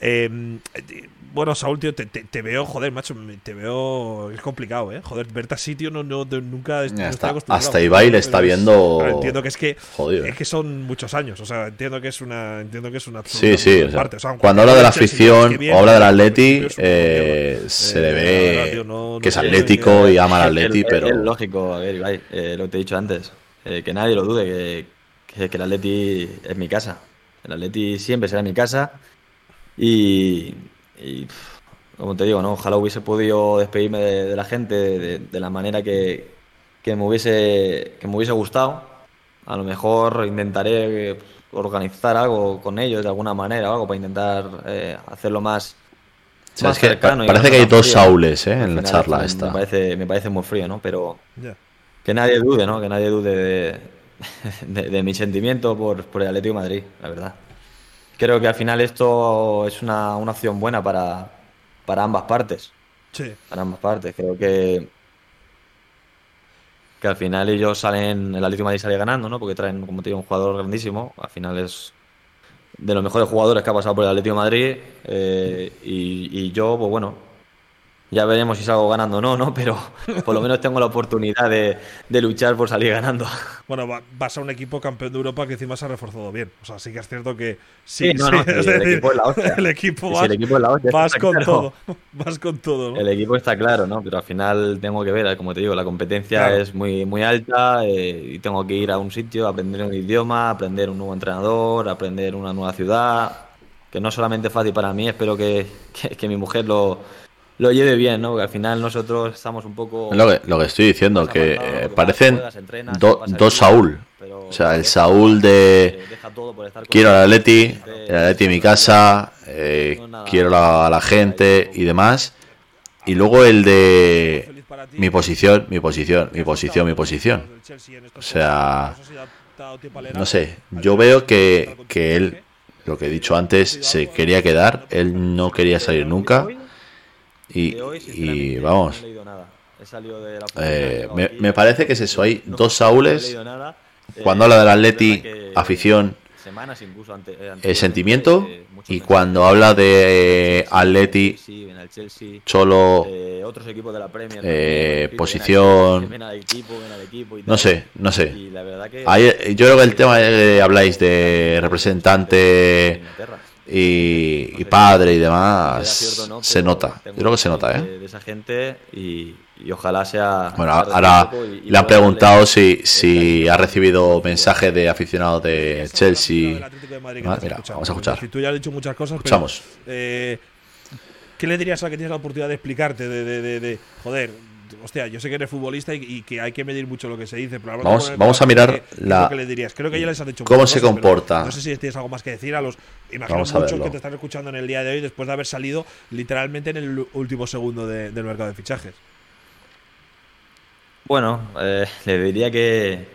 Eh, eh, bueno, Saúl, tío, te, te- te veo, joder, macho, te veo. Es complicado, ¿eh? Joder, verte así, tío, no, no, nunca. est- no estoy está. acostumbrado. Hasta Ibai le está Es- viendo pero entiendo que es que. jodido. Es que son muchos años, o sea, entiendo que es una. Entiendo que es una Sí, sí. o sea, parte. O sea, aunque cuando habla de la afición bien, o habla del Atleti, eh, mierda. se Eh, le verdad, ve tío, no- no que es atlético y ama al Atleti, es- pero Es lógico, a ver, Ibai, eh, lo que te he dicho antes. eh, que nadie lo dude, que, que, que el Atleti es mi casa. El Atleti siempre será mi casa. Y. como te digo, ¿no? Ojalá hubiese podido despedirme de, de la gente de, de la manera que, que me hubiese, que me hubiese gustado. A lo mejor intentaré eh, organizar algo con ellos de alguna manera o algo para intentar eh, hacerlo más. O sea, más es que cercano parece que hay dos frío. Saules, ¿eh? En la charla esto esta. Me parece, me parece muy frío, ¿no? Pero que nadie dude, ¿no? Que nadie dude de, de- de mi sentimiento por, por el Atlético de Madrid, la verdad. Creo que al final esto es una, una opción buena para, para ambas partes. Sí. Para ambas partes. Creo que, que al final ellos salen, el Atlético de Madrid sale ganando, ¿no? Porque traen, como te digo, un jugador grandísimo. Al final es de los mejores jugadores que ha pasado por el Atlético de Madrid. eh, y, y yo, pues bueno, ya veremos si salgo ganando o no, ¿no? Pero por lo menos tengo la oportunidad de, de luchar por salir ganando. Bueno, va- vas a un equipo campeón de Europa que encima se ha reforzado bien. O sea, sí que es cierto que sí. Sí, no, sí, no, sí, es el decir, equipo es la hostia. el equipo vas, el equipo es la hostia, vas con claro. todo. Vas con todo, ¿no? El equipo está claro, ¿no? Pero al final tengo que ver, como te digo, la competencia Claro. es muy, muy alta eh, y tengo que ir a un sitio, aprender un idioma, aprender un nuevo entrenador, aprender una nueva ciudad, que no es solamente fácil para mí, espero que, que- que mi mujer lo, lo lleve bien, ¿no? Porque al final nosotros estamos un poco... Lo que, lo que estoy diciendo, que eh, parecen juegas, entrenas, do- dos Saúl. pero- O sea, el Saúl de quiero al Atleti, el Atleti en mi casa, eh, no es nada- quiero la- a la gente y demás. Y luego el de mi posición, mi posición, mi posición, mi posición. O sea, No sé, yo veo que, que él, lo que he dicho antes, se quería quedar, él no quería salir nunca. Y, De hoy, y sinceramente, vamos, no he leído nada. He salido de la eh, me, parece que es eso, hay no- dos no he Saúles leído nada. cuando habla del Atleti, afición, semanas incluso ante, eh, el sentimiento eh, y cuando habla de Atleti, Chelsea, eh, otros equipos de la Premier. eh, también, posición. ven al equipo, ven al equipo y no sé, no sé. Y la verdad que Ahí, yo creo que el tema habláis de representante. Y, y padre y demás, cierto, ¿no? se nota. Yo creo que se nota, ¿eh? De esa gente y, y ojalá sea. Bueno, ahora recíproco y- y le han preguntado si, si ha recibido mensajes de aficionados de Chelsea. De Madrid Ah, mira, vamos a escuchar. Si tú ya has dicho muchas cosas, pero, Escuchamos. eh, ¿Qué le dirías a la que tienes la oportunidad de explicarte? De, de, de, de- joder, hostia, yo sé que eres futbolista y, y que hay que medir mucho lo que se dice, pero Vamos- vamos a mirar ¿qué- qué es la- lo que le dirías? Creo que ya les has dicho cómo se comporta. No sé si tienes algo más que decir a los. Imagino Vamos a muchos verlo. que te están escuchando en el día de hoy después de haber salido literalmente en el último segundo de- del mercado de fichajes. Bueno, eh, le diría que,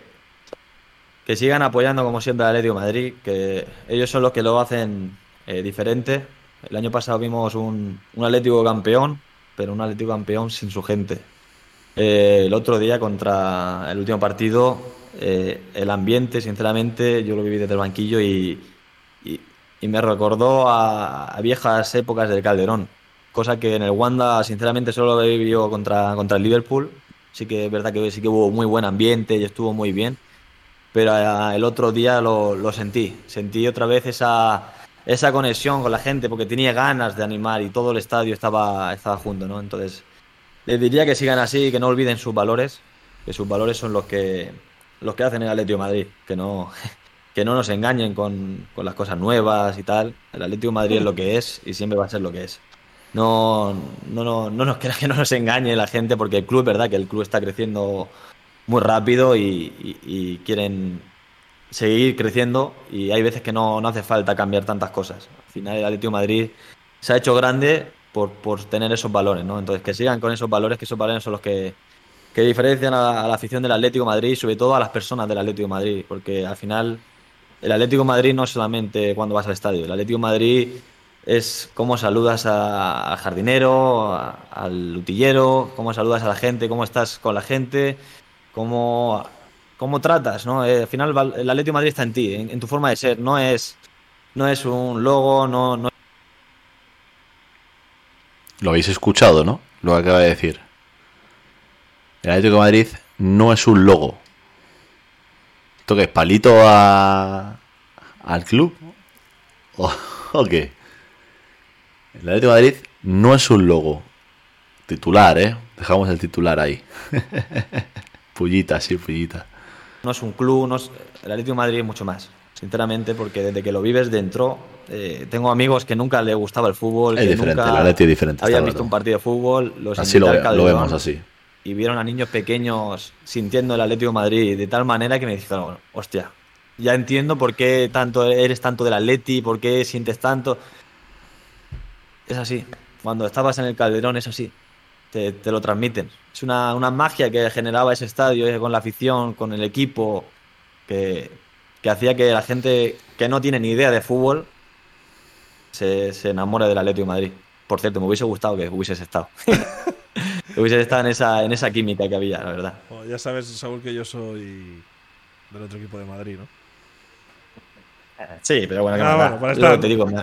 que sigan apoyando como siempre al Atlético de Madrid, que ellos son los que lo hacen eh, diferente. El año pasado vimos un, un Atlético campeón, pero un Atlético campeón sin su gente. Eh, el otro día contra el último partido, eh, el ambiente, sinceramente, yo lo viví desde el banquillo y, y- me recordó a, viejas épocas del Calderón. Cosa que en el Wanda, sinceramente, solo lo he vivido contra, contra el Liverpool. Sí que es verdad que sí que hubo muy buen ambiente y estuvo muy bien. Pero ah, el otro día lo, lo sentí. Sentí otra vez esa, esa conexión con la gente porque tenía ganas de animar y todo el estadio estaba, estaba junto, ¿no? Entonces, les diría que sigan así, que no olviden sus valores, que sus valores son los que, los que hacen el Atlético Madrid, que no, que no nos engañen con, con las cosas nuevas y tal. El Atlético Madrid es lo que es y siempre va a ser lo que es. No, no, no, no nos queda que no nos engañe la gente porque el club, verdad que el club está creciendo muy rápido y, quieren seguir creciendo y hay veces que no, no hace falta cambiar tantas cosas. Al final el Atlético Madrid se ha hecho grande por, por tener esos valores, ¿no? Entonces que sigan con esos valores, que esos valores son los que, que diferencian a, a la afición del Atlético de Madrid y sobre todo a las personas del Atlético de Madrid, porque al final el Atlético de Madrid no es solamente cuando vas al estadio, el Atlético de Madrid es cómo saludas a- al jardinero, a- al utillero, cómo saludas a la gente, cómo estás con la gente, cómo, cómo tratas, ¿no? Eh, al final el Atlético de Madrid está en ti, en, en tu forma de ser, no es, no es un logo, no, no Lo habéis escuchado, ¿no? Lo que acaba de decir. El Atlético de Madrid no es un logo. ¿Esto qué es? ¿Palito a, al club? ¿O, qué? El Atlético de Madrid no es un logo. Titular, ¿eh? Dejamos el titular ahí. pullita, sí, pullita. no es un club, no es- el Atlético de Madrid es mucho más, sinceramente, porque desde que lo vives dentro, eh, tengo amigos que nunca le gustaba el fútbol, Es que diferente, nunca el Atlético es diferente, habían visto un partido de fútbol, los Así lo, lo vemos así. y vieron a niños pequeños sintiendo el Atlético de Madrid de tal manera que me dijeron, hostia, ya entiendo por qué tanto eres tanto del Atleti, por qué sientes tanto. Es así. Cuando estabas en el Calderón es así. Te, te lo transmiten. Es una, una magia que generaba ese estadio eh, con la afición, con el equipo, que, que hacía que la gente que no tiene ni idea de fútbol se, se enamore del Atlético de Madrid. Por cierto, me hubiese gustado que hubieses estado. que hubieses estado en esa, en esa química que había, la verdad. Bueno, ya sabes, Saúl, que yo soy del otro equipo de Madrid, ¿no? Sí, pero bueno, que Ah, bueno, para lo que te digo, mi,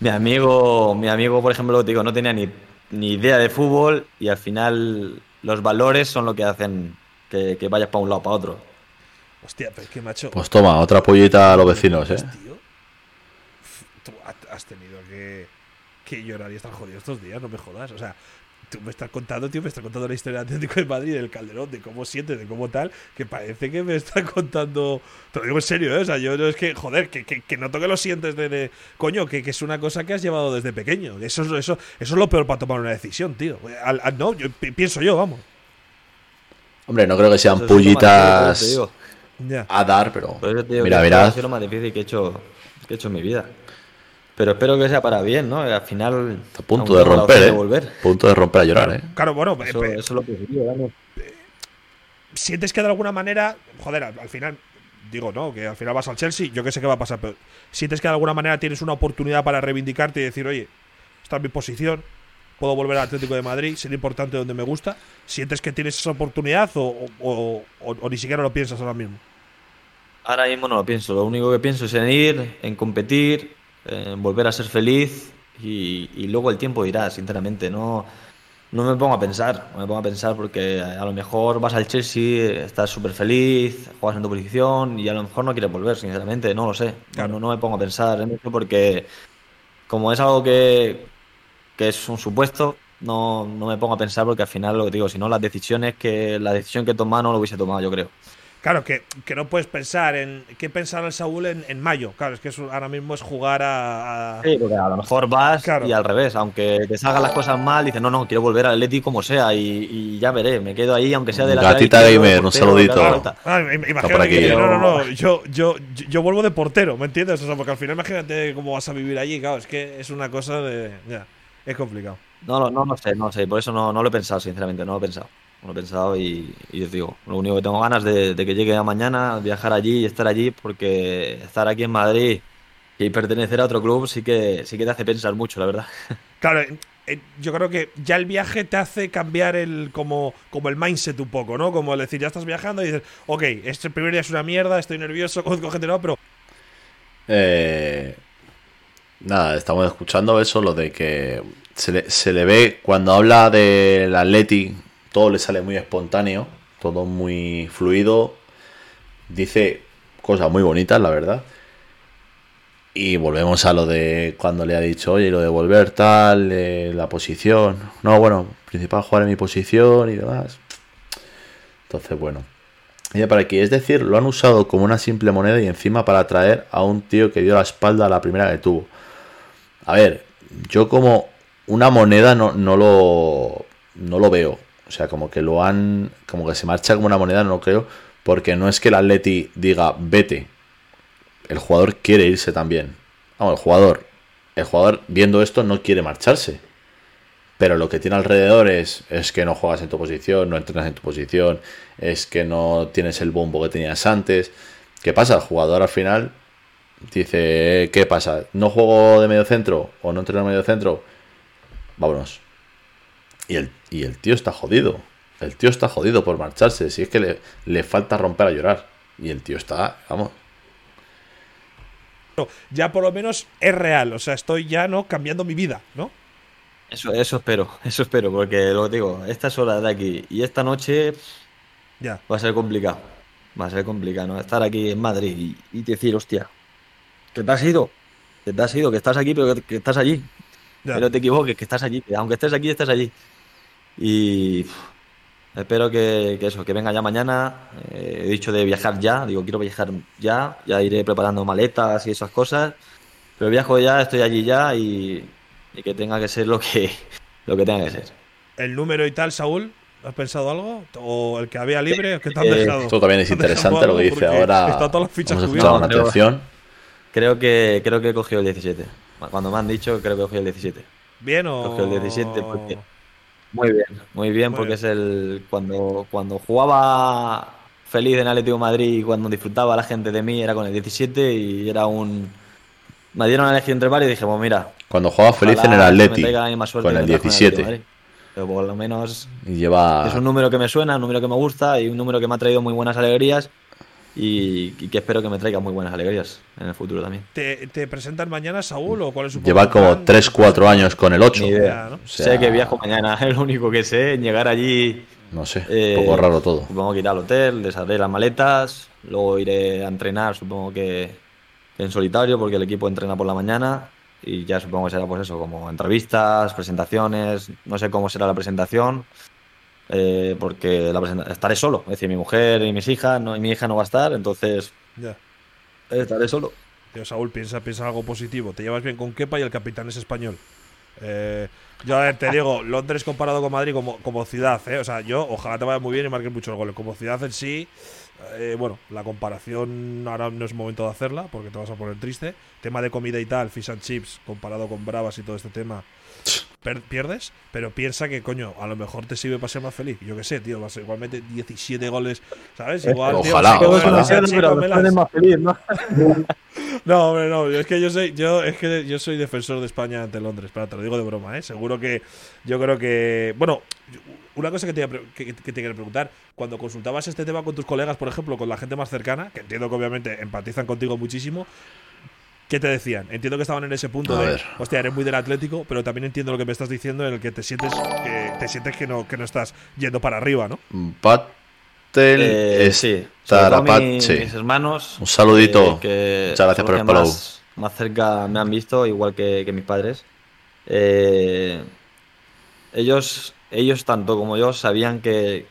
mi amigo, mi amigo, por ejemplo, lo que te digo, no tenía ni, ni idea de fútbol y al final los valores son lo que hacen que, que vayas para un lado o para otro. Hostia, pero es que, macho. Pues toma, otra pollita a los vecinos, ¿eh? tío, tú ha- has tenido que, que llorar y estar jodido estos días, no me jodas. O sea, tú me estás contando, tío, me estás contando la historia del Atlético de Madrid, del Calderón, de cómo siente, de cómo tal, que parece que me está contando. Te lo digo en serio, ¿eh? O sea, yo no es que, joder, que, que, que noto que lo sientes de. de- coño, que, que es una cosa que has llevado desde pequeño. Eso, es- eso, eso es lo peor para tomar una decisión, tío. Al- al- no, yo, pi- pienso yo, vamos. Hombre, no creo que sean pullitas a dar, pero mira, verás. ha sido lo más difícil que he hecho, que he hecho en mi vida. Pero espero que sea para bien, ¿no? Al final. A punto de romper, ¿eh? de volver. Punto de romper a llorar, ¿eh? Claro, bueno, Eso, eh, eso es lo positivo, Dani. sientes que de alguna manera, joder, al, al final, digo, no, que al final vas al Chelsea, yo que sé qué va a pasar, pero sientes que de alguna manera tienes una oportunidad para reivindicarte y decir, oye, esta es mi posición, puedo volver al Atlético de Madrid, ser importante donde me gusta. ¿Sientes que tienes esa oportunidad o, o- o- o- o ni siquiera lo piensas ahora mismo? Ahora mismo no lo pienso. Lo único que pienso es en ir, en competir, en volver a ser feliz y, y luego el tiempo dirá, sinceramente. No, no me pongo a pensar, no me pongo a pensar porque a lo mejor vas al Chelsea, estás súper feliz, juegas en tu posición y a lo mejor no quieres volver, sinceramente, no lo sé. No, no me pongo a pensar en eso porque como es algo que, que es un supuesto, no, no me pongo a pensar porque al final lo que digo, si no las decisiones que la decisión que toma no lo hubiese tomado, yo creo. Claro, que, que no puedes pensar en qué pensar el Saúl en, en mayo. Claro, es que eso ahora mismo es jugar a. a... Sí, porque a lo mejor vas Claro. y al revés, aunque te salgan las cosas mal, dices, no, no, quiero volver al Atleti como sea y, y ya veré, me quedo ahí, aunque sea de la Gatita Gamer, un saludito. Ah, im- imagínate por aquí. que- no, no, no. Yo, yo, yo, yo vuelvo de portero, ¿me entiendes? O sea, porque al final imagínate cómo vas a vivir allí. Claro, es que es una cosa de. Ya, es complicado. No, no, no, no sé, no sé, por eso no, no lo he pensado, sinceramente, no lo he pensado. No lo he pensado y, y os digo, lo único que tengo ganas de, de que llegue a mañana, viajar allí y estar allí, porque estar aquí en Madrid y pertenecer a otro club sí que, sí que te hace pensar mucho, la verdad. Claro, yo creo que ya el viaje te hace cambiar el como, como el mindset un poco, ¿no? Como el decir, ya estás viajando y dices, ok, este primer día es una mierda, estoy nervioso, conozco gente nueva, pero Eh, nada, estamos escuchando eso, lo de que se le, se le ve cuando habla del Atleti, todo le sale muy espontáneo, todo muy fluido, dice cosas muy bonitas, la verdad. Y volvemos a lo de cuando le ha dicho, oye, lo de volver tal, eh, la posición. No, bueno, principal jugar en mi posición y demás. Entonces, bueno. Y para aquí, es decir, lo han usado como una simple moneda y encima para atraer a un tío que dio la espalda a la primera que tuvo. A ver, yo como una moneda no, no lo no lo veo. O sea, como que lo han. como que se marcha como una moneda, no creo. Porque no es que el Atleti diga vete. El jugador quiere irse también. Vamos, el jugador. El jugador, viendo esto, no quiere marcharse. Pero lo que tiene alrededor es, es que no juegas en tu posición, no entrenas en tu posición, es que no tienes el bombo que tenías antes. ¿Qué pasa? El jugador al final dice, ¿qué pasa? ¿No juego de medio centro o no entreno medio centro? Vámonos. Y el, y el tío está jodido. El tío está jodido por marcharse. Si es que le, le falta romper a llorar. Y el tío está, vamos. ya por lo menos es real. O sea, estoy ya no cambiando mi vida, ¿no? Eso, eso espero, eso espero, porque lo que digo, estas horas de aquí y esta noche Ya. va a ser complicado. Va a ser complicado, ¿no? Estar aquí en Madrid y, y decir, hostia, que te has ido, que te has ido, que estás aquí, pero que, que estás allí. Ya. Que no te equivoques, que estás allí, que aunque estés aquí, estás allí. Y espero que, que eso, que venga ya mañana. Eh, he dicho de viajar ya, digo, quiero viajar ya, ya iré preparando maletas y esas cosas. Pero viajo ya, estoy allí ya y, y que tenga que ser lo que, lo que tenga que ser. El número y tal, Saúl, ¿has pensado algo? ¿O el que había libre? ¿Qué te han Eh, dejado? Esto también es ¿Te han dejado interesante lo que dice ahora. Están todas las fichas Hemos escuchado creo- atención. Creo que, creo que he cogido el 17. Cuando me han dicho, creo que he cogido el 17. ¿Bien o.? Cogió el 17 porque- Muy bien, muy bien, Muy porque bien. es el. Cuando, cuando jugaba feliz en Atlético de Madrid y cuando disfrutaba la gente de mí era con el 17 y era un. Me dieron a elegir entre varios y dije, pues mira. Cuando jugaba feliz en el Atleti, con el me trajo en Atlético de 17. Madrid. Pero por lo menos Y lleva. es un número que me suena, un número que me gusta y un número que me ha traído muy buenas alegrías y, y que espero que me traiga muy buenas alegrías en el futuro también. ¿Te, te presentan mañana, Saúl? ¿O cuál es su Lleva como 3-4 años con el 8. Ni idea. Ya, ¿no? O sea, sé que viajo mañana, es lo único que sé, llegar allí. No sé, Eh, un poco raro todo. Supongo que iré al hotel, desharé las maletas, luego iré a entrenar, supongo que en solitario, porque el equipo entrena por la mañana. Y ya supongo que será pues eso, como entrevistas, presentaciones, no sé cómo será la presentación, eh, porque la estaré solo, es decir, mi mujer y mis hijas, no, y mi hija no va a estar, entonces Ya. estaré solo. Tío, Saúl, piensa, piensa algo positivo. Te llevas bien con Kepa y el capitán es español. Eh, yo, a ver, te digo, Londres comparado con Madrid como, como ciudad, ¿eh? O sea, yo ojalá te vaya muy bien y marques muchos goles. Como ciudad en sí, eh, bueno, la comparación ahora no es momento de hacerla porque te vas a poner triste. Tema de comida y tal, fish and chips, comparado con Bravas y todo este tema, pierdes. Pero piensa que, coño, a lo mejor te sirve para ser más feliz. Yo qué sé, tío, vas a igualmente 17 goles, ¿sabes? Igual, tío, Ojalá, sí, ojalá. cómelas. más feliz, ¿no? No, hombre, no. Es que yo soy, yo, es que yo soy defensor de España ante Londres. Pero te lo digo de broma, ¿eh? Seguro que. Yo creo que. Bueno, una cosa que te, que, que te quiero preguntar, cuando consultabas este tema con tus colegas, por ejemplo, con la gente más cercana, que entiendo que obviamente empatizan contigo muchísimo, ¿qué te decían? Entiendo que estaban en ese punto de, hostia, eres muy del Atlético, pero también entiendo lo que me estás diciendo en el que te sientes que, te sientes que no, que no estás yendo para arriba, ¿no? Patel, eh, sí. mis, mis hermanos. Un saludito. Eh, Muchas gracias por el follow. Más, más, cerca me han visto, igual que, que mis padres. Eh, ellos, ellos, tanto como yo, sabían que,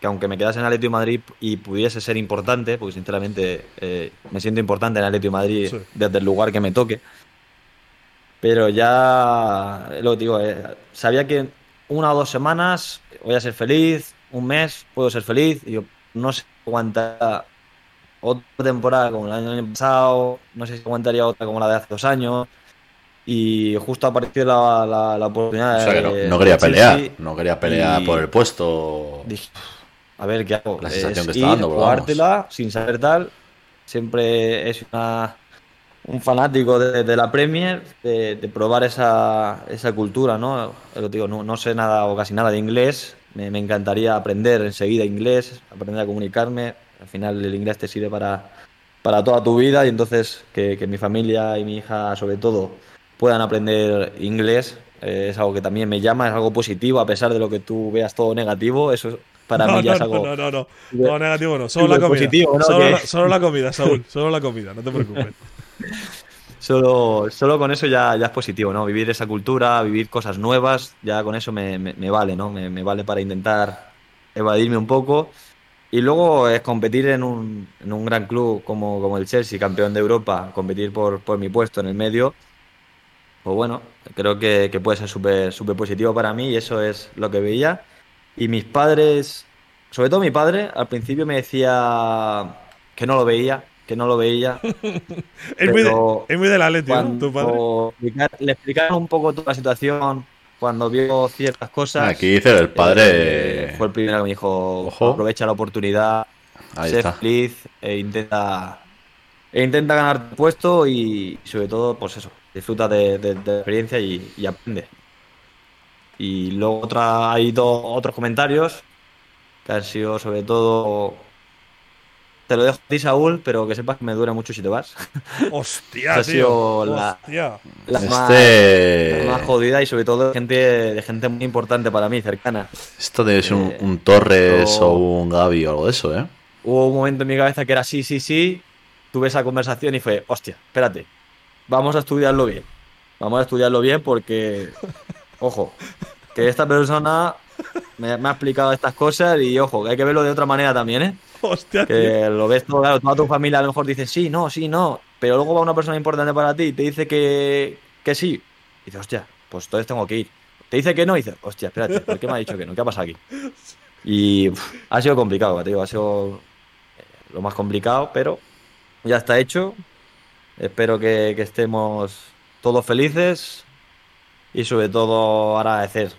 que aunque me quedase en Atlético de Madrid y pudiese ser importante, porque sinceramente eh, me siento importante en Atlético de Madrid desde el lugar que me toque, pero ya, lo digo, eh, sabía que una o dos semanas voy a ser feliz, un mes puedo ser feliz, y yo no sé aguantar otra temporada como el año pasado, no sé si aguantaría otra como la de hace dos años, y justo apareció la, la, la oportunidad. O sea, que no, quería pelear, no quería pelear por el puesto. Dije, a ver qué hago. La sensación que está dando, jugártela sin saber tal. Siempre es una, un fanático de, la Premier, de, probar esa, esa, cultura, ¿no? Digo, ¿no? no, sé nada o casi nada de inglés. Me, encantaría aprender enseguida inglés, aprender a comunicarme. Al final el inglés te sirve para, para toda tu vida y entonces que, que mi familia y mi hija sobre todo puedan aprender inglés eh, es algo que también me llama, es algo positivo a pesar de lo que tú veas todo negativo. Eso para mí ya es algo. No, no, no, no, negativo no, solo la comida. Positivo, solo, la, solo, la, comida, Saúl, solo la comida, no te preocupes. solo, solo con eso ya, ya es positivo, ¿no? Vivir esa cultura, vivir cosas nuevas, ya con eso me, me, vale, ¿no? Me, me, vale para intentar evadirme un poco. Y luego es competir en un, en un gran club como, como el Chelsea, campeón de Europa, competir por, por mi puesto en el medio. Pues bueno, creo que, que puede ser súper súper positivo para mí y eso es lo que veía. Y mis padres, sobre todo mi padre, al principio me decía que no lo veía, que no lo veía. es, muy de, es, muy tu padre. Le explicaron un poco toda la situación cuando vio ciertas cosas. Aquí dice el padre. Eh, fue el primero que me dijo: aprovecha la oportunidad, sé feliz e intenta, e intenta ganar tu puesto y, sobre todo, pues eso, disfruta de, de, la experiencia y, y aprende. Y luego otra, hay dos, otros comentarios que han sido sobre todo. Te lo dejo a ti, Saúl, pero que sepas que me dura mucho si te vas. Hostia, ha sido la, La, este... más, jodida y sobre todo de gente, de gente muy importante para mí, cercana. Esto debe ser un, eh, Torres o un Gaby o algo de eso, ¿eh? Hubo un momento en mi cabeza que era sí, sí, sí. Tuve esa conversación y fue, hostia, espérate, vamos a estudiarlo bien. Vamos a estudiarlo bien porque ojo, que esta persona me, ha explicado estas cosas y ojo, que hay que verlo de otra manera también, ¿eh? Hostia, que lo ves todo, claro, toda tu familia a lo mejor dice sí, no, sí, no, pero luego va una persona importante para ti y te dice que, que sí. Y dices, hostia, pues entonces tengo que ir. Te dice que no y dices, hostia, espérate, ¿por qué me ha dicho que no? ¿Qué ha pasado aquí? Y ha sido complicado, te digo, ha sido eh, lo más complicado, pero ya está hecho. Espero que, que estemos todos felices, y sobre todo agradecer,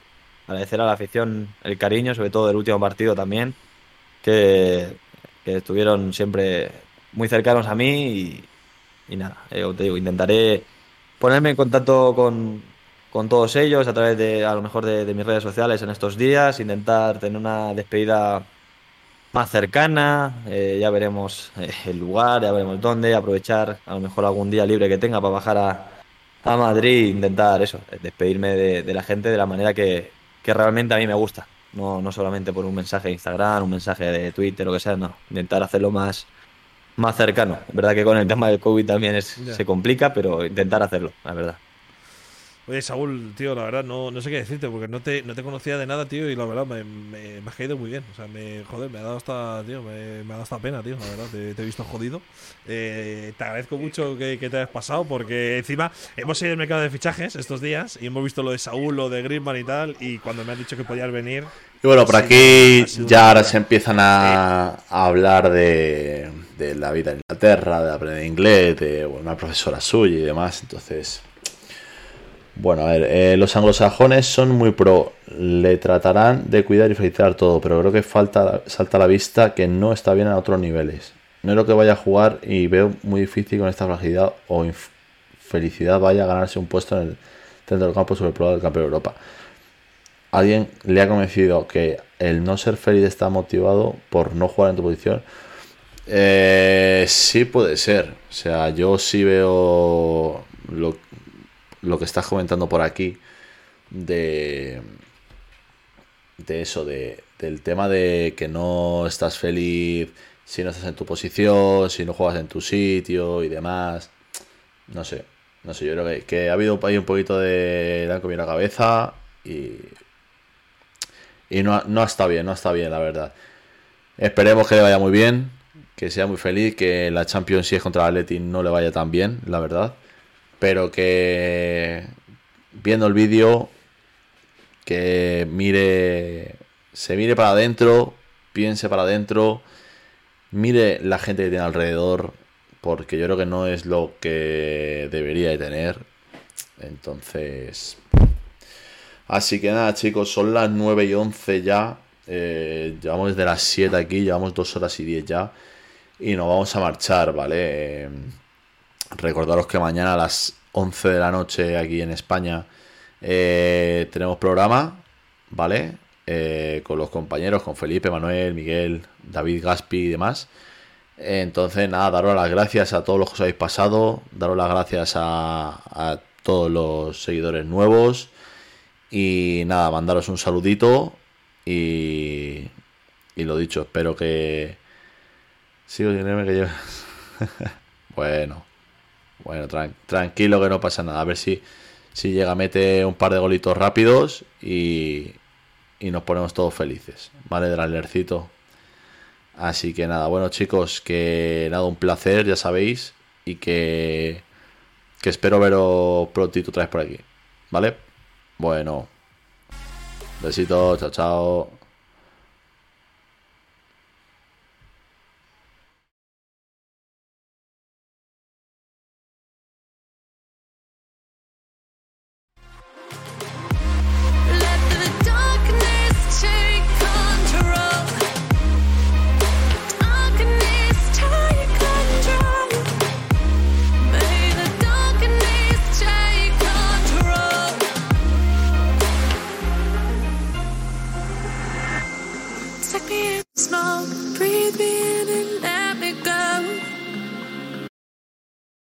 agradecer a la afición el cariño, sobre todo del último partido también, que, estuvieron siempre muy cercanos a mí y, nada, eh, te digo, intentaré ponerme en contacto con, con, todos ellos a través de, a lo mejor de, mis redes sociales en estos días, intentar tener una despedida más cercana, eh, ya veremos eh, el lugar, ya veremos dónde, aprovechar a lo mejor algún día libre que tenga para bajar a, a Madrid intentar eso, despedirme de, la gente de la manera que, realmente a mí me gusta. No, no solamente por un mensaje de Instagram, un mensaje de Twitter, lo que sea, no. Intentar hacerlo más, más cercano. Es verdad que con el tema del COVID también es, se complica, pero intentar hacerlo, la verdad. Oye, Saúl, tío, la verdad, no, no sé qué decirte, porque no te, no te conocía de nada, tío, y la verdad me, me, ha caído muy bien. O sea, me, joder, me ha dado esta, tío, me, ha dado esta pena, tío, la verdad, te, he visto jodido. Eh, te agradezco mucho que, te hayas pasado, porque encima hemos ido al mercado de fichajes estos días y hemos visto lo de Saúl, lo de Griezmann y tal, y cuando me han dicho que podías venir... Y bueno, por aquí ya ahora se empiezan a, hablar de, de, la vida en Inglaterra, de aprender inglés, de una profesora suya y demás, entonces bueno, a ver, eh, los anglosajones son muy pro, le tratarán de cuidar y felicitar todo, pero creo que falta, salta a la vista que no está bien a otros niveles. No es lo que vaya a jugar y veo muy difícil con esta fragilidad o infelicidad vaya a ganarse un puesto en el centro del campo sobre el del campeón de Europa. alguien le ha convencido que el no ser feliz está motivado por no jugar en tu posición. Eh, sí puede ser. O sea, yo sí veo lo, lo que estás comentando por aquí de, de eso, de, del tema de que no estás feliz si no estás en tu posición, si no juegas en tu sitio y demás. No sé, no sé, yo creo que, ha habido ahí un poquito de... Le han comido la cabeza y... Y no, no está bien, no está bien, la verdad. Esperemos que le vaya muy bien, que sea muy feliz, que la Champions si es contra el Atleti no le vaya tan bien, la verdad. Pero que viendo el vídeo, que mire, se mire para adentro, piense para adentro, mire la gente que tiene alrededor, porque yo creo que no es lo que debería de tener. Entonces... Así que nada chicos, son las 9 y 11 ya. Eh, llevamos desde las 7 aquí, llevamos 2 horas y 10 ya. Y nos vamos a marchar, ¿vale? Eh, recordaros que mañana a las 11 de la noche aquí en España eh, tenemos programa, ¿vale? con los compañeros, con Felipe, Manuel, Miguel, David Gaspi y demás. Entonces, nada, daros las gracias a todos los que os habéis pasado, daros las gracias a, todos los seguidores nuevos y nada, mandaros un saludito y, y lo dicho, espero que... Sigo sin que yo... bueno, bueno, tranquilo que no pasa nada, a ver si, si llega, mete un par de golitos rápidos y, y nos ponemos todos felices, ¿vale? Del alercito. Así que nada, bueno chicos, que nada, un placer, ya sabéis, y que, que espero veros prontito otra vez por aquí, ¿vale? Bueno, besitos, chao, chao.